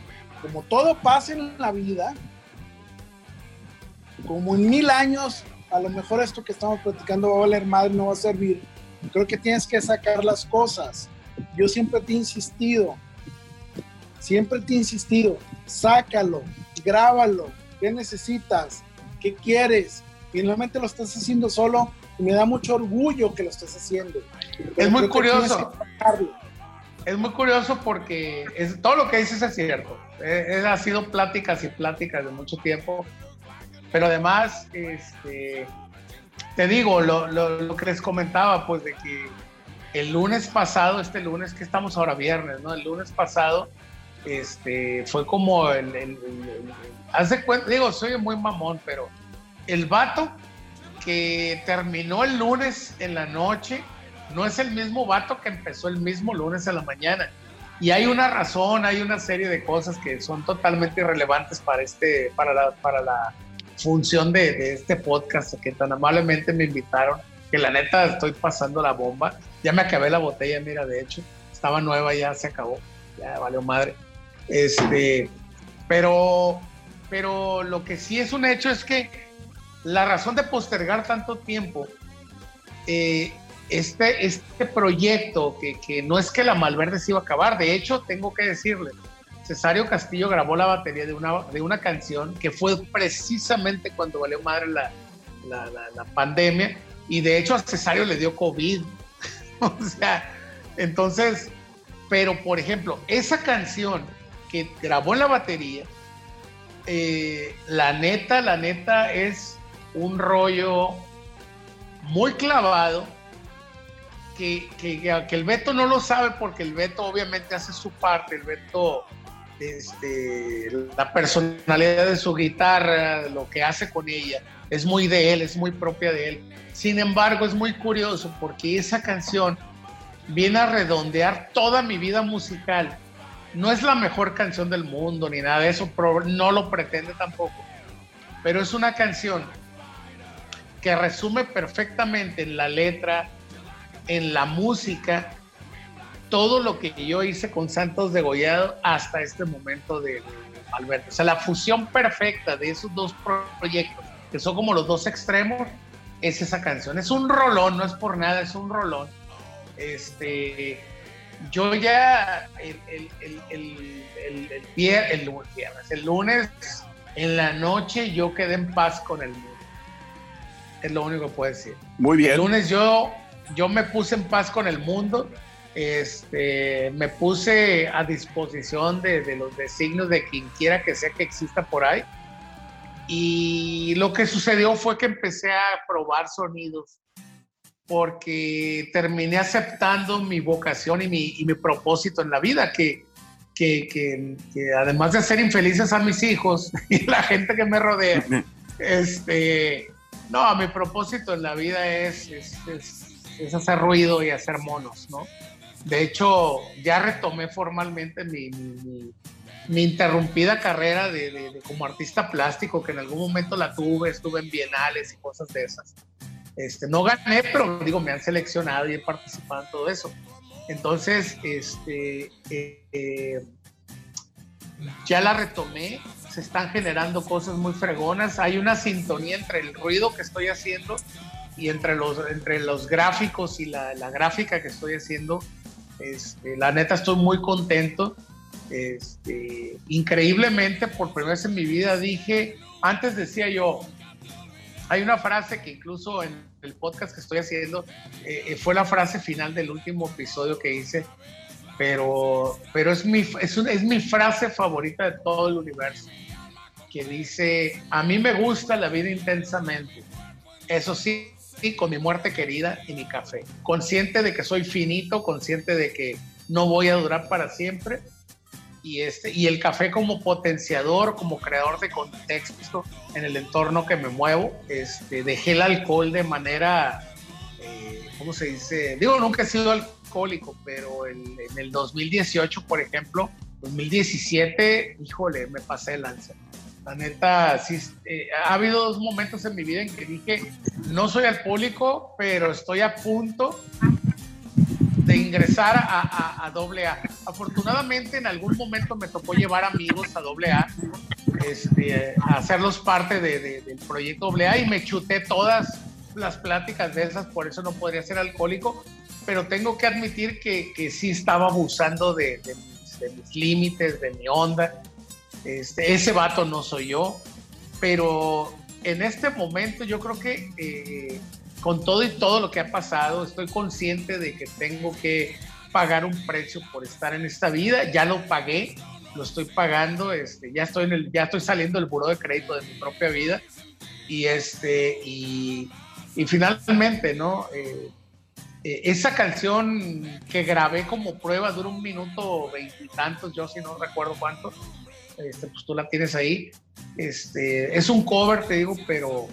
Como todo pasa en la vida, como en mil años, a lo mejor esto que estamos platicando va a valer madre, no va a servir. Creo que tienes que sacar las cosas. Yo siempre te he insistido, siempre te he insistido, sácalo, grábalo, ¿qué necesitas? ¿Qué quieres? Finalmente lo estás haciendo solo y me da mucho orgullo que lo estés haciendo. Es muy curioso. que. Es muy curioso porque es, todo lo que dices es cierto. Eh, eh, ha sido pláticas y pláticas de mucho tiempo. Pero además, este, te digo, lo, lo- lo que les comentaba, pues de que el lunes pasado, este lunes que estamos ahora viernes, ¿no? El lunes pasado, este, fue como el, el- el- de cuenta, digo, soy muy mamón, pero el vato que terminó el lunes en la noche no es el mismo vato que empezó el mismo lunes en la mañana. Y hay una razón, hay una serie de cosas que son totalmente irrelevantes para, este, para, la, para la función de, de este podcast que tan amablemente me invitaron, que la neta estoy pasando la bomba. Ya me acabé la botella, mira, de hecho, estaba nueva, ya se acabó, ya valió madre. Este, pero, pero lo que sí es un hecho es que la razón de postergar tanto tiempo, eh, este, este proyecto, que, que no es que la Malverde se iba a acabar, de hecho, tengo que decirle, Cesario Castillo grabó la batería de una, de una canción que fue precisamente cuando valió madre la, la, la- pandemia, y de hecho a Cesario le dio COVID. (laughs) o sea, entonces, pero por ejemplo, esa canción que grabó en la batería, eh, la neta, la neta es un rollo muy clavado que, que, que el Beto no lo sabe porque el Beto obviamente hace su parte, el Beto, este, la personalidad de su guitarra, lo que hace con ella, es muy de él, es muy propia de él. Sin embargo, es muy curioso porque esa canción viene a redondear toda mi vida musical. No es la mejor canción del mundo ni nada de eso, no lo pretende tampoco. Pero es una canción que resume perfectamente en la letra, en la música, todo lo que yo hice con Santos Degollado hasta este momento de, de Alberto. O sea, la fusión perfecta de esos dos pro- proyectos, que son como los dos extremos, es esa canción. Es un rolón, no es por nada, es un rolón. Este, yo ya el, el, el, el, el- el vier- el lu- viernes, el lunes en la noche yo quedé en paz con el mundo. Es lo único que puedo decir. Muy El bien. lunes yo, yo me puse en paz con el mundo, este, me puse a disposición de, de los designios de quien quiera que sea que exista por ahí. Y lo que sucedió fue que empecé a probar sonidos porque terminé aceptando mi vocación y mi, y mi propósito en la vida, que, que, que- que además de hacer infelices a mis hijos (laughs) y la gente que me rodea, (laughs) este, no, mi propósito en la vida es, es, es- es hacer ruido y hacer monos, ¿no? De hecho, ya retomé formalmente mi, mi- mi- mi interrumpida carrera de, de- de como artista plástico, que en algún momento la tuve, estuve en bienales y cosas de esas. Este, no gané, pero digo, me han seleccionado y he participado en todo eso. Entonces, este, eh, eh, ya la retomé, se están generando cosas muy fregonas, hay una sintonía entre el ruido que estoy haciendo y entre los, entre los gráficos y la, la gráfica que estoy haciendo. Este, la neta estoy muy contento. Este, increíblemente, por primera vez en mi vida dije, antes decía yo, hay una frase que incluso en el podcast que estoy haciendo eh, eh, fue la frase final del último episodio que hice, pero, pero es, mi, es, un- es mi frase favorita de todo el universo, que dice, a mí me gusta la vida intensamente, eso sí, sí, con mi muerte querida y mi café, consciente de que soy finito, consciente de que no voy a durar para siempre, y, este, y el café como potenciador, como creador de contexto en el entorno que me muevo. Este, dejé el alcohol de manera, eh, ¿cómo se dice? Digo, nunca he sido alcohólico, pero el- en el 2018, por ejemplo, 2017, híjole, me pasé de lanza. La neta, sí, eh, ha habido dos momentos en mi vida en que dije, no soy alcohólico, pero estoy a punto de ingresar a, a, a AA. Afortunadamente en algún momento me tocó llevar amigos a este, a hacerlos parte de- de- del proyecto AA y me chuté todas las pláticas de esas, por eso no podría ser alcohólico, pero tengo que admitir que, que sí estaba abusando de, de mis límites, de mi onda. Este, ese vato no soy yo, pero en este momento yo creo que eh, con todo y todo lo que ha pasado, estoy consciente de que tengo que pagar un precio por estar en esta vida. Ya lo pagué, lo estoy pagando, este, ya estoy en el, ya estoy saliendo del buró de crédito de mi propia vida y este y, y finalmente, ¿no? Eh, eh, esa canción que grabé como prueba dura un minuto veintitantos, yo si no recuerdo cuánto, este, pues tú la tienes ahí. Este, es un cover, te digo, pero,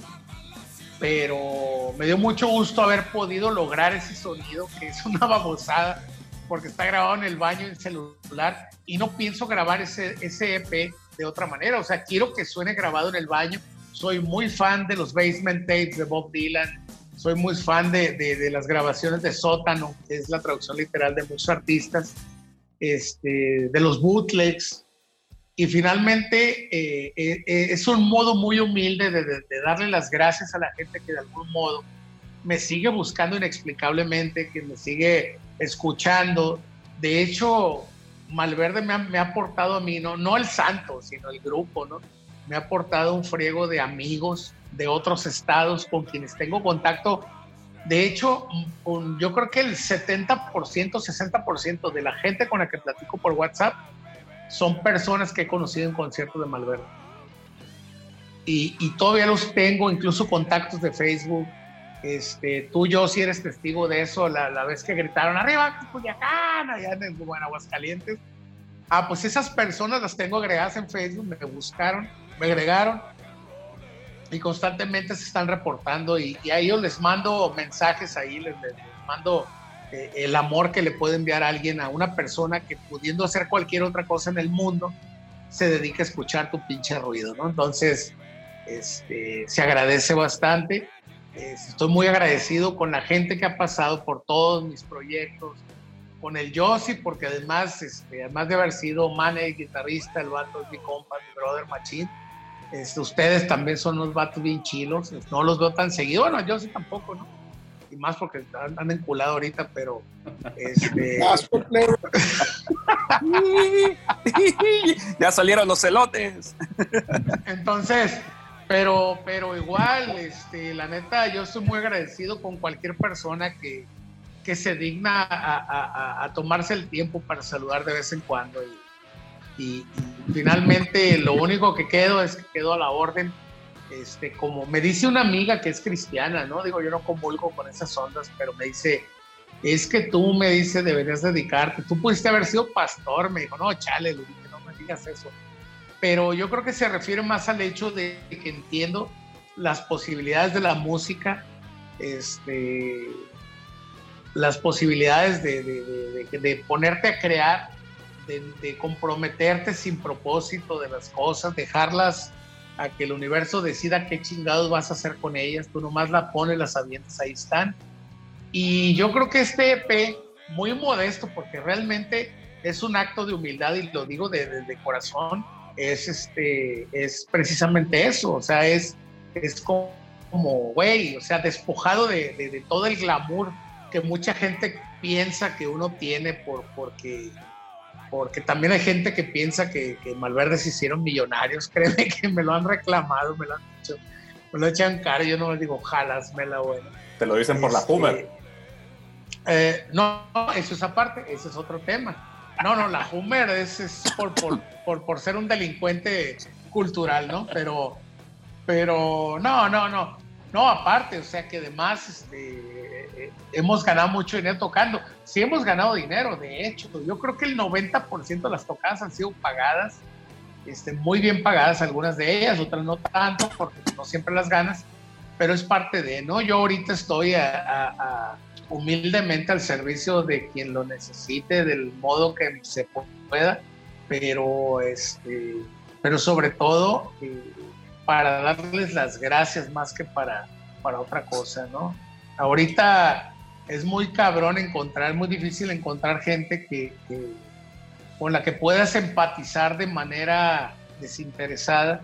pero me dio mucho gusto haber podido lograr ese sonido, que es una babosada, porque está grabado en el baño en celular y no pienso grabar ese, ese EP de otra manera. O sea, quiero que suene grabado en el baño. Soy muy fan de los basement tapes de Bob Dylan. Soy muy fan de, de, de las grabaciones de Sótano, que es la traducción literal de muchos artistas, este, de los bootlegs. Y finalmente eh, eh, eh, es un modo muy humilde de, de, de darle las gracias a la gente que de algún modo me sigue buscando inexplicablemente, que me sigue escuchando. De hecho, Malverde me ha, me ha aportado a mí, no, no el santo, sino el grupo, ¿no? Me ha aportado un friego de amigos de otros estados con quienes tengo contacto. De hecho, un- yo creo que el 70%, 60% de la gente con la que platico por WhatsApp son personas que he conocido en conciertos de Malverde. Y, y todavía los tengo, incluso contactos de Facebook. Este, tú, yo, si eres testigo de eso, la, la vez que gritaron arriba, Culiacán, allá en, bueno, Aguascalientes. Ah, pues esas personas las tengo agregadas en Facebook, me buscaron, me agregaron y constantemente se están reportando y, y a ellos les mando mensajes ahí, les, les- mando el amor que le puede enviar a alguien, a una persona que pudiendo hacer cualquier otra cosa en el mundo, se dedica a escuchar tu pinche ruido, ¿no? Entonces, este, se agradece bastante. Eh, estoy muy agradecido con la gente que ha pasado por todos mis proyectos, con el Yossi, porque además, este, además de haber sido manager, guitarrista, el vato es mi compa, mi brother machín. Este, ustedes también son unos vatos bien chilos, no los veo tan seguido, bueno, yo sí tampoco, ¿no? Y más porque están- andan enculado ahorita, pero (laughs) este, (laughs) (laughs) ya salieron los celotes. Entonces, pero, pero igual, este, la neta, yo estoy muy agradecido con cualquier persona que, que se digna a, a- a- a tomarse el tiempo para saludar de vez en cuando. Y, y- y finalmente, lo único que quedo es que quedo a la orden. Este, como me dice una amiga que es cristiana, ¿no? Digo, yo no comulgo con esas ondas, pero me dice, es que tú me dice, deberías dedicarte. Tú pudiste haber sido pastor. Me dijo, no, chale, le dije, no me digas eso pero yo creo que se refiere más al hecho de que entiendo las posibilidades de la música, este, las posibilidades de, de- ponerte a crear, de comprometerte sin propósito de las cosas, dejarlas a que el universo decida qué chingados vas a hacer con ellas, tú nomás la pones, las avientas, ahí están. Y yo creo que este EP, muy modesto, porque realmente es un acto de humildad y lo digo de, de- corazón, es, este, es precisamente eso, o sea, es, es como, como, güey, o sea, despojado de, de- de todo el glamour que mucha gente piensa que uno tiene por, porque, porque también hay gente que piensa que, que Malverde se hicieron millonarios, (laughs) créeme que me lo han reclamado, me lo han dicho, me lo echan cara, yo no les digo, jalas, me la buena. Te lo dicen por la Este, Hummer. eh, no, eso es aparte, ese es otro tema. No, no, la Hummer es, es por, por, por, por ser un delincuente cultural, ¿no? Pero, pero no, no, no. No, aparte, o sea que además este, hemos ganado mucho dinero tocando. Sí hemos ganado dinero, de hecho. Yo creo que el 90% de las tocadas han sido pagadas, este, muy bien pagadas algunas de ellas, otras no tanto, porque no siempre las ganas, pero es parte de, ¿no? Yo ahorita estoy a- a- a- humildemente al servicio de quien lo necesite, del modo que se pueda, pero, este, pero sobre todo eh, para darles las gracias más que para, para otra cosa, ¿no? Ahorita es muy cabrón encontrar, muy difícil encontrar gente que, con la que puedas empatizar de manera desinteresada.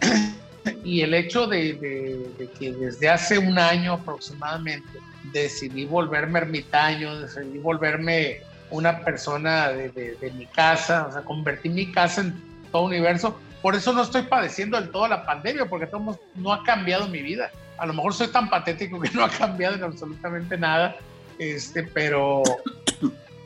(clears throat) y el hecho de, que desde hace un año aproximadamente decidí volverme ermitaño, decidí volverme una persona de, de- mi casa, o sea, convertí mi casa en todo universo. Por eso no estoy padeciendo del todo la pandemia, porque no ha cambiado mi vida. A lo mejor soy tan patético que no ha cambiado en absolutamente nada, este, pero,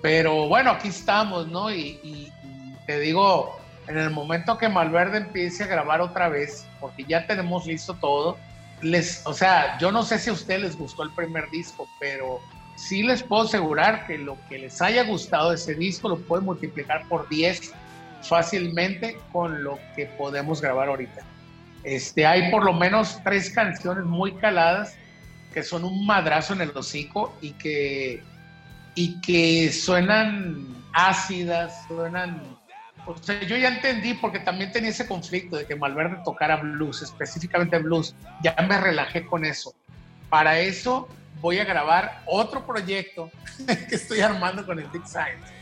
pero bueno, aquí estamos, ¿no? Y, y- y te digo, en el momento que Malverde empiece a grabar otra vez, porque ya tenemos listo todo, les, o sea, yo no sé si a ustedes les gustó el primer disco, pero sí les puedo asegurar que lo que les haya gustado de ese disco lo pueden multiplicar por 10 fácilmente con lo que podemos grabar ahorita. Este, hay por lo menos tres canciones muy caladas que son un madrazo en el hocico y que, y que suenan ácidas, suenan... O sea, yo ya entendí porque también tenía ese conflicto de que Malverde tocara blues, específicamente blues. Ya me relajé con eso. Para eso voy a grabar otro proyecto (laughs) que estoy armando con el Big Science.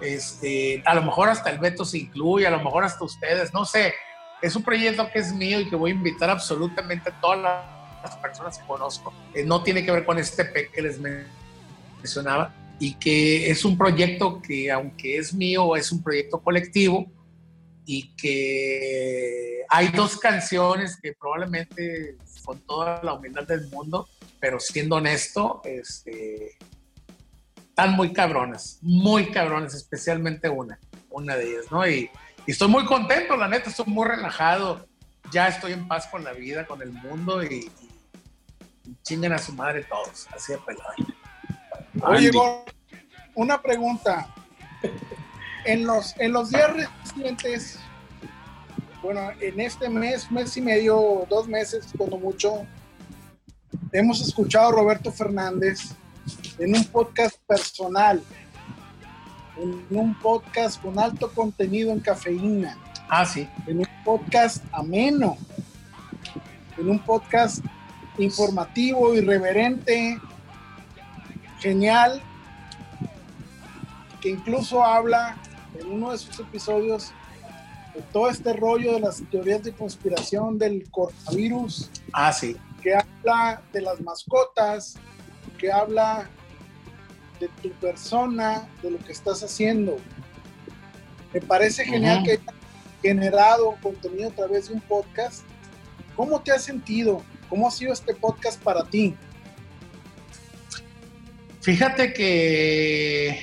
Este, a lo mejor hasta el Beto se incluye, a lo mejor hasta ustedes, no sé. Es un proyecto que es mío y que voy a invitar absolutamente a todas las personas que conozco. Eh, no tiene que ver con este P que les mencionaba y que es un proyecto que aunque es mío, es un proyecto colectivo y que hay dos canciones que probablemente con toda la humildad del mundo, pero siendo honesto, este, están muy cabronas, muy cabronas, especialmente una, una de ellas, ¿no? Y, y estoy muy contento, la neta, estoy muy relajado, ya estoy en paz con la vida, con el mundo y, y, y chinguen a su madre todos, así de pelado. Oye. Gor, una pregunta. En los, en los días recientes, bueno, en este mes, mes y medio, dos meses, cuando mucho, hemos escuchado a Roberto Fernández en un podcast personal, en un podcast con alto contenido en cafeína, Ah, sí. en un podcast ameno, en un podcast informativo, irreverente, genial, que incluso habla en uno de sus episodios de todo este rollo de las teorías de conspiración del coronavirus, Ah, sí. que habla de las mascotas, que habla de tu persona, de lo que estás haciendo. Me parece genial que hayas generado contenido a través de un podcast. ¿Cómo te has sentido? ¿Cómo ha sido este podcast para ti? Fíjate que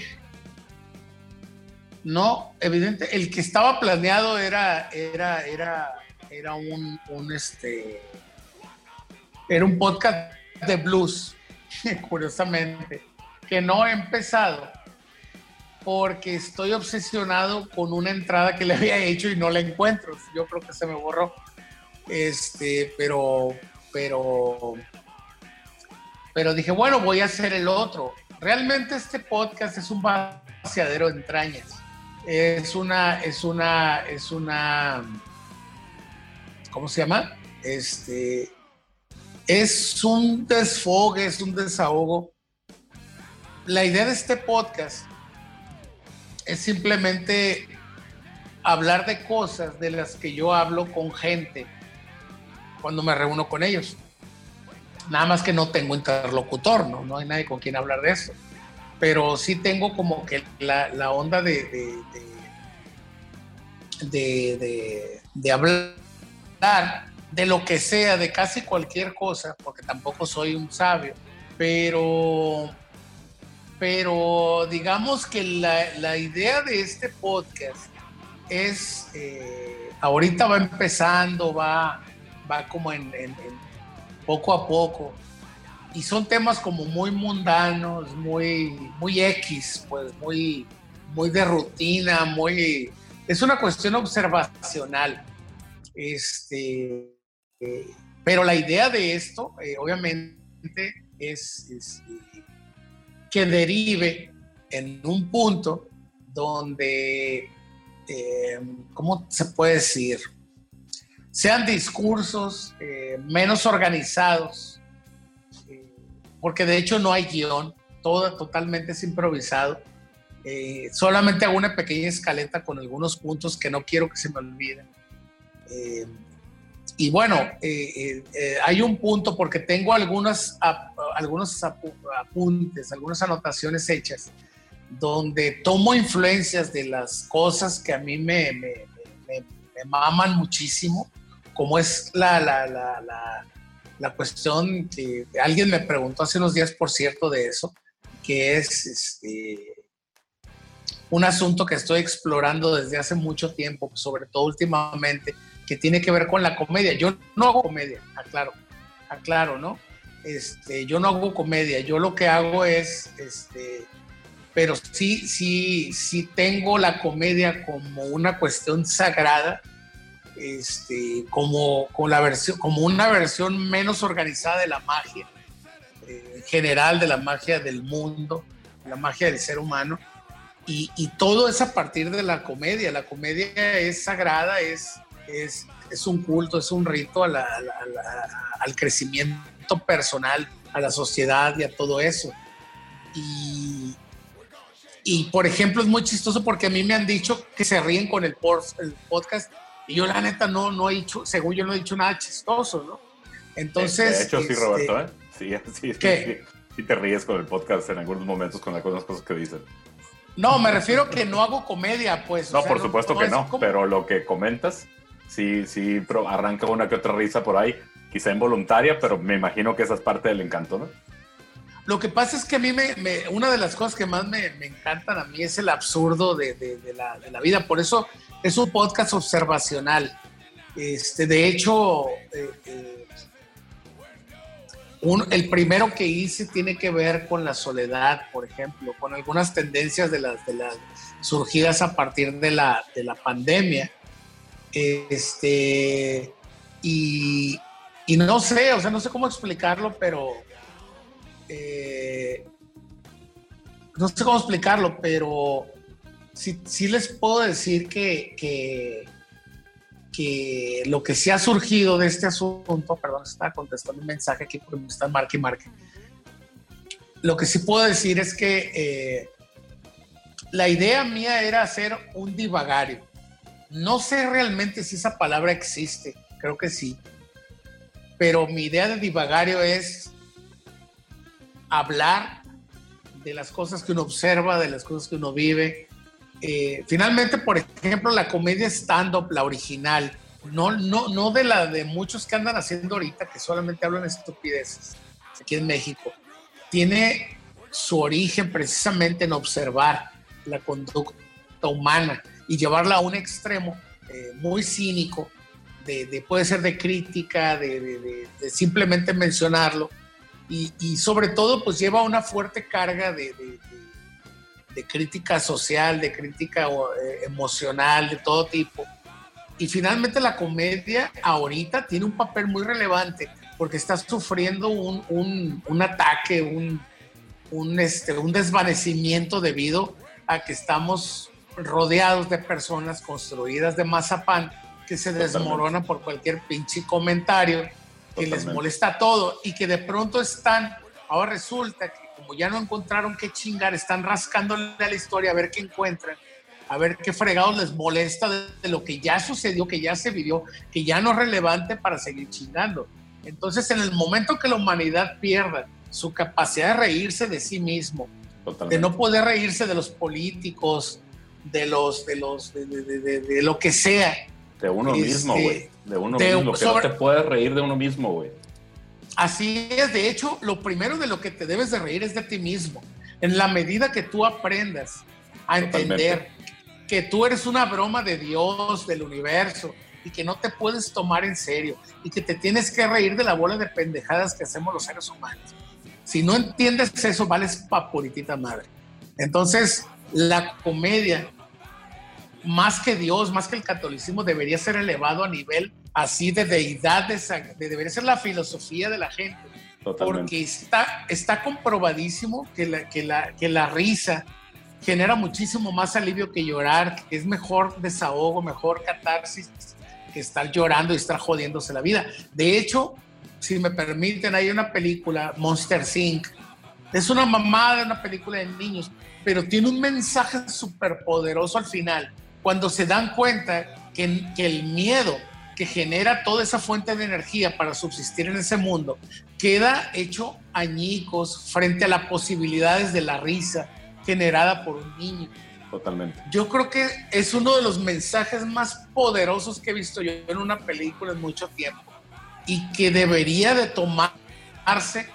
no, evidente, el que estaba planeado era, era, era, era un, un, este, era un podcast de blues, (laughs) curiosamente, que no he empezado porque estoy obsesionado con una entrada que le había hecho y no la encuentro. Yo creo que se me borró. Este, pero, pero, pero dije, bueno, voy a hacer el otro. Realmente este podcast es un vaciadero de entrañas. Es una, es una, es una, ¿cómo se llama? Este, es un desfogue, es un desahogo. La idea de este podcast es simplemente hablar de cosas de las que yo hablo con gente cuando me reúno con ellos. Nada más que no tengo interlocutor, ¿no? No hay nadie con quien hablar de eso. Pero sí tengo como que la, onda de, de, de- de hablar de lo que sea, de casi cualquier cosa, porque tampoco soy un sabio, pero, pero digamos que la, la idea de este podcast es, eh, ahorita va empezando, va, va como en, poco a poco, y son temas como muy mundanos, muy, muy X, pues muy, muy de rutina, muy... Es una cuestión observacional. Este, eh, pero la idea de esto, eh, obviamente, es, que derive en un punto donde, eh, ¿cómo se puede decir? Sean discursos eh, menos organizados, eh, porque de hecho no hay guion, todo totalmente es improvisado. Eh, solamente hago una pequeña escaleta con algunos puntos que no quiero que se me olviden. Eh, y bueno, eh, hay un punto porque tengo algunas, algunos apuntes, algunas anotaciones hechas, donde tomo influencias de las cosas que a mí me, me, me, me maman muchísimo, como es la, la, la, la la cuestión que alguien me preguntó hace unos días, por cierto, de eso, que es este, un asunto que estoy explorando desde hace mucho tiempo, sobre todo últimamente, que tiene que ver con la comedia. Yo no hago comedia, aclaro, aclaro, ¿no? Este, yo no hago comedia, yo lo que hago es, este, pero sí, sí, sí tengo la comedia como una cuestión sagrada, este, como, con la versión, como una versión menos organizada de la magia, eh, general de la magia del mundo, la magia del ser humano. Y, y, todo es a partir de la comedia. La comedia es sagrada, es, es, es un culto, es un rito a la, a la, al crecimiento personal, a la sociedad y a todo eso. Y, y, por ejemplo, es muy chistoso porque a mí me han dicho que se ríen con el, el podcast y yo la neta no, no he dicho, según yo no he dicho nada chistoso, ¿no? Entonces... De hecho, sí, este, Roberto, ¿eh? Sí, (laughs) sí, ¿Qué? sí, sí te ríes con el podcast en algunos momentos con algunas cosas que dicen. No, me refiero que no hago comedia, pues. No, o sea, por supuesto que es no, como- pero lo que comentas, sí, sí, pero arranca una que otra risa por ahí, quizá involuntaria, pero me imagino que esa es parte del encanto, ¿no? Lo que pasa es que a mí me, una de las cosas que más me, me encantan a mí es el absurdo de, de- de la, de la vida. Por eso es un podcast observacional. Este, de hecho, eh, eh, un- el primero que hice tiene que ver con la soledad, por ejemplo, con algunas tendencias de las, de las surgidas a partir de la, de la pandemia. Este, y, y no sé, o sea, no sé cómo explicarlo, pero eh, no sé cómo explicarlo, pero sí, sí les puedo decir que, que, que lo que sí ha surgido de este asunto, perdón, estaba contestando un mensaje aquí porque me están marque y marque. Lo que sí puedo decir es que eh, la idea mía era hacer un divagario. No sé realmente si esa palabra existe, creo que sí. Pero mi idea de divagario es hablar de las cosas que uno observa, de las cosas que uno vive. Eh, finalmente, por ejemplo, la comedia stand-up, la original, no, no, no de la de muchos que andan haciendo ahorita, que solamente hablan estupideces aquí en México, tiene su origen precisamente en observar la conducta humana y llevarla a un extremo eh, muy cínico, de, de- puede ser de crítica, de, simplemente mencionarlo, y, sobre todo pues lleva una fuerte carga de crítica social, de crítica eh, emocional, de todo tipo. Y finalmente la comedia ahorita tiene un papel muy relevante porque está sufriendo un, un- un ataque, un, un, este, un desvanecimiento debido a que estamos rodeados de personas construidas de mazapán que se Totalmente. desmoronan por cualquier pinche comentario que les molesta todo y que de pronto están, ahora resulta que como ya no encontraron qué chingar, están rascándole a la historia a ver qué encuentran, a ver qué fregados les molesta de, de lo que ya sucedió, que ya se vivió, que ya no es relevante para seguir chingando. Entonces, en el momento que la humanidad pierda su capacidad de reírse de sí mismo, Totalmente. de no poder reírse de los políticos, de los, de los, de, de- de- de- de lo que sea, De uno Este, mismo, güey. De uno mismo. Que sobre- no te puedes reír de uno mismo, güey. Así es, de hecho, lo primero de lo que te debes de reír es de ti mismo. En la medida que tú aprendas a Totalmente. entender que tú eres una broma de Dios, del universo, y que no te puedes tomar en serio, y que te tienes que reír de la bola de pendejadas que hacemos los seres humanos. Si no entiendes eso, vales pa' puritita madre. Entonces, la comedia, más que Dios, más que el catolicismo, debería ser elevado a nivel así de deidad, de, de- debería ser la filosofía de la gente, Totalmente. porque está, está comprobadísimo que la, que, la, que la risa genera muchísimo más alivio que llorar, que es mejor desahogo, mejor catarsis que estar llorando y estar jodiéndose la vida. De hecho, si me permiten, hay una película, Monster Inc., Es una mamada, una película de niños, pero tiene un mensaje súper poderoso al final, cuando se dan cuenta que, que el miedo que genera toda esa fuente de energía para subsistir en ese mundo queda hecho añicos frente a las posibilidades de la risa generada por un niño. Totalmente. Yo creo que es uno de los mensajes más poderosos que he visto yo en una película en mucho tiempo y que debería de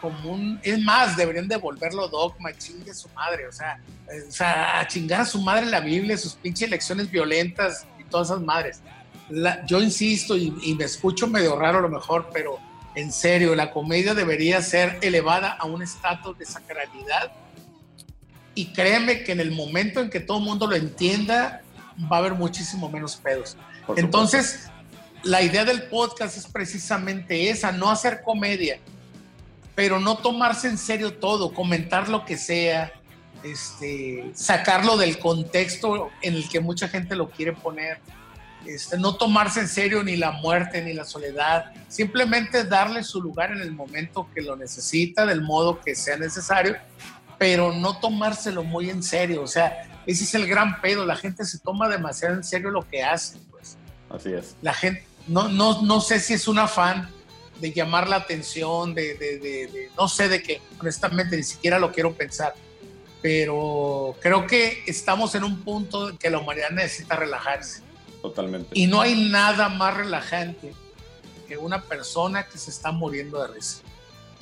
como un... Es más, deberían devolverlo dogma, chingue a su madre, o sea, o sea, a chingar a su madre la Biblia, sus pinches lecciones violentas y todas esas madres. La- yo insisto y, y me escucho medio raro a lo mejor, pero en serio, la comedia debería ser elevada a un estatus de sacralidad y créeme que en el momento en que todo el mundo lo entienda, va a haber muchísimo menos pedos. Entonces, la idea del podcast es precisamente esa, no hacer comedia, pero no tomarse en serio todo, comentar lo que sea, este, sacarlo del contexto en el que mucha gente lo quiere poner, este, no tomarse en serio ni la muerte ni la soledad, simplemente darle su lugar en el momento que lo necesita, del modo que sea necesario, pero no tomárselo muy en serio, o sea, ese es el gran pedo, la gente se toma demasiado en serio lo que hace, pues. Así es. la gente, no, no, no sé si es un afán de llamar la atención, de, de- de- de- no sé de qué, honestamente ni siquiera lo quiero pensar, pero creo que estamos en un punto en que la humanidad necesita relajarse Totalmente. y no hay nada más relajante que una persona que se está muriendo de risa,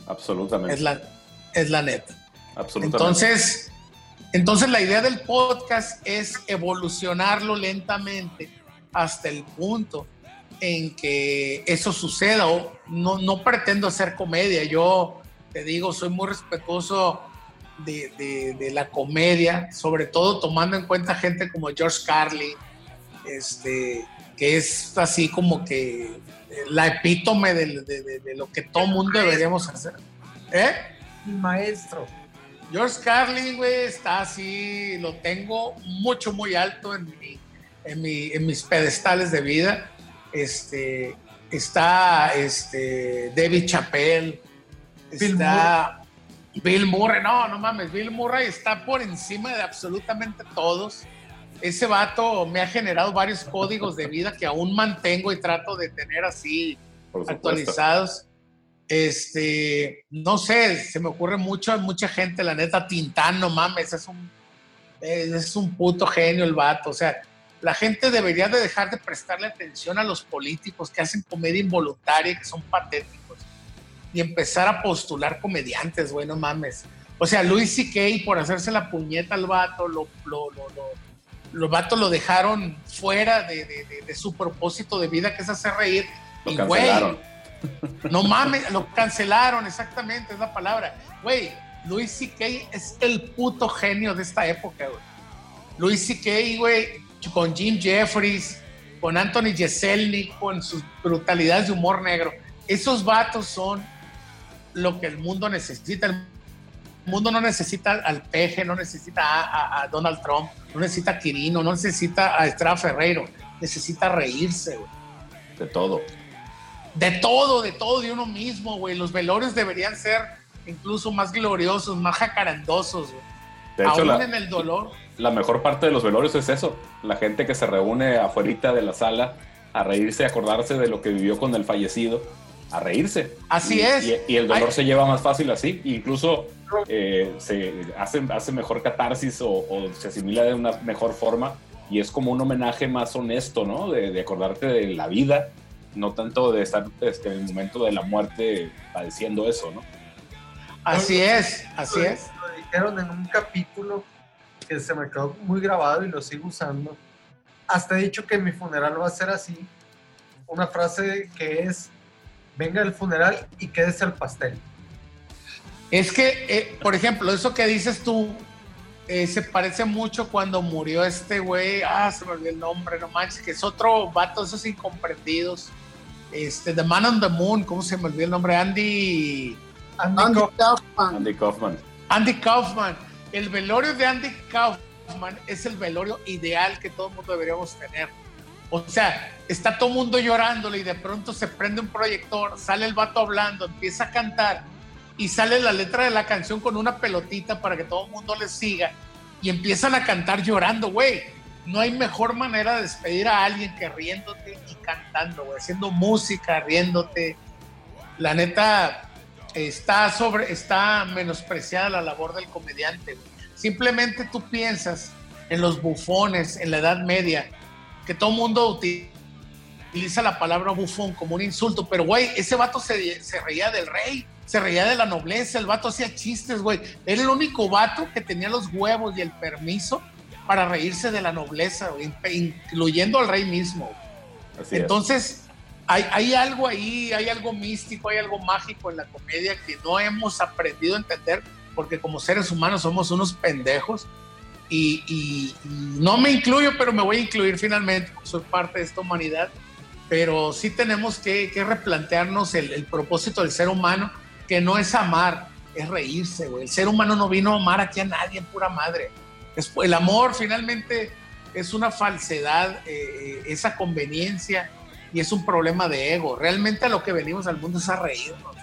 Absolutamente. es la, es la neta. Absolutamente. Entonces, entonces la idea del podcast es evolucionarlo lentamente hasta el punto en que eso suceda. O no, no pretendo hacer comedia. Yo te digo, soy muy respetuoso de, de- de la comedia, sobre todo tomando en cuenta gente como George Carlin, este, que es así como que la epítome del- de, de- de lo que todo mundo deberíamos hacer. ¿Eh? Mi maestro. George Carlin, güey, está así, lo tengo mucho, muy alto en, mi- en, mi- en mis pedestales de vida. Este, está este, David Chappelle, Bill está Bill Murray. No, no mames, Bill Murray está por encima de absolutamente todos. Ese vato me ha generado varios códigos de vida que aún mantengo y trato de tener así actualizados. Este, no sé, se me ocurre mucho, mucha gente, la neta, Tintán, no mames, es un, es un puto genio el vato. O sea, la gente debería de dejar de prestarle atención a los políticos que hacen comedia involuntaria, que son patéticos, y empezar a postular comediantes, güey, no mames. O sea, Luis C.K. por hacerse la puñeta al vato, lo, lo, lo, lo- los vatos lo dejaron fuera de, de- de- de su propósito de vida, que es hacer reír. Lo y, cancelaron. no mames, lo cancelaron, exactamente, es la palabra. Güey, Luis C.K. es el puto genio de esta época, güey. Luis C.K., güey, con Jim Jeffries, con Anthony Jeselnik, con sus brutalidades de humor negro. Esos vatos son lo que el mundo necesita. El mundo no necesita al peje, no necesita a, a- a Donald Trump, no necesita a Quirino, no necesita a Estrada Ferreiro, necesita reírse, güey De todo. de todo, de todo de uno mismo, güey. Los velorios deberían ser incluso más gloriosos, más jacarandosos, güey. Aún la, en el dolor. La mejor parte de los velorios es eso. La gente que se reúne afuera de la sala a reírse, a acordarse de lo que vivió con el fallecido, a reírse. Así Y- es. Y, y el dolor Ay. se lleva más fácil así. Incluso eh, se hace, hace mejor catarsis o, o se asimila de una mejor forma. Y es como un homenaje más honesto, ¿no? De, de acordarte de la vida, no tanto de estar este, en el momento de la muerte padeciendo eso, ¿no? Así es, así es. Lo dijeron en un capítulo que se me quedó muy grabado y lo sigo usando. Hasta he dicho que mi funeral va a ser así. Una frase que es, venga el funeral y quédese el pastel. Es que, eh, por ejemplo, eso que dices tú eh, se parece mucho cuando murió este güey. Ah, se me olvidó el nombre, no manches, que es otro vato, esos incomprendidos. Este, The Man on the Moon, ¿cómo se me olvidó el nombre? Andy. Andy Andy Kaufman, Kaufman. Andy Kaufman. Andy Kaufman. El velorio de Andy Kaufman es el velorio ideal que todo el mundo deberíamos tener. O sea, está todo el mundo llorándole y de pronto se prende un proyector, sale el vato hablando, empieza a cantar y sale la letra de la canción con una pelotita para que todo el mundo les siga y empiezan a cantar llorando, güey. No hay mejor manera de despedir a alguien que riéndote y cantando, güey, haciendo música, riéndote. La neta está sobre está menospreciada la labor del comediante. güey. Simplemente tú piensas en los bufones en la Edad Media, que todo mundo uti- utiliza la palabra bufón como un insulto, pero güey, ese vato se, se reía del rey, se reía de la nobleza, el vato hacía chistes, güey. Era el único vato que tenía los huevos y el permiso para reírse de la nobleza, güey, incluyendo al rey mismo. güey. Así es. Hay, algo ahí, hay algo místico, hay algo mágico en la comedia que no hemos aprendido a entender, porque como seres humanos somos unos pendejos. Y, no me incluyo, pero me voy a incluir finalmente, soy parte de esta humanidad. Pero sí tenemos que, que replantearnos el, propósito del ser humano, que no es amar, es reírse, güey. El ser humano no vino a amar aquí a nadie, pura madre. El amor finalmente es una falsedad, eh, esa conveniencia y es un problema de ego. Realmente a lo que venimos al mundo es a reírnos.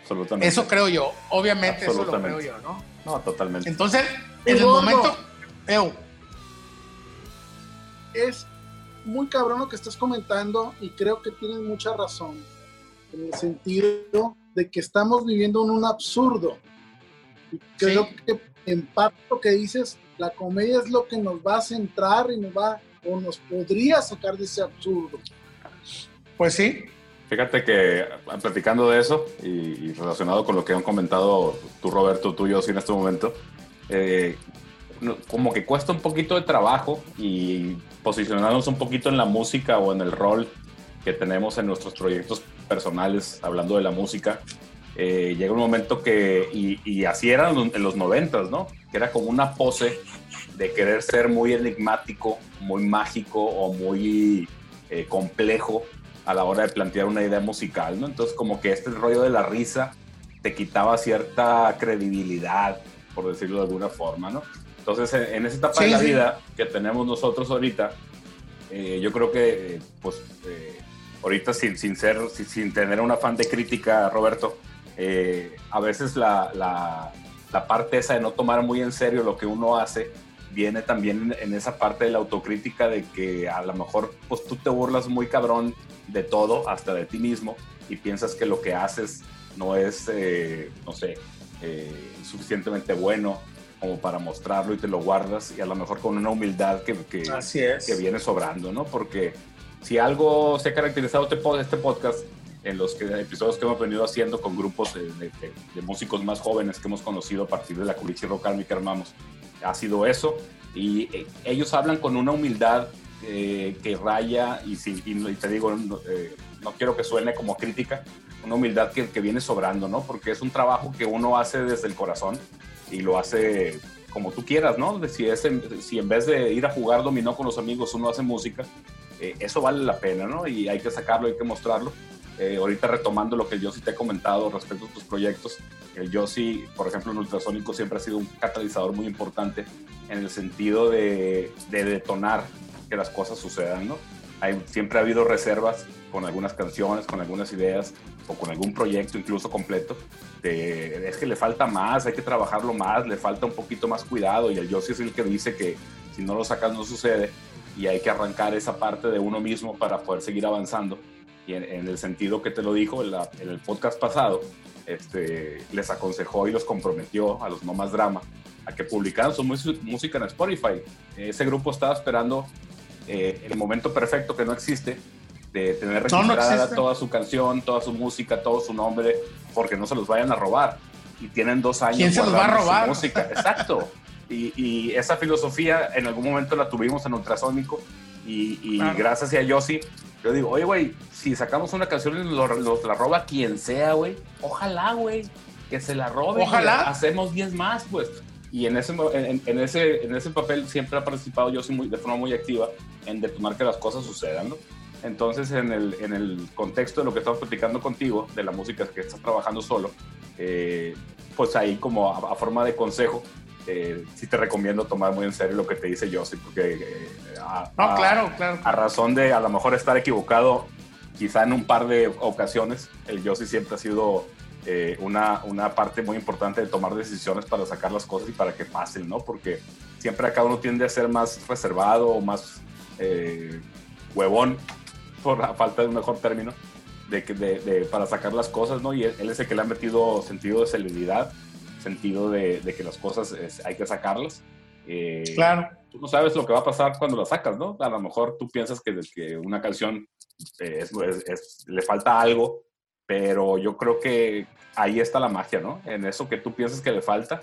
Absolutamente. Eso creo yo. Obviamente eso lo creo yo, ¿no? No, totalmente. Entonces, en el momento... Ew, es muy cabrón lo que estás comentando y creo que tienes mucha razón en el sentido de que estamos viviendo en un absurdo. Y creo Sí. que en parte lo que dices, la comedia es lo que nos va a centrar y nos va o nos podría sacar de ese absurdo. Pues sí. Fíjate que ah, platicando de eso y, y relacionado con lo que han comentado tú, Roberto, tú y yo sí en este momento, eh, como que cuesta un poquito de trabajo y posicionarnos un poquito en la música o en el rol que tenemos en nuestros proyectos personales, hablando de la música. Eh, llega un momento que, y, y así era en los- en los noventas, ¿no? Que era como una pose de querer ser muy enigmático, muy mágico o muy eh, complejo a la hora de plantear una idea musical, ¿no? Entonces como que este rollo de la risa te quitaba cierta credibilidad, por decirlo de alguna forma, ¿no? Entonces en, esa etapa de la sí. vida que tenemos nosotros ahorita, eh, yo creo que, pues, eh, ahorita sin, sin ser, sin, sin tener un afán de crítica, Roberto, eh, a veces la, la, la parte esa de no tomar muy en serio lo que uno hace viene también en, en esa parte de la autocrítica de que a lo mejor pues tú te burlas muy cabrón de todo, hasta de ti mismo, y piensas que lo que haces no es, eh, no sé, eh, suficientemente bueno como para mostrarlo y te lo guardas y a lo mejor con una humildad que, que, Así es. que viene sobrando, ¿no? Porque si algo se ha caracterizado este, este podcast en los que, episodios que hemos venido haciendo con grupos de, de- de- de músicos más jóvenes que hemos conocido a partir de la Culichi Rock Army que armamos, ha sido eso. Y eh, ellos hablan con una humildad eh, que raya, y, si, y, te digo, no, eh, no quiero que suene como crítica, una humildad que, que viene sobrando, ¿no? Porque es un trabajo que uno hace desde el corazón y lo hace como tú quieras, ¿no? Si, es en, si en vez de ir a jugar dominó con los amigos uno hace música, eh, eso vale la pena, ¿no? Y hay que sacarlo, hay que mostrarlo. Eh, ahorita retomando lo que yo sí te he comentado respecto a tus proyectos, el yo sí, por ejemplo, en Ultrasónico siempre ha sido un catalizador muy importante en el sentido de, de detonar que las cosas sucedan, ¿no? Siempre ha habido reservas con algunas canciones, con algunas ideas o con algún proyecto incluso completo. Es que le falta más, hay que trabajarlo más, le falta un poquito más cuidado y el yo sí es el que dice que si no lo sacas no sucede y hay que arrancar esa parte de uno mismo para poder seguir avanzando. Y en, en el sentido que te lo dijo en, la- en el podcast pasado, este, les aconsejó y los comprometió a los No Más Drama a que publicaran su música en Spotify. Ese grupo estaba esperando eh, el momento perfecto que no existe de tener No, no registrada existe. toda su canción, toda su música, todo su nombre, porque no se los vayan a robar. Y tienen dos años. ¿Quién se los va a su robar? Música. Exacto. (laughs) Y, y esa filosofía en algún momento la tuvimos en Ultrasónico y, y Claro. gracias a Yossi, yo digo, oye, güey, si sacamos una canción y nos nos la roba quien sea, güey, ojalá, güey, que se la robe. Ojalá. Hacemos 10 más, pues. Y en ese, en, en ese, en ese papel siempre ha participado Yossi muy, de forma muy activa en detonar que las cosas sucedan, ¿no? Entonces, en el, en el contexto de lo que estamos platicando contigo, de la música que estás trabajando solo, eh, pues ahí como a, a forma de consejo, eh, sí te recomiendo tomar muy en serio lo que te dice Yossi, porque eh, a, No, a- claro, claro. a razón de a lo mejor estar equivocado, quizá en un par de ocasiones, el Yossi siempre ha sido eh, una, una parte muy importante de tomar decisiones para sacar las cosas y para que pasen, ¿no? Porque siempre acá uno tiende a ser más reservado o más eh, huevón, por la falta de un mejor término, de, de, de- para sacar las cosas, ¿no? Y él, él es el que le ha metido sentido de celeridad, sentido de, de que las cosas es- hay que sacarlas. Eh, Claro. Tú no sabes lo que va a pasar cuando las sacas, ¿no? A lo mejor tú piensas que, que una canción eh, es- es- le falta algo, pero yo creo que ahí está la magia, ¿no? En eso que tú piensas que le falta,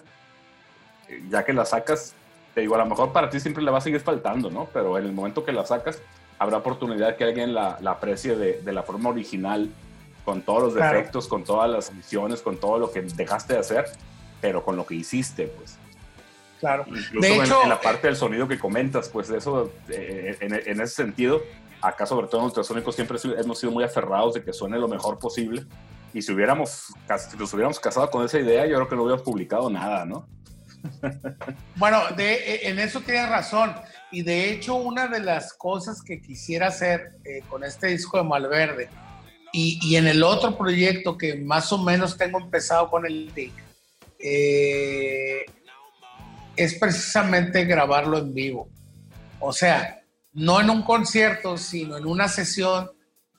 eh, ya que la sacas, te digo, a lo mejor para ti siempre le va a seguir faltando, ¿no? Pero en el momento que la sacas, habrá oportunidad que alguien la, la aprecie de, de la forma original, con todos los Claro. defectos, con todas las misiones, con todo lo que dejaste de hacer, pero con lo que hiciste, pues. Claro. Incluso De en- hecho, en, la parte del sonido que comentas, pues eso, eh, en, en ese sentido, acá sobre todo en Ultrasónicos siempre hemos sido muy aferrados de que suene lo mejor posible. Y si hubiéramos, si nos hubiéramos casado con esa idea, yo creo que no hubiéramos publicado nada, ¿no? (laughs) Bueno, de, e, en eso tienes razón. Y de hecho, una de las cosas que quisiera hacer eh, con este disco de Malverde y, y en el otro proyecto que más o menos tengo empezado con el DIC, eh, es precisamente grabarlo en vivo. O sea, no en un concierto, sino en una sesión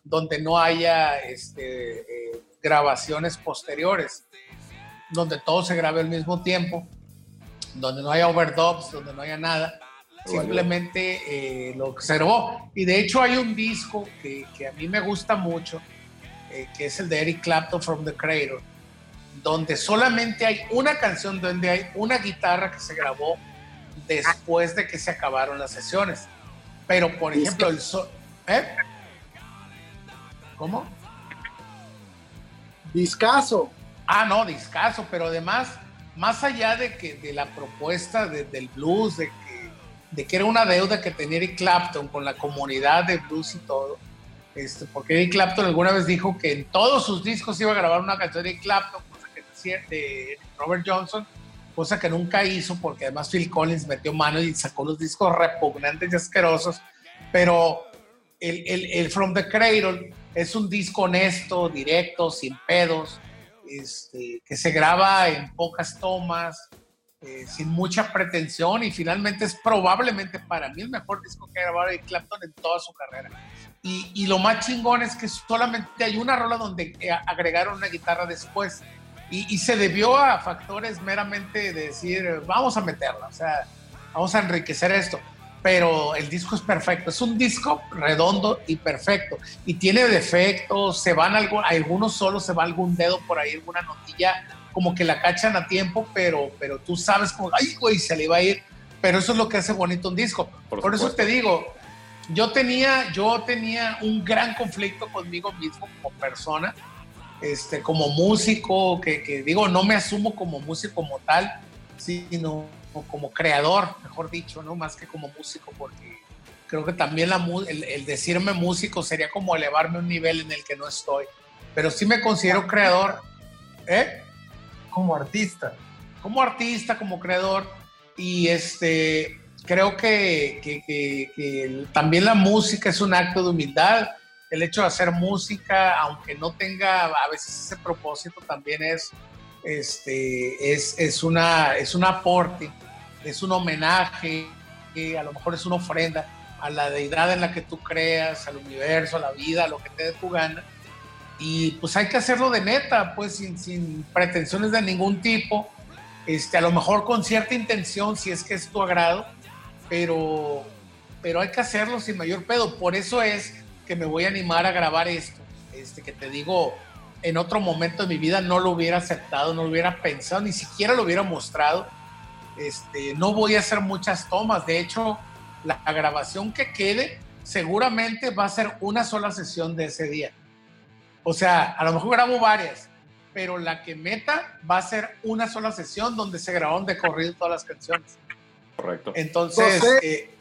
donde no haya este, eh, grabaciones posteriores, donde todo se grabe al mismo tiempo donde no haya overdubs, donde no haya nada, Vale. simplemente eh, lo observó. Y de hecho hay un disco que, que a mí me gusta mucho, eh, que es el de Eric Clapton From the Cradle, donde solamente hay una canción donde hay una guitarra que se grabó después de que se acabaron las sesiones. Pero, por ejemplo, el... so- ¿eh? ¿Cómo? Discaso. Ah, no, discaso, pero además, más allá de que de la propuesta de- del blues, de que, de que era una deuda que tenía Eric Clapton con la comunidad de blues y todo, este, porque Eric Clapton alguna vez dijo que en todos sus discos iba a grabar una canción de Eric Clapton, de Robert Johnson, cosa que nunca hizo, porque además Phil Collins metió mano y sacó los discos repugnantes y asquerosos, pero el, From the Cradle es un disco honesto, directo, sin pedos, este, que se graba en pocas tomas, eh, sin mucha pretensión y finalmente es probablemente para mí el mejor disco que ha grabado Eric Clapton en toda su carrera. Y, y lo más chingón es que solamente hay una rola donde agregaron una guitarra después y, y se debió a factores meramente de decir, vamos a meterla, o sea, vamos a enriquecer esto. Pero el disco es perfecto, es un disco redondo y perfecto. Y tiene defectos, se van algo, algunos solo se va algún dedo por ahí, alguna notilla, como que la cachan a tiempo, pero, pero tú sabes como, ay, güey, se le va a ir. Pero eso es lo que hace bonito un disco. Por Por, eso te digo, yo tenía, yo tenía un gran conflicto conmigo mismo como persona, este, como músico, que, que digo, no me asumo como músico como tal, sino como creador, mejor dicho, ¿no? Más que como músico, porque creo que también la, el, el decirme músico sería como elevarme a un nivel en el que no estoy. Pero sí me considero creador, ¿eh? Como artista. como artista, como creador, y este, creo que, que- que- también la música es un acto de humildad. El hecho de hacer música, aunque no tenga a veces ese propósito, también es, este, es, es, una, es un aporte, es un homenaje, a lo mejor es una ofrenda a la deidad en la que tú creas, al universo, a la vida, a lo que te dé tu gana. Y pues hay que hacerlo de neta, pues sin, sin pretensiones de ningún tipo, este, a lo mejor con cierta intención, si es que es tu agrado, pero, pero hay que hacerlo sin mayor pedo. Por eso es que me voy a animar a grabar esto, este, que te digo, en otro momento de mi vida no lo hubiera aceptado, no lo hubiera pensado, ni siquiera lo hubiera mostrado. Este, no voy a hacer muchas tomas, de hecho, la grabación que quede seguramente va a ser una sola sesión de ese día. O sea, a lo mejor grabo varias, pero la que meta va a ser una sola sesión donde se grabaron de corrido todas las canciones. Correcto. Entonces, José. eh,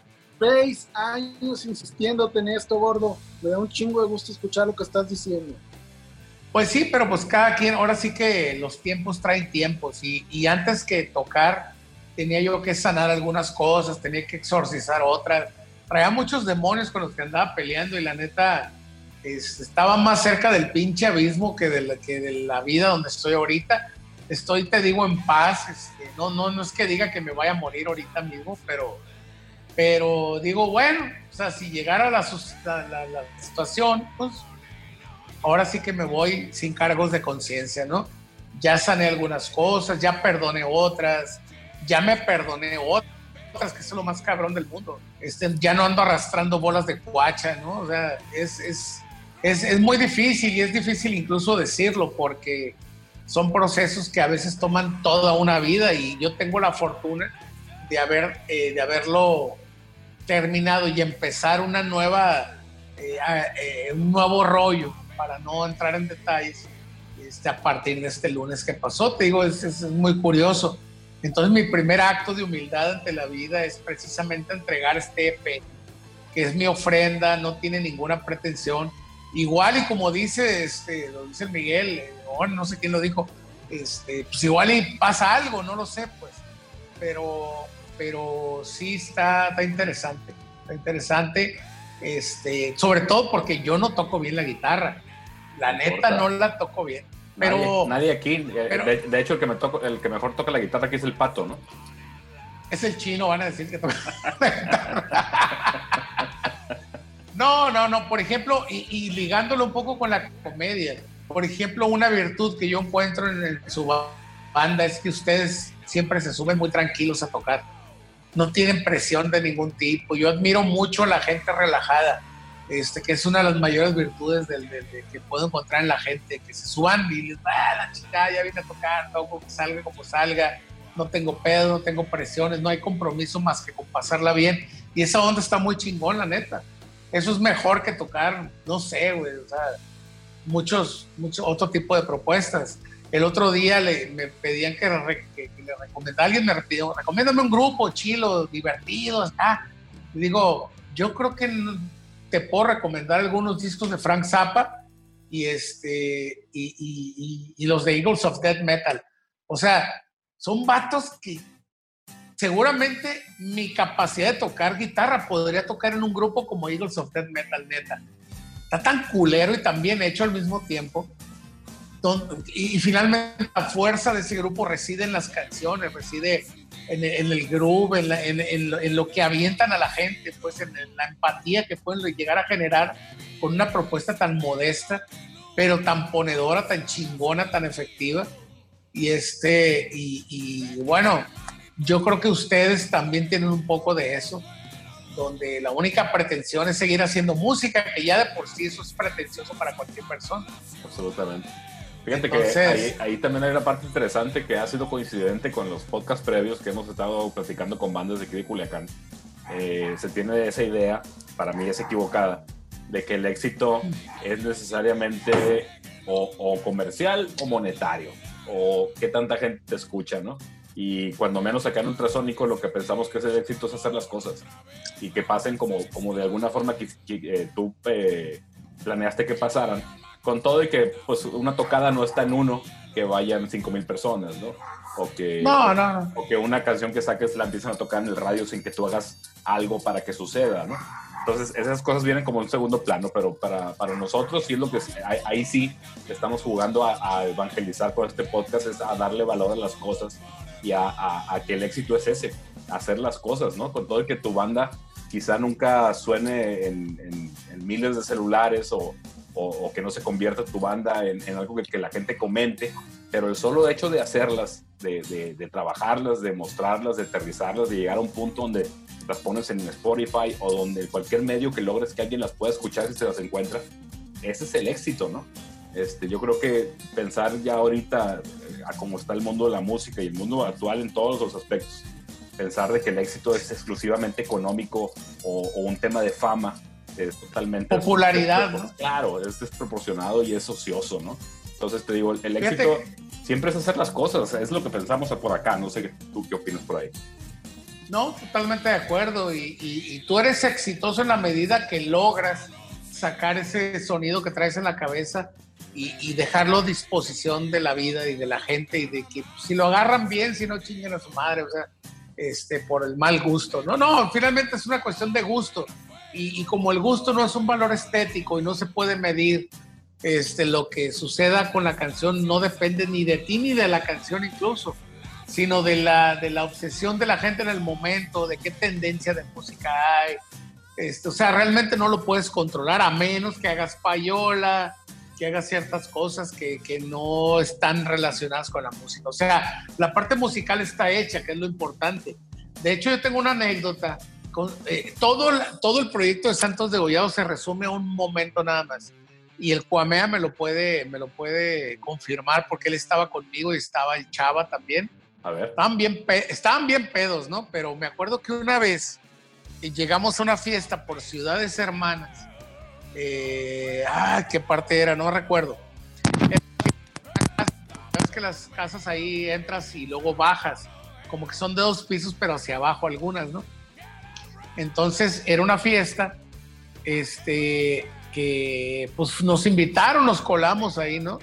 Seis años insistiéndote en esto, gordo. Me da un chingo de gusto escuchar lo que estás diciendo. pues sí, pero pues cada quien, ahora sí que los tiempos traen tiempos y, y antes que tocar tenía yo que sanar algunas cosas, tenía que exorcizar otras. Traía muchos demonios con los que andaba peleando y la neta, es- estaba más cerca del pinche abismo que de, la, que de la vida donde estoy ahorita. Estoy, te digo, en paz. este, no, no, no es que diga que me vaya a morir ahorita mismo, pero, pero digo, bueno, o sea, si llegara la, la situación, pues ahora sí que me voy sin cargos de conciencia, ¿no? Ya sané algunas cosas, ya perdoné otras, ya me perdoné otras, que es lo más cabrón del mundo. Este, ya no ando arrastrando bolas de cuacha, ¿no? O sea, es, es, es, es muy difícil y es difícil incluso decirlo porque son procesos que a veces toman toda una vida y yo tengo la fortuna de, haber, eh, de haberlo terminado y empezar una nueva, eh, eh, un nuevo rollo, para no entrar en detalles, este, a partir de este lunes que pasó. Te digo, es, es muy curioso. Entonces mi primer acto de humildad ante la vida es precisamente entregar este EP, que es mi ofrenda, no tiene ninguna pretensión. Igual y como dice, este, lo dice el Miguel, eh, no sé quién lo dijo, este, pues igual y pasa algo, no lo sé, pues. Pero, pero sí está, está interesante, está interesante, este, sobre todo porque yo no toco bien la guitarra. La No neta importa. no la toco bien. Pero nadie, nadie aquí, eh, pero- de, de hecho el que, me toco, el que mejor toca la guitarra aquí es el pato, ¿no? es el chino, van a decir que toca la guitarra. (laughs) No, no, no. Por ejemplo, y, y ligándolo un poco con la comedia, por ejemplo, una virtud que yo encuentro en, el- su ba- banda es que ustedes siempre se suben muy tranquilos a tocar. No tienen presión de ningún tipo. Yo admiro mucho a la gente relajada, este, que es una de las mayores virtudes del, del- de- que puedo encontrar en la gente, que se suban y les ah, la chica ya viene a tocar, que salga como salga, no tengo pedo, no tengo presiones, no hay compromiso más que con pasarla bien. Y esa onda está muy chingón, la neta. Eso es mejor que tocar, no sé, güey, o sea, muchos, muchos, otro tipo de propuestas. El otro día le, me pedían que, le recomendara, alguien me pidió, recomiéndame un grupo chilo, divertido, ah, y digo, yo creo que te puedo recomendar algunos discos de Frank Zappa y, este, y- y los de Eagles of Death Metal. O sea, son vatos que seguramente mi capacidad de tocar guitarra podría tocar en un grupo como Eagles of Death Metal, neta. Está tan culero y tan bien hecho al mismo tiempo. Y, finalmente la fuerza de ese grupo reside en las canciones, reside en, en el groove, en, la- en- en lo- que avientan a la gente, pues en la empatía que pueden llegar a generar con una propuesta tan modesta, pero tan ponedora, tan chingona, tan efectiva. Y este, y, y bueno, yo creo que ustedes también tienen un poco de eso, donde la única pretensión es seguir haciendo música, que ya de por sí eso es pretencioso para cualquier persona. Absolutamente. Fíjate Entonces- que ahí, ahí también hay una parte interesante que ha sido coincidente con los podcasts previos que hemos estado platicando con bandas de aquí de Culiacán. Eh, se tiene esa idea, para mí es equivocada, de que el éxito es necesariamente o, o comercial o monetario, o qué tanta gente te escucha, ¿no? Y cuando menos acá en Ultrasónico lo que pensamos que es el éxito es hacer las cosas y que pasen como, como de alguna forma que, que, eh, tú eh, planeaste que pasaran con todo y que pues una tocada no está en uno que vayan 5 mil personas, ¿no? O que, No, no, no. o que una canción que saques la empiezan a tocar en el radio sin que tú hagas algo para que suceda, ¿no? Entonces esas cosas vienen como en segundo plano, pero para, para nosotros sí es lo que ahí, ahí sí estamos jugando a, a evangelizar con este podcast, es a darle valor a las cosas y a, a- a que el éxito es ese, hacer las cosas, ¿no? Con todo y que tu banda quizá nunca suene en, en- en miles de celulares o, o- o que no se convierta tu banda en, en algo que, que la gente comente, pero el solo hecho de hacerlas, de, de- de trabajarlas, de mostrarlas, de aterrizarlas, de llegar a un punto donde las pones en Spotify o donde cualquier medio que logres que alguien las pueda escuchar si se las encuentra, ese es el éxito, ¿no? Este, yo creo que pensar ya ahorita eh, a cómo está el mundo de la música y el mundo actual en todos los aspectos, pensar de que el éxito es exclusivamente económico o, o un tema de fama, es totalmente... Popularidad, ¿no? Claro, es desproporcionado y es ocioso, ¿no? Entonces te digo, el éxito siempre es hacer las cosas, es lo que pensamos por acá, no sé tú qué opinas por ahí. No, totalmente de acuerdo. Y, y- y tú eres exitoso en la medida que logras sacar ese sonido que traes en la cabeza y, y dejarlo a disposición de la vida y de la gente y de que si lo agarran bien, si no chinguen a su madre, o sea, este, por el mal gusto. No, no, finalmente es una cuestión de gusto. Y, y como el gusto no es un valor estético y no se puede medir, este, lo que suceda con la canción no depende ni de ti ni de la canción incluso, sino de la, de la obsesión de la gente en el momento, de qué tendencia de música hay. Este, o sea, realmente no lo puedes controlar a menos que hagas payola, que hagas ciertas cosas que, que no están relacionadas con la música. O sea, la parte musical está hecha, que es lo importante. De hecho, yo tengo una anécdota. Eh, todo, todo el proyecto de Santos de Gollado se resume a un momento nada más. Y el Cuamea me lo puede, me lo puede confirmar porque él estaba conmigo y estaba el Chava también. A ver. Estaban bien, pe- estaban bien pedos, ¿no? Pero me acuerdo que una vez eh, llegamos a una fiesta por Ciudades Hermanas. Eh, ah, ¿qué parte era? No recuerdo. Es que las casas ahí entras y luego bajas. Como que son de dos pisos, pero hacia abajo algunas, ¿no? Entonces era una fiesta este, que pues nos invitaron, nos colamos ahí, ¿no?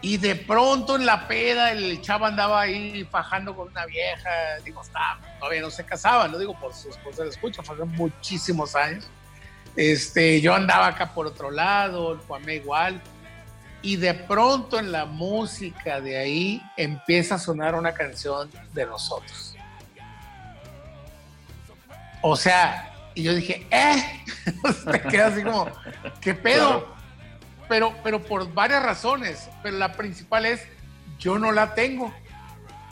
Y de pronto en la peda el chavo andaba ahí fajando con una vieja, digo, está, todavía no se casaba, no digo por su esposa, la escucha, fue hace muchísimos años. Este, yo andaba acá por otro lado, Juanme igual, y de pronto en la música de ahí empieza a sonar una canción de nosotros. O sea, y yo dije, ¡eh! (laughs) Te queda así como, ¿qué pedo? Claro. Pero, pero por varias razones. Pero la principal es, yo no la tengo.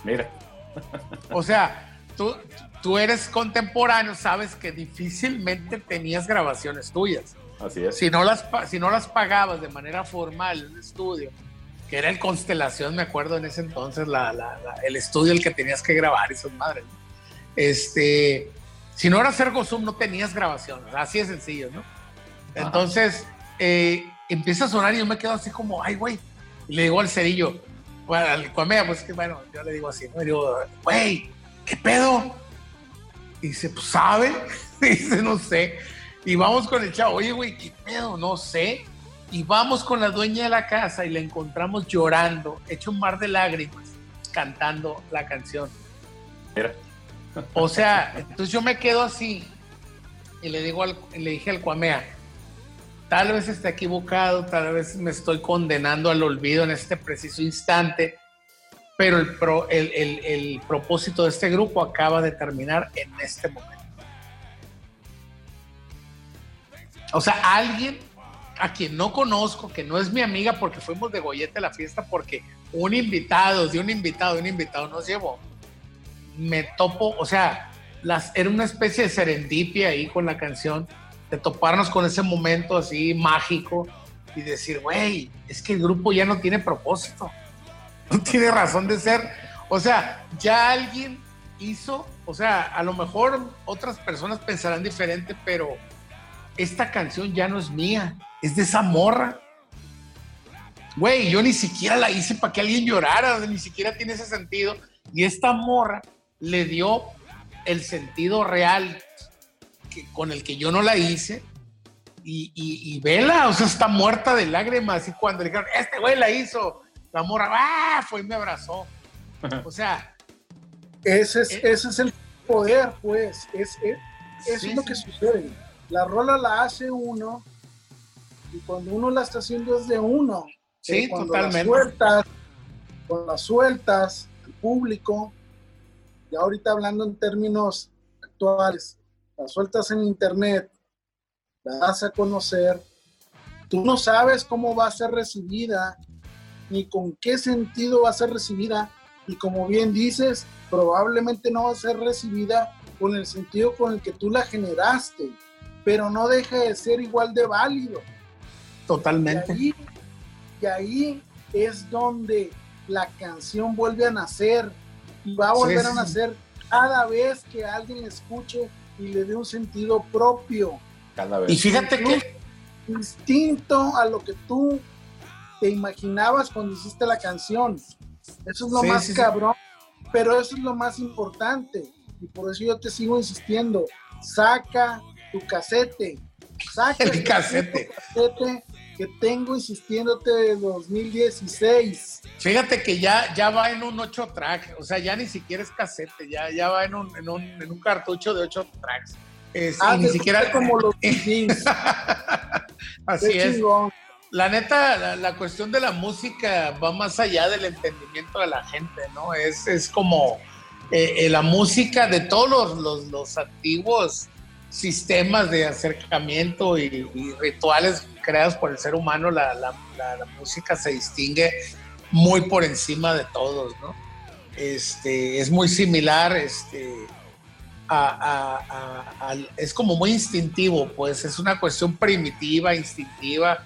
Mira. O sea, tú, tú eres contemporáneo, sabes que difícilmente tenías grabaciones tuyas. Así es. Si no las, si no las pagabas de manera formal en un estudio, que era el Constelación, me acuerdo en ese entonces, la- la- la- el estudio el que tenías que grabar, esas madres. Este, si no era Ergo Zoom, no tenías grabaciones, así de sencillo, ¿no? Entonces, eh, empieza a sonar y yo me quedo así como, ay, güey. Y le digo al cerillo, bueno, al Cuamea, pues que bueno, yo le digo así, ¿no? Y digo, güey, ¿qué pedo? Y dice, pues, ¿sabe? Y (laughs) dice, no sé. Y vamos con el chavo, oye, güey, ¿qué pedo? No sé. Y vamos con la dueña de la casa y la encontramos llorando, hecho un mar de lágrimas, cantando la canción. Mira. O sea, entonces yo me quedo así y le digo al, le dije al Cuamea, tal vez esté equivocado, tal vez me estoy condenando al olvido en este preciso instante, pero el, pro- el, el- el propósito de este grupo acaba de terminar en este momento. O sea, alguien a quien no conozco, que no es mi amiga porque fuimos de gollete a la fiesta, porque un invitado, de un invitado, un invitado nos llevó me topo, o sea, las, era una especie de serendipia ahí con la canción, de toparnos con ese momento así mágico y decir, güey, es que el grupo ya no tiene propósito, (laughs) no tiene razón de ser. O sea, ya alguien hizo, o sea, a lo mejor otras personas pensarán diferente, pero esta canción ya no es mía, es de esa morra. Güey, yo ni siquiera la hice para que alguien llorara, ni siquiera tiene ese sentido. Y esta morra le dio el sentido real que, con el que yo no la hice. Y, y, y vela, o sea, está muerta de lágrimas. Y cuando le dijeron, este güey la hizo, la morra, ¡ah! Fue y me abrazó. (laughs) O sea, Ese es, Eh. ese es el poder, pues. Es, es- eso Sí, es lo sí. que sucede. La rola la hace uno y cuando uno la está haciendo es de uno. Sí, Pero cuando totalmente. La sueltas, cuando la sueltas al público, y ahorita hablando en términos actuales, la sueltas en internet, la das a conocer, tú no sabes cómo va a ser recibida, ni con qué sentido va a ser recibida, y como bien dices, probablemente no va a ser recibida con el sentido con el que tú la generaste, pero no deja de ser igual de válido. Y totalmente. ahí, y ahí es donde la canción vuelve a nacer y va a volver sí, a nacer cada vez que alguien escuche y le dé un sentido propio, Cada vez. Y fíjate que, distinto a lo que tú te imaginabas cuando hiciste la canción. Eso es lo Sí, más sí, sí. cabrón, pero eso es lo más importante. Y por eso yo te sigo insistiendo, saca tu casete, saca (laughs) El casete. casete que tengo insistiéndote de 2016. fíjate que ya, ya va en un 8 track, o sea, ya ni siquiera es casete, ya, ya va en un, en un, en un cartucho de 8 tracks. Es- Ah, y ni siquiera como los (laughs) así Qué es. chingón. La neta, la, la cuestión de la música va más allá del entendimiento de la gente, ¿no? Es, es como eh, eh, la música de todos los, los- los antiguos sistemas de acercamiento y, y rituales creados por el ser humano, la, música se distingue muy por encima de todos, ¿no? Este, es muy similar, este, a- es como muy instintivo, pues es una cuestión primitiva, instintiva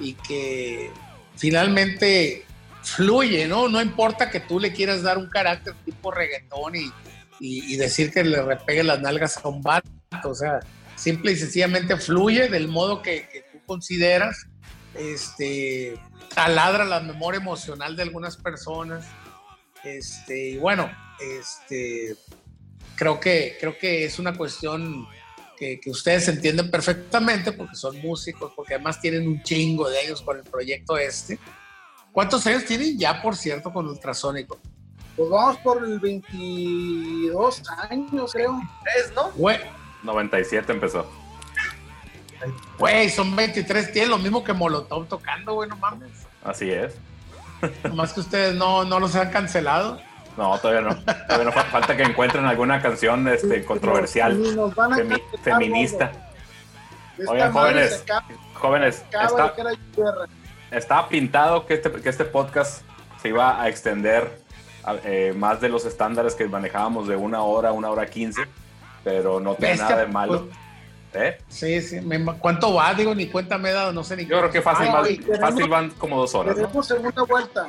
y que finalmente fluye, ¿no? No importa que tú le quieras dar un carácter tipo reggaetón y, y- y decir que le repegue las nalgas a un vato, o sea, simple y sencillamente fluye del modo que, que tú consideras, este, taladra la memoria emocional de algunas personas, este, y bueno, este, creo que, creo que es una cuestión que, que ustedes entienden perfectamente porque son músicos, porque además tienen un chingo de años con el proyecto este. ¿Cuántos años tienen ya, por cierto, con Ultrasónico? Pues vamos por el 22 años, creo. ¿Tres, no? Güey, 97 empezó. güey, son 23, tienen lo mismo que Molotov tocando, güey, no mames. Así es. (laughs) Nomás que ustedes no, no los han cancelado. No, todavía no. Todavía no fa- falta que encuentren alguna canción este, controversial, femi- feminista. Oigan, jóvenes, Jóvenes, está, estaba pintado que este, que este podcast se iba a extender a- eh, más de los estándares que manejábamos de una hora, una hora quince, pero no tiene Bestia, nada de malo. ¿Eh? Sí, sí. ¿Cuánto va? Digo, ni cuenta me he dado, no sé ni Yo creo que fácil, fácil van como dos horas. ¿no? Tenemos segunda vuelta.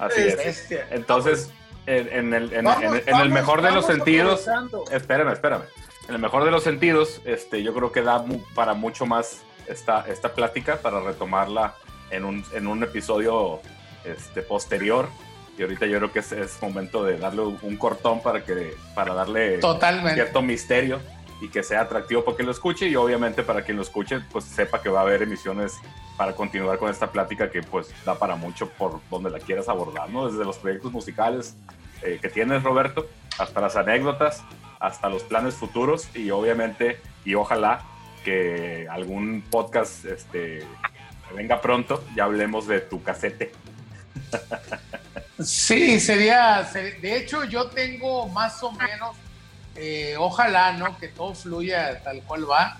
Así es. Bestia. Entonces, en, en el, en- Vamos, en- en el vamos, mejor de los sentidos, espérame, espérame. En el mejor de los sentidos, este, yo creo que da mu- para mucho más esta, esta plática para retomarla en un, en un episodio este, posterior. Y ahorita yo creo que es, es momento de darle un cortón para, que, para darle Totalmente. cierto misterio y que sea atractivo para quien lo escuche y obviamente para quien lo escuche pues sepa que va a haber emisiones para continuar con esta plática que pues da para mucho por donde la quieras abordar, ¿no? Desde los proyectos musicales eh, que tienes Roberto, hasta las anécdotas, hasta los planes futuros y obviamente y ojalá que algún podcast este, venga pronto ya hablemos de tu casete. Sí, sería, ser- de hecho yo tengo más o menos, eh, ojalá, ¿no? Que todo fluya tal cual va,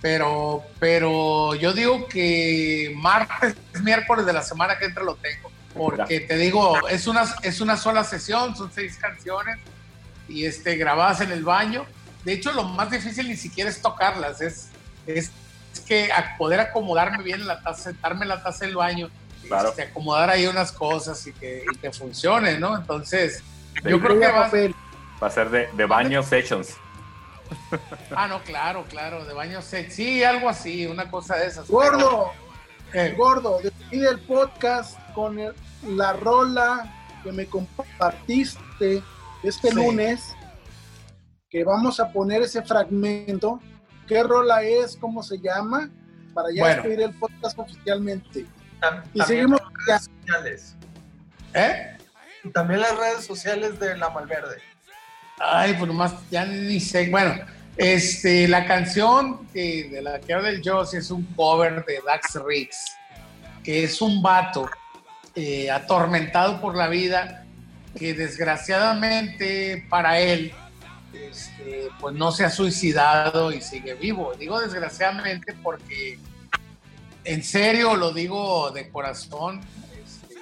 pero, pero yo digo que martes, miércoles de la semana que entra lo tengo, porque te digo, es una, es una sola sesión, son seis canciones y este, grabadas en el baño. De hecho, lo más difícil ni siquiera es tocarlas, es, es, que a- poder acomodarme bien en la taza, sentarme en la taza del baño Claro. este, acomodar ahí unas cosas y que, y que funcione, ¿no? Entonces, De- yo creo que va... Va a ser de, de baño sessions. Ah, no, claro, claro, de baño set. Sí, algo así, una cosa de esas. Gordo, Eh, gordo, despide el podcast con el- la rola que me compartiste este Sí. lunes, que vamos a poner ese fragmento. ¿Qué rola es? ¿Cómo se llama? Para ya Bueno. despedir el podcast oficialmente. Y seguimos las redes sociales. ¿eh? Y también las redes sociales de La Malverde. Ay, pues nomás, ya ni sé. Bueno, este, la canción de la que habla el Joss es un cover de Dax Riggs, que es un vato eh, atormentado por la vida, que desgraciadamente para él, este, pues no se ha suicidado y sigue vivo. Digo desgraciadamente porque, en serio, lo digo de corazón, este,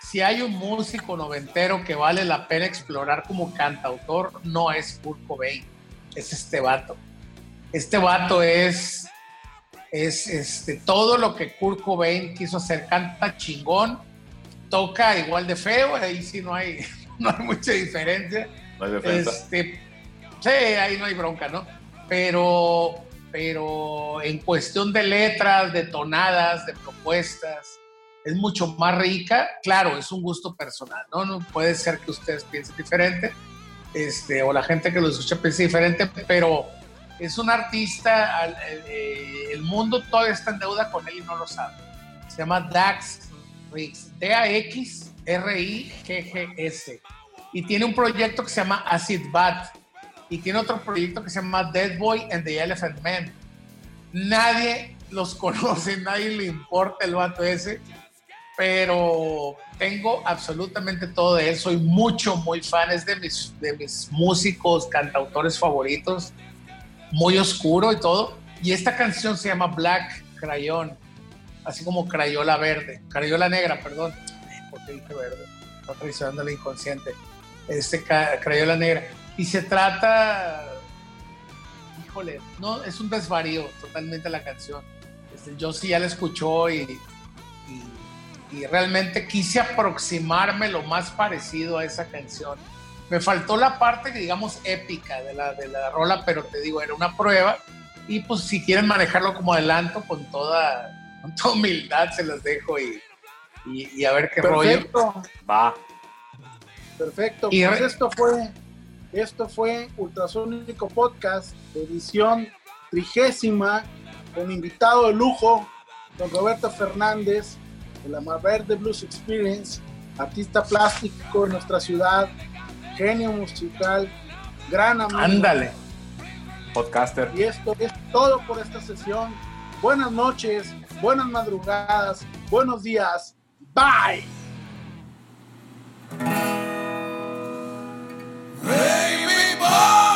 si hay un músico noventero que vale la pena explorar como cantautor, no es Kurt Cobain, es este vato. Este vato es, es este, todo lo que Kurt Cobain quiso hacer, canta chingón, toca igual de feo, ahí sí no hay, (laughs) no hay mucha diferencia. No hay. Este, sí, ahí no hay bronca, ¿no? Pero, pero en cuestión de letras, de tonadas, de propuestas, es mucho más rica. Claro, es un gusto personal, ¿no? No puede ser que ustedes piensen diferente, este, o la gente que lo escucha piense diferente, pero es un artista, eh, el mundo todavía está en deuda con él y no lo sabe. Se llama Dax Riggs, D-A-X-R-I-G-G-S. Y tiene un proyecto que se llama Acid Bat. Y tiene otro proyecto que se llama Dead Boy and the Elephant Man. Nadie los (laughs) conoce, nadie le importa el vato ese, pero tengo absolutamente todo de él. Soy mucho, muy fan, es de mis, de mis músicos, cantautores favoritos, muy oscuro y todo. Y esta canción se llama Black Crayon, así como Crayola Verde, Crayola Negra, perdón. ¿Por dije verde? Está traicionando el inconsciente. Este Crayola Negra. Y se trata, híjole, no, es un desvarío totalmente la canción. Este, yo sí ya la escuchó y, y, y realmente quise aproximarme lo más parecido a esa canción. Me faltó la parte, digamos, épica de la, de la rola, pero te digo, era una prueba. Y pues si quieren manejarlo como adelanto, con toda, con toda humildad se los dejo y, y, y a ver qué rollo. Perfecto, Va. perfecto. Y Pues esto fue, esto fue Ultrasonico Podcast, edición trigésima, con invitado de lujo, don Roberto Fernández, de la Marverde Blues Experience, artista plástico de nuestra ciudad, genio musical, gran amigo. Ándale, podcaster. Y esto es todo por esta sesión. Buenas noches, buenas madrugadas, buenos días. Bye. Bible.